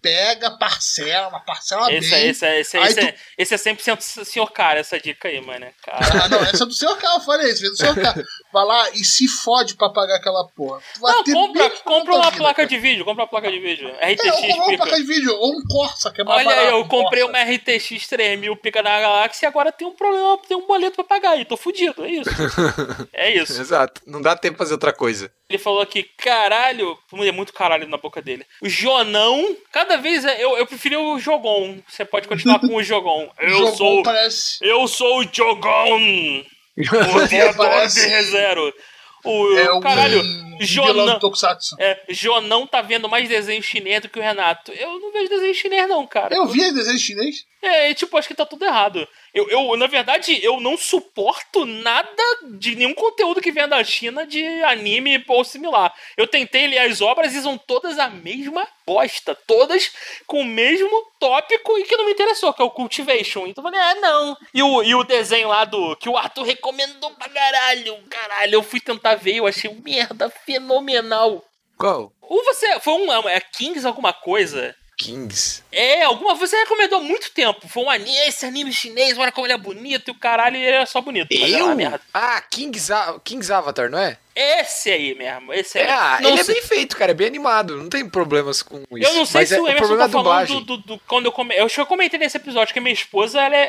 pega, parcela, uma parcela esse, bem. é, esse, é, esse, é, Aí esse, é, tu- esse é 100% senhor cara, essa dica aí, mano. Cara. Ah, não, essa é do senhor K, eu falei isso, é do senhor K. Vai lá e se fode pra pagar aquela porra. Tu vai Não, ter compra, compra uma vida, placa cara. de vídeo, compra uma placa de vídeo. É, RTX eu compro uma pica. placa de vídeo, ou um Corsa, que é mais Olha aí, barato. eu um comprei Corsa. uma RTX 3000 pica na galáxia e agora tem um problema, tem um boleto pra pagar aí, tô fudido, é isso. é isso. Exato, não dá tempo pra fazer outra coisa. Ele falou aqui, caralho, é muito caralho na boca dele. O Jonão, cada vez é, eu, eu preferi o Jogon. Você pode continuar com o Jogon. Eu Jogou, sou. parece... Eu sou o Jogon! O de ReZero. O, É um caralho, vilão Jonão. É, Jonão tá vendo mais desenho chinês do que o Renato. Eu não vejo desenho chinês, não, cara. Eu vi desenho chinês. É, tipo, acho que tá tudo errado. Eu, eu, na verdade, eu não suporto nada de nenhum conteúdo que venha da China de anime ou similar. Eu tentei ler as obras e são todas a mesma bosta. Todas com o mesmo tópico e que não me interessou, que é o Cultivation. Então eu falei, é, não. E o, e o desenho lá do. que o Arthur recomendou pra caralho. Caralho, eu fui tentar ver, eu achei merda fenomenal. Qual? Ou você. Foi um. É Kings alguma coisa? Kings. É, alguma você recomendou há muito tempo. Foi um anime, esse anime chinês, olha como ele é bonito e o caralho, ele é só bonito. É Eu? merda. Ah, Kings, Kings Avatar, não é? Esse aí mesmo, esse aí. É, ah, Não ele sei- é bem feito, cara, é bem animado, não tem problemas com isso. Eu não sei mas se é, o o Emerson é tá falando do, do, do- quando eu come... Eu acho que eu comentei nesse episódio que a minha esposa ela é,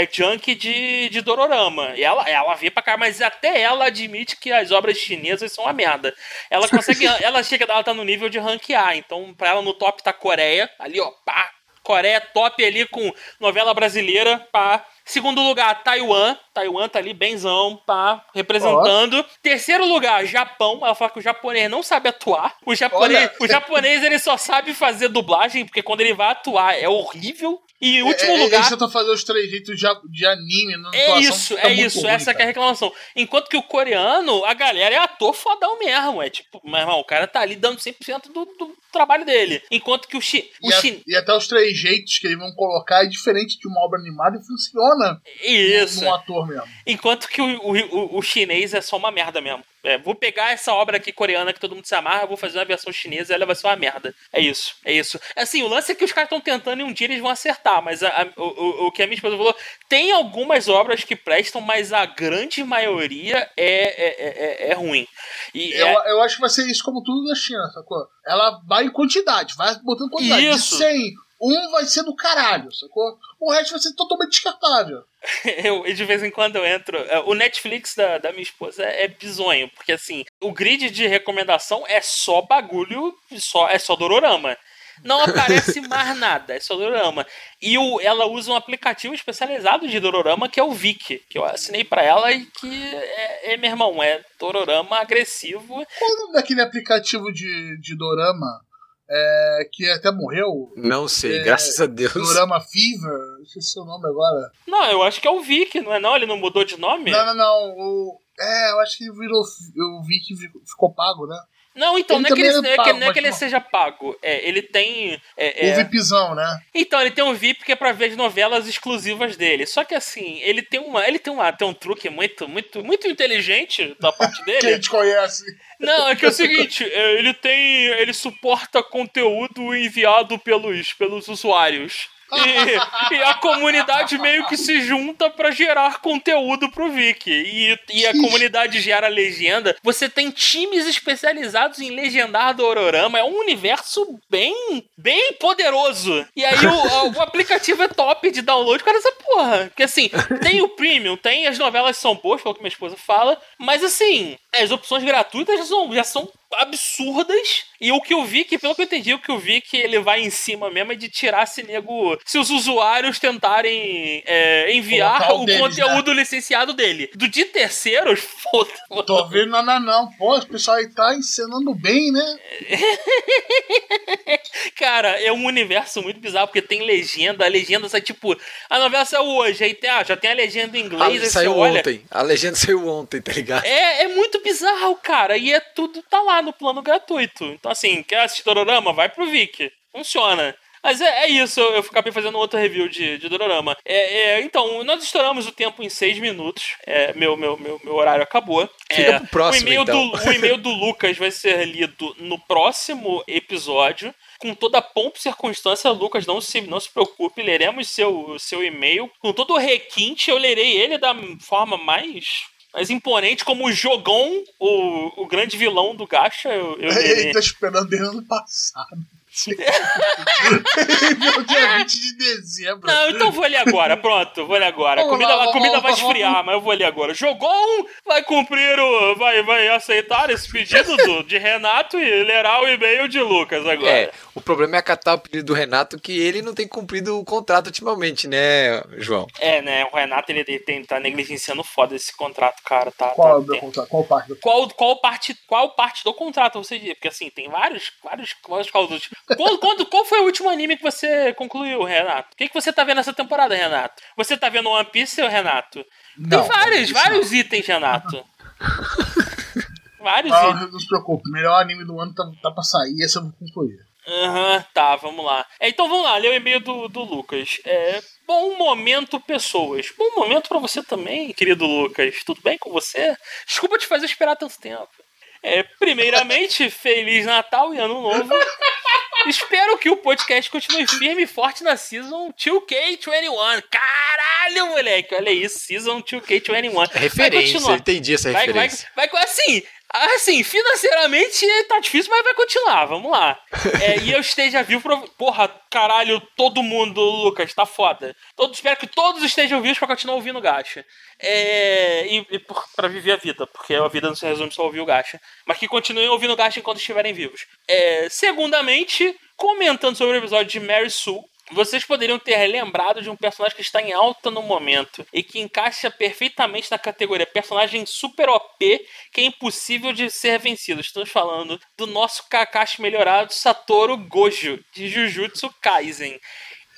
é, é junk de, de Dororama. E ela, ela vê pra cá, mas até ela admite que as obras chinesas são uma merda. Ela consegue. ela chega, ela tá no nível de ranquear. Então, pra ela no top tá Coreia, ali, ó, pá. Coreia top ali com novela brasileira, pá. Segundo lugar, Taiwan. Taiwan tá ali, benzão, pá, representando. Terceiro lugar, Japão. Ela fala que o japonês não sabe atuar. O japonês, Olha- o japonês ele só sabe fazer dublagem, porque quando ele vai atuar é horrível. E em último é, é, lugar. Eles tentam fazer os três jeitos de, de anime na É atuação, isso, é isso, ruim, essa que é a reclamação. Enquanto que o coreano, a galera é ator fodão mesmo. É tipo, meu irmão, o cara tá ali dando 100% do, do trabalho dele. Enquanto que o, chi, o E, a- e até os três jeitos que eles vão colocar é diferente de uma obra animada e funciona Isso. num ator mesmo. Enquanto que o, o, o- chinês é só uma merda mesmo. É, vou pegar essa obra aqui coreana que todo mundo se amarra, vou fazer uma versão chinesa e ela vai ser uma merda. É isso, é isso. Assim, o lance é que os caras estão tentando e um dia eles vão acertar, mas a- a- o, o- que a minha esposa falou, tem algumas obras que prestam, mas a grande maioria é, é, é, é- é ruim. E Eu, é- eu acho que vai ser isso como tudo da China, sacou? Ela vai em quantidade, vai botando quantidade. Isso. De 100, um vai ser do caralho, sacou? O resto vai ser totalmente descartável. eu, de vez em quando eu entro. é, O Netflix da, da minha esposa é, é bizonho, porque assim, o grid de recomendação é só bagulho, só, é só Dororama. Não aparece mais nada, é só Dororama. E o, ela usa um aplicativo especializado de Dororama, que é o Viki, que eu assinei pra ela e que é, é, meu irmão, é Dororama agressivo. Qual o nome daquele aplicativo de, de Dorama é, que até morreu? Não sei, É, graças a Deus. Dorama Fever? Esqueci o nome agora. Não, eu acho que é o Viki, não é não? Ele não mudou de nome? Não, não, não. O, é, eu acho que ele virou. Eu vi que ficou- ficou pago, né? Não, então, Ele não é que ele, é é pago, não é que ele seja pago. É, ele tem. é, O é- VIPzão, né? Então, ele tem um VIP que é pra ver as novelas exclusivas dele. Só que assim, ele tem uma. Ele tem, uma, tem um truque muito, muito, muito inteligente da parte Que a dele. gente conhece. Não, é que é o seguinte, é, ele tem. Ele suporta conteúdo enviado pelos, pelos usuários. E, e a comunidade meio que se junta pra gerar conteúdo pro Viki. E, e a comunidade gera legenda. Você tem times especializados em legendar do Ororama. É um universo bem, bem poderoso. E aí o, o aplicativo é top de download para essa porra. Porque assim, tem o premium, tem as novelas são boas, pelo que minha esposa fala. Mas assim, as opções gratuitas já são, já são absurdas. E o que eu vi, que pelo que eu entendi, o que eu vi que ele vai em cima mesmo é de tirar se nego. Se os usuários tentarem é, enviar Colocar o o deles, conteúdo licenciado dele. Do de terceiros, foda Tô vendo nada não. Pô, o pessoal aí tá encenando bem, né? Cara, é um universo muito bizarro, porque tem legenda, a legenda sai tipo. A novela saiu hoje, aí tem, ah, já tem a legenda em Ah, inglês, aí saiu olha. ontem. A legenda saiu ontem, tá ligado? É, é muito bizarro, cara. E é tudo tá lá no plano gratuito. Então, assim, quer assistir Dororama? Vai pro Viki. Funciona. Mas é, é isso, eu acabei fazendo outra review de, de Dororama. É, é, então, nós estouramos o tempo em seis minutos. É, meu, meu, meu, meu horário acabou. Fica É, pro próximo, o e-mail então. do, o e-mail do Lucas vai ser lido no próximo episódio. Com toda a pompa e circunstância, Lucas, não se, não se preocupe, leremos seu, seu e-mail. Com todo o requinte, eu lerei ele da forma mais, mais imponente, como o Jogão, o, o grande vilão do Gacha. Eu, eu. Ele tá esperando desde o ano passado. Meu dia 20 de dezembro. Não, então vou ali agora, pronto, vou ali agora. A Vamos comida, lá, a comida vamos vai esfriar, mas eu vou ali agora. Jogou um, vai cumprir o. Vai, vai aceitar esse pedido do, de Renato e lerá o e-mail de Lucas agora. É, o problema é acatar o pedido do Renato que ele não tem cumprido o contrato ultimamente, né, João? É, né? O Renato ele, ele tem, tá negligenciando foda esse contrato, cara. Tá, Qual, tá, é contrato? Qual parte do qual, qual, parte, qual parte do contrato você diz? Porque assim, tem vários, vários, vários cláusulas. Quando, quando, qual foi o último anime que você concluiu, Renato? O que, que você tá vendo essa temporada, Renato? Você tá vendo One Piece, Renato? Tem Não, vários, isso vários itens, Renato. vários Não, itens. não se preocupe, o melhor anime do ano tá, tá pra sair, esse eu vou concluir. Aham, tá, vamos lá. É, então vamos lá, ler o e-mail do, do Lucas. É, bom momento, pessoas. Bom momento pra você também, querido Lucas. Tudo bem com você? Desculpa te fazer esperar tanto tempo. É, primeiramente, Feliz Natal e Ano Novo. Espero que o podcast continue firme e forte na Season 2K21. Caralho, moleque, olha isso, Season 2K21. É Vai referência, eu entendi essa Vai, vai, referência. vai, assim, assim, financeiramente tá difícil, mas vai continuar, vamos lá. É, e eu esteja vivo pra... Porra, caralho, todo mundo, Lucas, tá foda. Todo, espero que todos estejam vivos pra continuar ouvindo o Gacha. É, e, e por, pra viver a vida, porque a vida não se resume só a ouvir o Gacha. Mas que continuem ouvindo o Gacha enquanto estiverem vivos. É, segundamente, comentando sobre o episódio de Mary Sue, vocês poderiam ter lembrado de um personagem que está em alta no momento e que encaixa perfeitamente na categoria personagem super OP que é impossível de ser vencido. Estamos falando do nosso Kakashi melhorado Satoru Gojo, de Jujutsu Kaisen.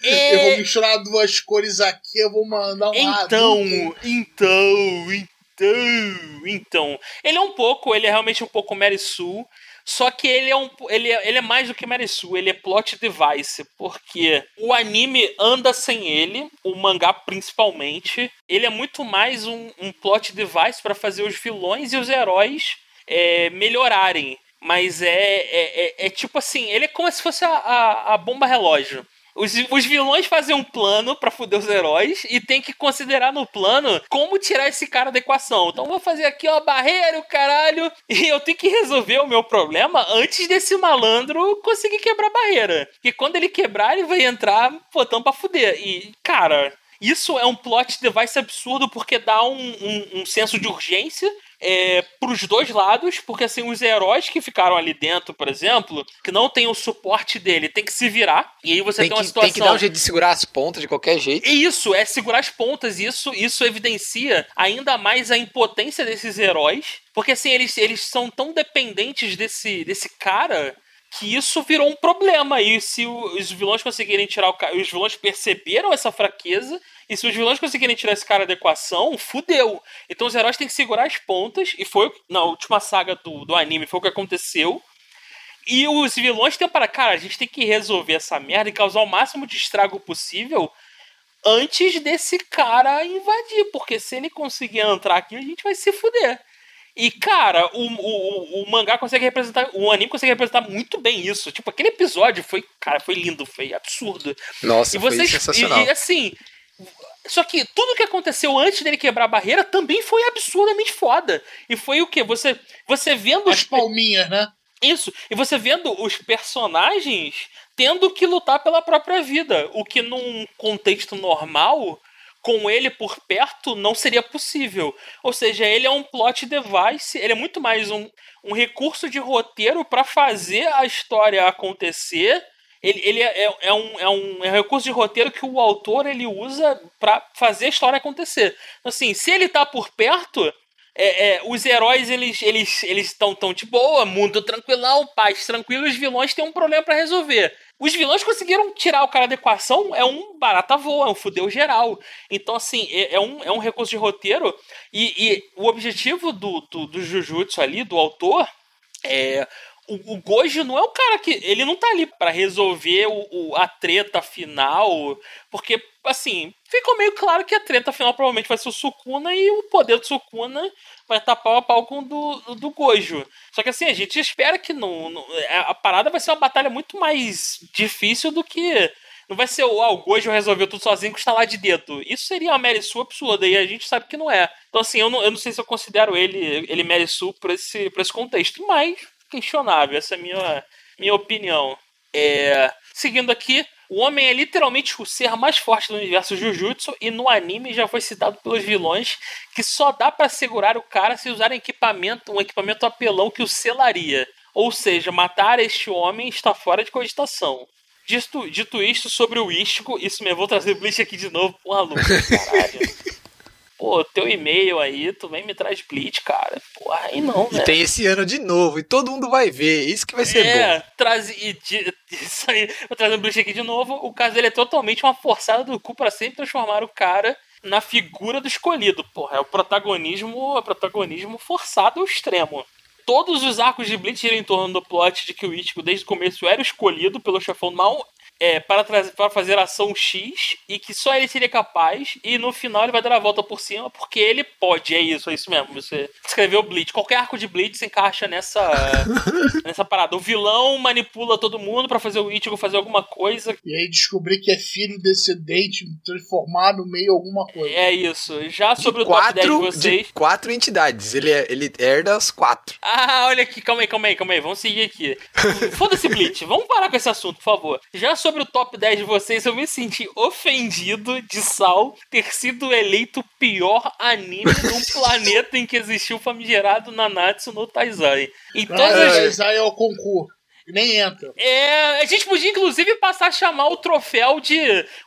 É, Eu vou misturar duas cores aqui, eu vou mandar um então, então, então, então. Ele é um pouco, ele é realmente um pouco Mary Sue, só que ele é, um, ele, é, ele é mais do que Mary Sue, ele é plot device, porque o anime anda sem ele, o mangá principalmente. Ele é muito mais um, um plot device para fazer os vilões e os heróis é, melhorarem. Mas é, é, é, é tipo assim, ele é como se fosse a, a, a bomba relógio. Os, os vilões fazem um plano pra fuder os heróis e tem que considerar no plano como tirar esse cara da equação. Então vou fazer aqui uma barreira, o caralho, e eu tenho que resolver o meu problema antes desse malandro conseguir quebrar a barreira. E quando ele quebrar, ele vai entrar botando pra fuder. E, cara, isso é um plot device absurdo porque dá um, um, um senso de urgência é, pros dois lados, porque assim, os heróis que ficaram ali dentro, por exemplo, que não tem o suporte dele, tem que se virar, e aí você Tem tem, uma que, situação. tem que dar um jeito de segurar as pontas de qualquer jeito. E Isso, é segurar as pontas, e isso, isso evidencia ainda mais a impotência desses heróis, porque assim, eles, eles são tão dependentes desse, desse cara que isso virou um problema. E se os vilões conseguirem tirar o cara. Os vilões perceberam essa fraqueza. E se os vilões conseguirem tirar esse cara da equação, fudeu. Então os heróis têm que segurar as pontas. E foi na última saga do, do anime, foi o que aconteceu. E os vilões têm para, cara, a gente tem que resolver essa merda e causar o máximo de estrago possível antes desse cara invadir. Porque se ele conseguir entrar aqui, a gente vai se fuder. E, cara, o, o, o- mangá consegue representar. O anime consegue representar muito bem isso. Tipo, aquele episódio foi. Cara, foi lindo, foi absurdo. Nossa, e foi vocês. sensacional. E, e, assim. Só que tudo que aconteceu antes dele quebrar a barreira também foi absurdamente foda. E foi o quê? Você, você vendo As os, palminhas, né? isso. E você vendo os personagens tendo que lutar pela própria vida. O que num contexto normal, com ele por perto, não seria possível. Ou seja, ele é um plot device, ele é muito mais um, um recurso de roteiro para fazer a história acontecer. Ele, ele é, é- um, é, um, é um recurso de roteiro que o autor ele usa para fazer a história acontecer. Assim, se ele tá por perto, é, é, os heróis eles eles eles estão tão de boa, mundo tranquilão, paz tranquilo, os vilões têm um problema pra resolver. Os vilões conseguiram tirar o cara da equação, é um barata voa, é um fudeu geral. Então, assim, é, é um, é um recurso de roteiro. E, e o objetivo do, do, do Jujutsu ali, do autor, é o, o Gojo não é um cara que. Ele não tá ali para resolver o, o, a treta final. Porque, assim, ficou meio claro que a treta final provavelmente vai ser o Sukuna e o poder do Sukuna vai estar pau a pau com o do, do Gojo. Só que assim, a gente espera que não, não, a parada vai ser uma batalha muito mais difícil do que. Não vai ser o, ah, o Gojo resolveu tudo sozinho com estalar de dedo. Isso seria uma Mary Sue absurda e a gente sabe que não é. Então, assim, eu não, eu não sei se eu considero ele, ele Mary Sue pra esse, pra esse contexto, mas questionável. Essa é a minha, minha opinião. É, seguindo aqui, o homem é literalmente o ser mais forte do universo Jujutsu e no anime já foi citado pelos vilões que só dá para segurar o cara se usar equipamento, um equipamento apelão que o selaria. Ou seja, matar este homem está fora de cogitação. Dito, dito isto sobre o Ístico, isso me vou trazer o Bleach aqui de novo. Porra, Lucas, caralho. Pô, teu e-mail aí, tu vem me traz Blitz, cara. Pô, aí não, né? E tem esse ano de novo, e todo mundo vai ver. Isso que vai ser é, bom. Traz, e, de, isso aí, vou trazer o Blitz aqui de novo. O caso dele é totalmente uma forçada do cu pra sempre transformar o cara na figura do escolhido. Porra, é o protagonismo, é protagonismo forçado ao extremo. Todos os arcos de Blitz giram em torno do plot de que o Ichigo desde o começo era escolhido pelo chefão mal é, para, trazer, para fazer ação X e que só ele seria capaz, e no final ele vai dar a volta por cima porque ele pode. É isso, é isso mesmo. Você escreveu Blitz. Qualquer arco de Blitz se encaixa nessa, nessa parada. O vilão manipula todo mundo para fazer o Ichigo fazer alguma coisa. E aí descobrir que é filho descendente, transformar no meio alguma coisa. É isso. Já sobre de o quatro, top 10 de vocês. De quatro entidades. Ele, é, ele herda as quatro. Ah, olha aqui, calma aí, calma aí, calma aí. Vamos seguir aqui. Foda-se, Blitz. Vamos parar com esse assunto, por favor. Já sobre sobre o top 10 de vocês, eu me senti ofendido de Sal ter sido eleito o pior anime do planeta em que existiu o famigerado Nanatsu no Taizai. Em todas Ah, as... Taizai é o concurso. Nem entra. É, a gente podia inclusive passar a chamar o troféu de.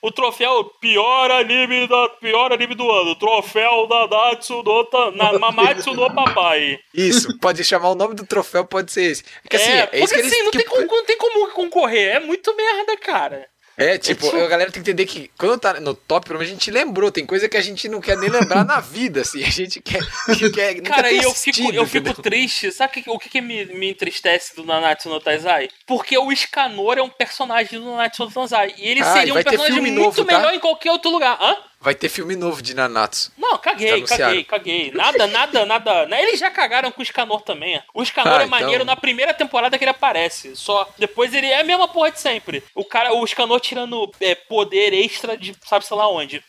O troféu pior anime, da, pior anime do ano. Troféu da Natsu no, ta, na, Mamatsu no Papai. Isso, pode chamar o nome do troféu, pode ser esse. Porque assim, é, é, porque isso que eles. assim, não, que- tem como, não tem como concorrer. É muito merda, cara. É, tipo, a galera tem que entender que quando tá no top, pelo menos a gente lembrou. Tem coisa que a gente não quer nem lembrar na vida, assim. A gente quer. que quer Cara, e eu fico, eu fico triste. Sabe o que, que, me, me entristece do Nanatsu no Taizai? Porque o Scanor é um personagem do Nanatsu no Taizai. E ele Ah, seria um personagem muito novo, tá? melhor em qualquer outro lugar. Hã? Vai ter filme novo de Nanatsu. Não, caguei, caguei, caguei. Nada, nada, nada. Né, Eles já cagaram com o Scanor também. O Scanor Ah, é maneiro então. na primeira temporada que ele aparece. Só depois ele é a mesma porra de sempre. O cara, o Scanor tirando é, poder extra de sabe-se lá onde.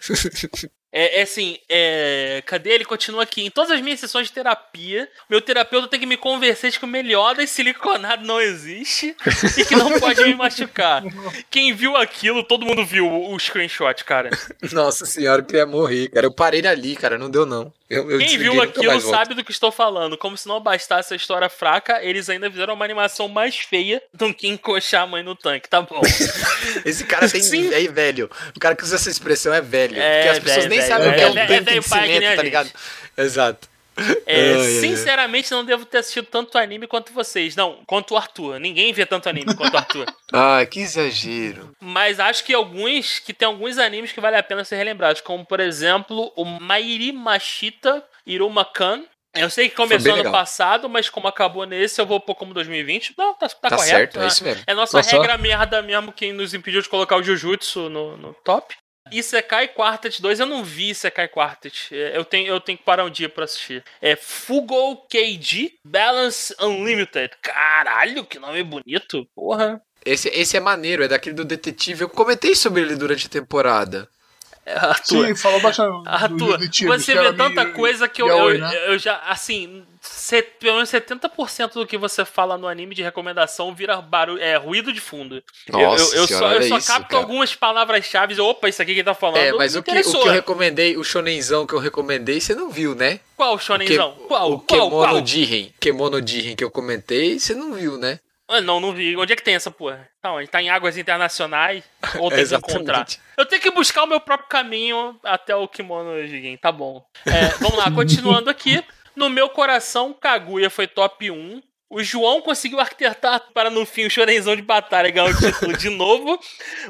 É, é assim, é, cadê ele? Continua aqui. Em todas as minhas sessões de terapia, meu terapeuta tem que me convencer de que o melhor siliconado não existe e que não pode me machucar. Quem viu aquilo, todo mundo viu o, o screenshot, cara. Nossa senhora, eu queria morrer, cara. Eu parei ali, cara. Não deu, não. Eu, eu Quem viu aquilo sabe do que estou falando. Como se não bastasse a história fraca, eles ainda fizeram uma animação mais feia do que encoxar a mãe no tanque, tá bom. Esse cara tem. Sim. É velho. O cara que usa essa expressão é velho. É, porque as pessoas velho, nem velho, sabem o que é um velho, é tanque de cimento, tá ligado? Exato. É, Ai, ai, ai. sinceramente, não devo ter assistido tanto anime quanto vocês. Não, quanto o Arthur. Ninguém vê tanto anime quanto o Arthur. Ai, que exagero. Mas acho que alguns, que tem alguns animes que vale a pena ser relembrados, como por exemplo o Mairi Mashita Iruma-kan. Eu sei que começou ano passado, mas como acabou nesse, eu vou pôr como 2020. Não, tá, tá Tá correto. certo, é né? isso mesmo. É nossa só. regra merda mesmo que nos impediu de colocar o Jujutsu no, no top. Isekai Quartet 2, eu não vi Isekai Quartet. É, Eu tenho, eu tenho que parar um dia pra assistir. É Fugo KG Balance Unlimited. Caralho, que nome bonito. Porra. Esse, esse é maneiro, é daquele do detetive. Eu comentei sobre ele durante a temporada. É, Arthur, Sim, falou bastante. Arthur, dos detetives, você vê tanta meio coisa que eu, yaoi, eu, né? eu já, assim, set, pelo menos 70% do que você fala no anime de recomendação vira barulho, é, ruído de fundo. Eu- Nossa eu, eu, senhora, só, eu só isso, capto cara. algumas palavras-chave, opa, isso aqui que ele tá falando. É, mas o que, o que eu recomendei, o shonenzão que eu recomendei, você não viu, né? Qual O que- shonenzão? Qual? O qual? Kemono Qual? Jiren. Kemono Jiren que eu comentei, você não viu, né? Ah, não, não vi. Onde é que tem essa porra? Tá onde? Tá em águas internacionais? Ou tem que encontrar? Eu tenho que buscar o meu próprio caminho até o kimono Jigen. Tá bom. É, vamos lá, continuando aqui. No meu coração, Kaguya foi top 1. O João conseguiu arquitetar para no fim o Chorenzão de batalha ganhar o título de novo.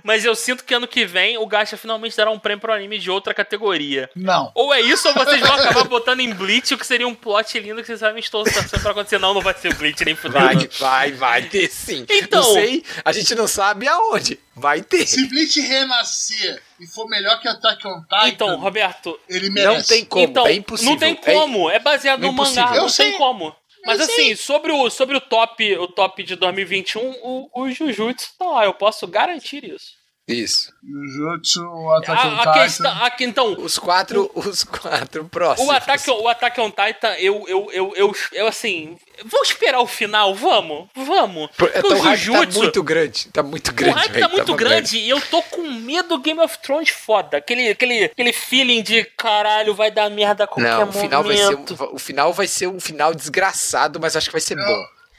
Mas eu sinto que ano que vem o Gacha finalmente dará um prêmio pro anime de outra categoria. Não. Ou é isso, ou vocês vão acabar botando em Bleach, o que seria um plot lindo que vocês sabem estou torcendo pra acontecer. Não, não vai ser Bleach nem fudendo. Vai, vai, vai ter sim. Então- Não sei, a gente não sabe aonde. Vai ter. Se Bleach renascer e for melhor que Attack on Titan, Então, Roberto, ele merece. Não tem como, então, é impossível. não tem como. É, baseado É no mangá, impossível. não Eu tem sei. como. Mas assim, sobre o, sobre o top, o top de 2021, o, o Jujutsu tá lá, eu posso garantir isso. Isso. Jujutsu, o Attack on A, a Titan. questão, a- então, Os quatro, os quatro próximos. o Attack, o Attack on Titan, eu, eu, eu, eu, eu, assim, vou esperar o final, vamos, vamos. Porque Então, o o hype tá Jujutsu, muito grande. Tá muito o grande. hype velho, tá muito uma grande e eu tô com medo do Game of Thrones foda. Aquele, aquele, aquele feeling de caralho, vai dar merda a qualquer Não, o final, vai ser momento. um, o final vai ser um final desgraçado, mas acho que vai ser bom.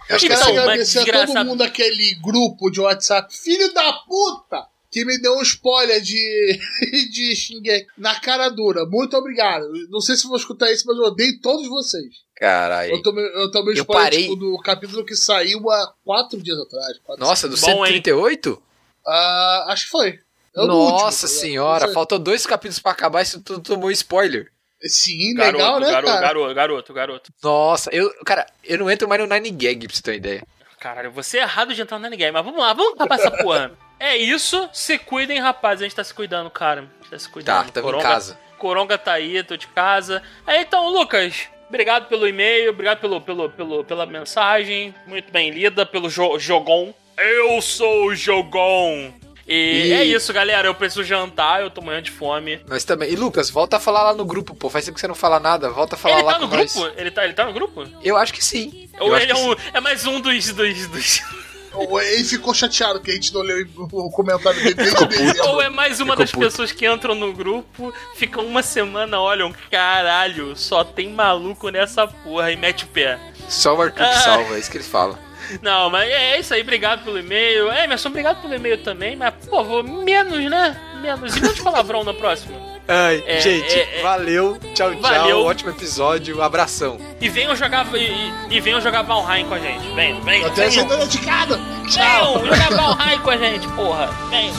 Eu Então, quero mas agradecer a todo mundo daquele grupo de WhatsApp, filho da puta, que me deu um spoiler de, de Shingeki na cara dura. Muito obrigado. Não sei se vou escutar isso, mas eu odeio todos vocês. Caralho. Eu tomei, eu tomei Eu spoiler parei. tipo, do capítulo que saiu há quatro dias atrás. quatro, Nossa, do Bom, hein? 138? Ah, acho que foi. Do Nossa último, tá senhora, faltou dois capítulos pra acabar e isso tudo tomou spoiler. Sim, Garoto, legal, né, garoto, cara? garoto, garoto, garoto. Nossa, eu, cara, eu não entro mais no Nine Gag pra você ter uma ideia. Caralho, você é errado de entrar no ninguém, mas vamos lá, vamos acabar essa porra. É isso, se cuidem, rapaz. A gente tá se cuidando, cara. A gente tá se Tá, cuidando. tamo em Coronga- casa. Coronga tá aí, tô de casa. É, então, Lucas, obrigado pelo e-mail, obrigado pelo, pelo, pelo, pela mensagem. Muito bem lida, pelo jo Jogon. Eu sou o Jogon. E, E- é isso, galera. Eu preciso jantar, eu tô morrendo de fome. Nós também. E Lucas, volta a falar lá no grupo, pô. Faz tempo que você não fala nada. Volta a falar Ele lá tá no com nós. grupo? Ele tá, ele tá no grupo? Eu acho que sim. Ou Eu ele é, um, é mais um dos. dos, dos... Ou Ele ficou chateado que a gente não leu o comentário dele desde dezembro. Ou é mais uma Ficou das puto. pessoas que entram no grupo, ficam uma semana, olham, caralho, só tem maluco nessa porra e mete o pé. Só o Arthur Ah. que salva, é isso que ele fala. Não, mas é isso aí, obrigado pelo e-mail. É, Emerson, obrigado pelo e-mail também, mas, por favor, menos, né? Menos. E menos palavrão na próxima. Ai, É, gente, é, é. valeu. Tchau, tchau. Valeu. Ótimo episódio. Abração. E venham jogar, e, e- venham jogar Valheim com a gente. Venham, venham. Até venham. sendo dedicado. Tchau. Venham jogar Valheim com a gente, porra. Venham.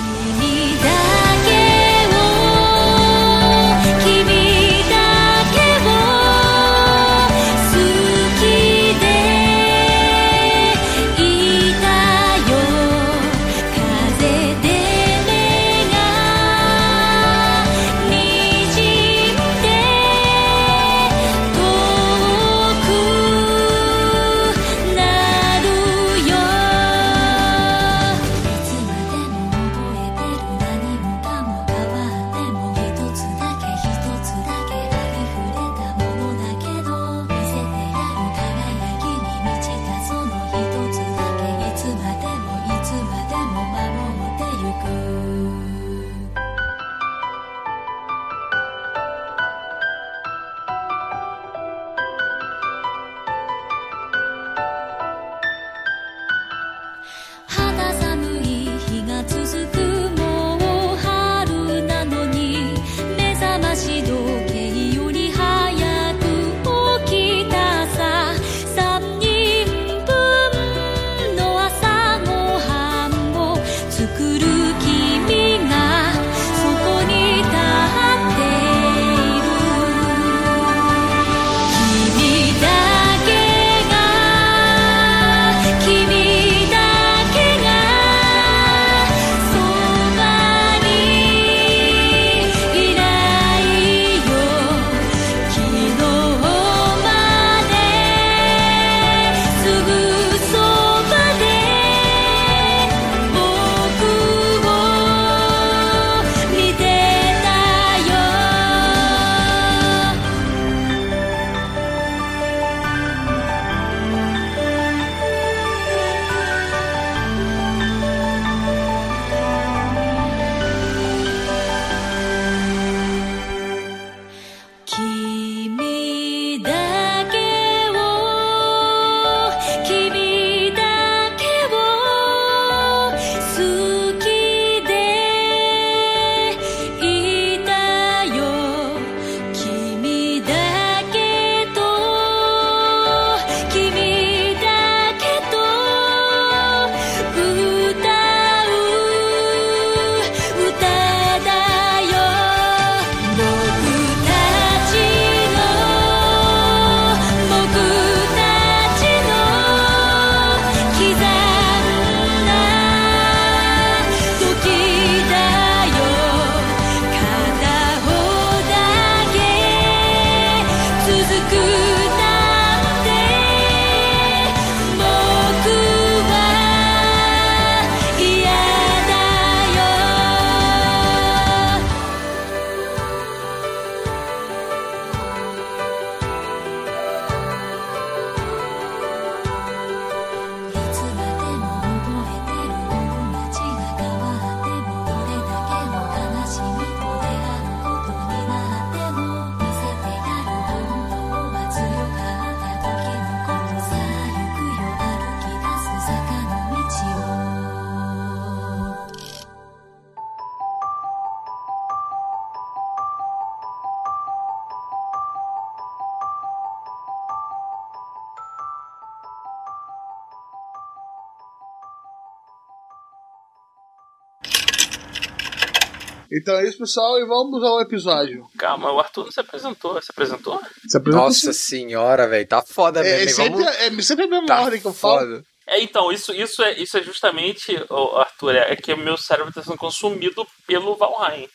Então é isso, pessoal, e vamos ao episódio. Calma, o Arthur não se apresentou. Se apresentou? Se apresenta Nossa senhora, velho, tá foda é, mesmo. é, sempre, Vamos... é sempre a mesma Tá ordem que eu falo. foda. É, então, isso, isso, é, isso é justamente, ô, Arthur, é que o meu cérebro está sendo consumido pelo Valheim.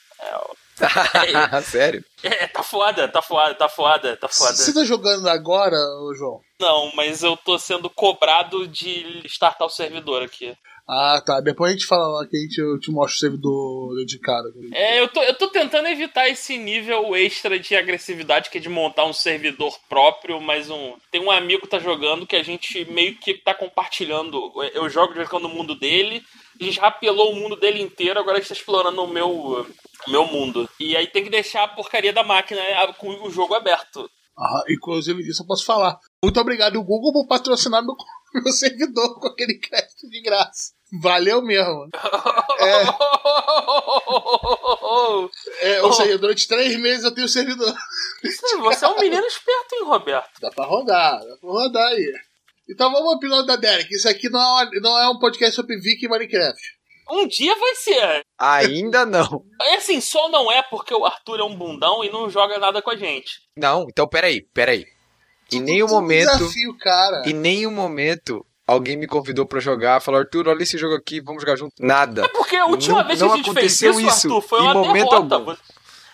Sério? É, é, tá foda, tá foda, tá foda, tá foda. Você tá jogando agora, ô João? Não, mas eu tô sendo cobrado de startar o servidor aqui. Ah, tá. Depois a gente fala lá que a gente, eu te mostro o servidor dedicado. É, eu tô, eu tô tentando evitar esse nível extra de agressividade que é de montar um servidor próprio, mas um. Tem um amigo que tá jogando que a gente meio que tá compartilhando. Eu jogo de vez no mundo dele. A gente rapelou o mundo dele inteiro, agora a gente tá explorando o meu, o meu mundo. E aí tem que deixar a porcaria da máquina né, com o jogo aberto. Ah, inclusive disso eu posso falar. Muito obrigado, Google, por patrocinar meu, meu servidor com aquele crédito de graça. Valeu mesmo. É, ou seja, durante três meses eu tenho servidor. Você é um menino esperto, hein, Roberto? Dá pra rodar, dá pra rodar aí. Então vamos ao episódio da Derek. Isso aqui não é, uma- não é um podcast sobre Viking e Minecraft. Um dia vai ser. Ainda não. É assim, só não é porque o Arthur é um bundão e não joga nada com a gente. Não, então peraí, peraí. Em nenhum momento, Desafio, cara. em nenhum momento, alguém me convidou pra jogar, falou, Arthur, olha esse jogo aqui, vamos jogar junto. Nada. É porque a última Não- vez que a gente fez isso, isso, Arthur, foi uma momento derrota. algum.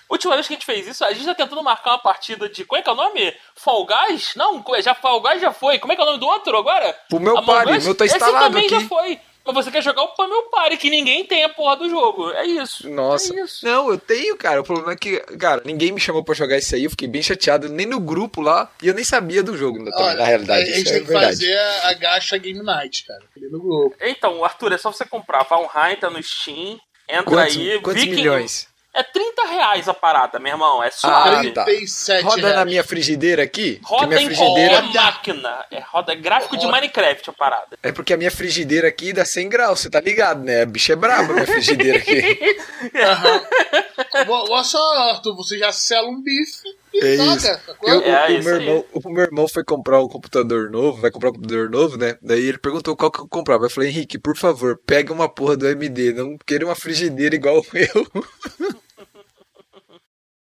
Última vez que a gente fez isso, a gente tá tentando marcar uma partida de. Como é que é o nome? Fall Guys? Não, já Fall Guys já foi. Como é que é o nome do outro agora? Pro meu Among party, Us? meu tá Esse instalado também já aqui. foi. Mas você quer jogar o Pro meu party, que ninguém tem a porra do jogo. É isso. Nossa. É isso. Não, eu tenho, cara. O problema é que, cara, ninguém me chamou pra jogar isso aí. Eu fiquei bem chateado, nem no grupo lá. E eu nem sabia do jogo, na, Olha, na realidade. a gente Isso é tem que verdade. fazer a gacha Game Night, cara. Ali no grupo. Então, Arthur, é só você comprar. Valheim tá no Steam. Entra Quantos, aí. quantos Viking- milhões? É 30 reais a parada, meu irmão. É Ah, suave. tá. 37 Roda reais. na minha frigideira aqui. Roda minha em frigideira qualquer máquina. É roda é gráfico de Roda. Minecraft a parada. É porque a minha frigideira aqui dá 100 graus, você tá ligado, né? A bicha é braba, minha frigideira aqui. Boa boa sorte, Arthur. Você já sela um bife e É toca. isso. sacou? Eu- É, o, isso meu irmão, o meu irmão foi comprar um computador novo, vai comprar um computador novo, né? Daí ele perguntou qual que eu comprava. Eu falei, Henrique, por favor, pega uma porra do AMD, não queira uma frigideira igual eu.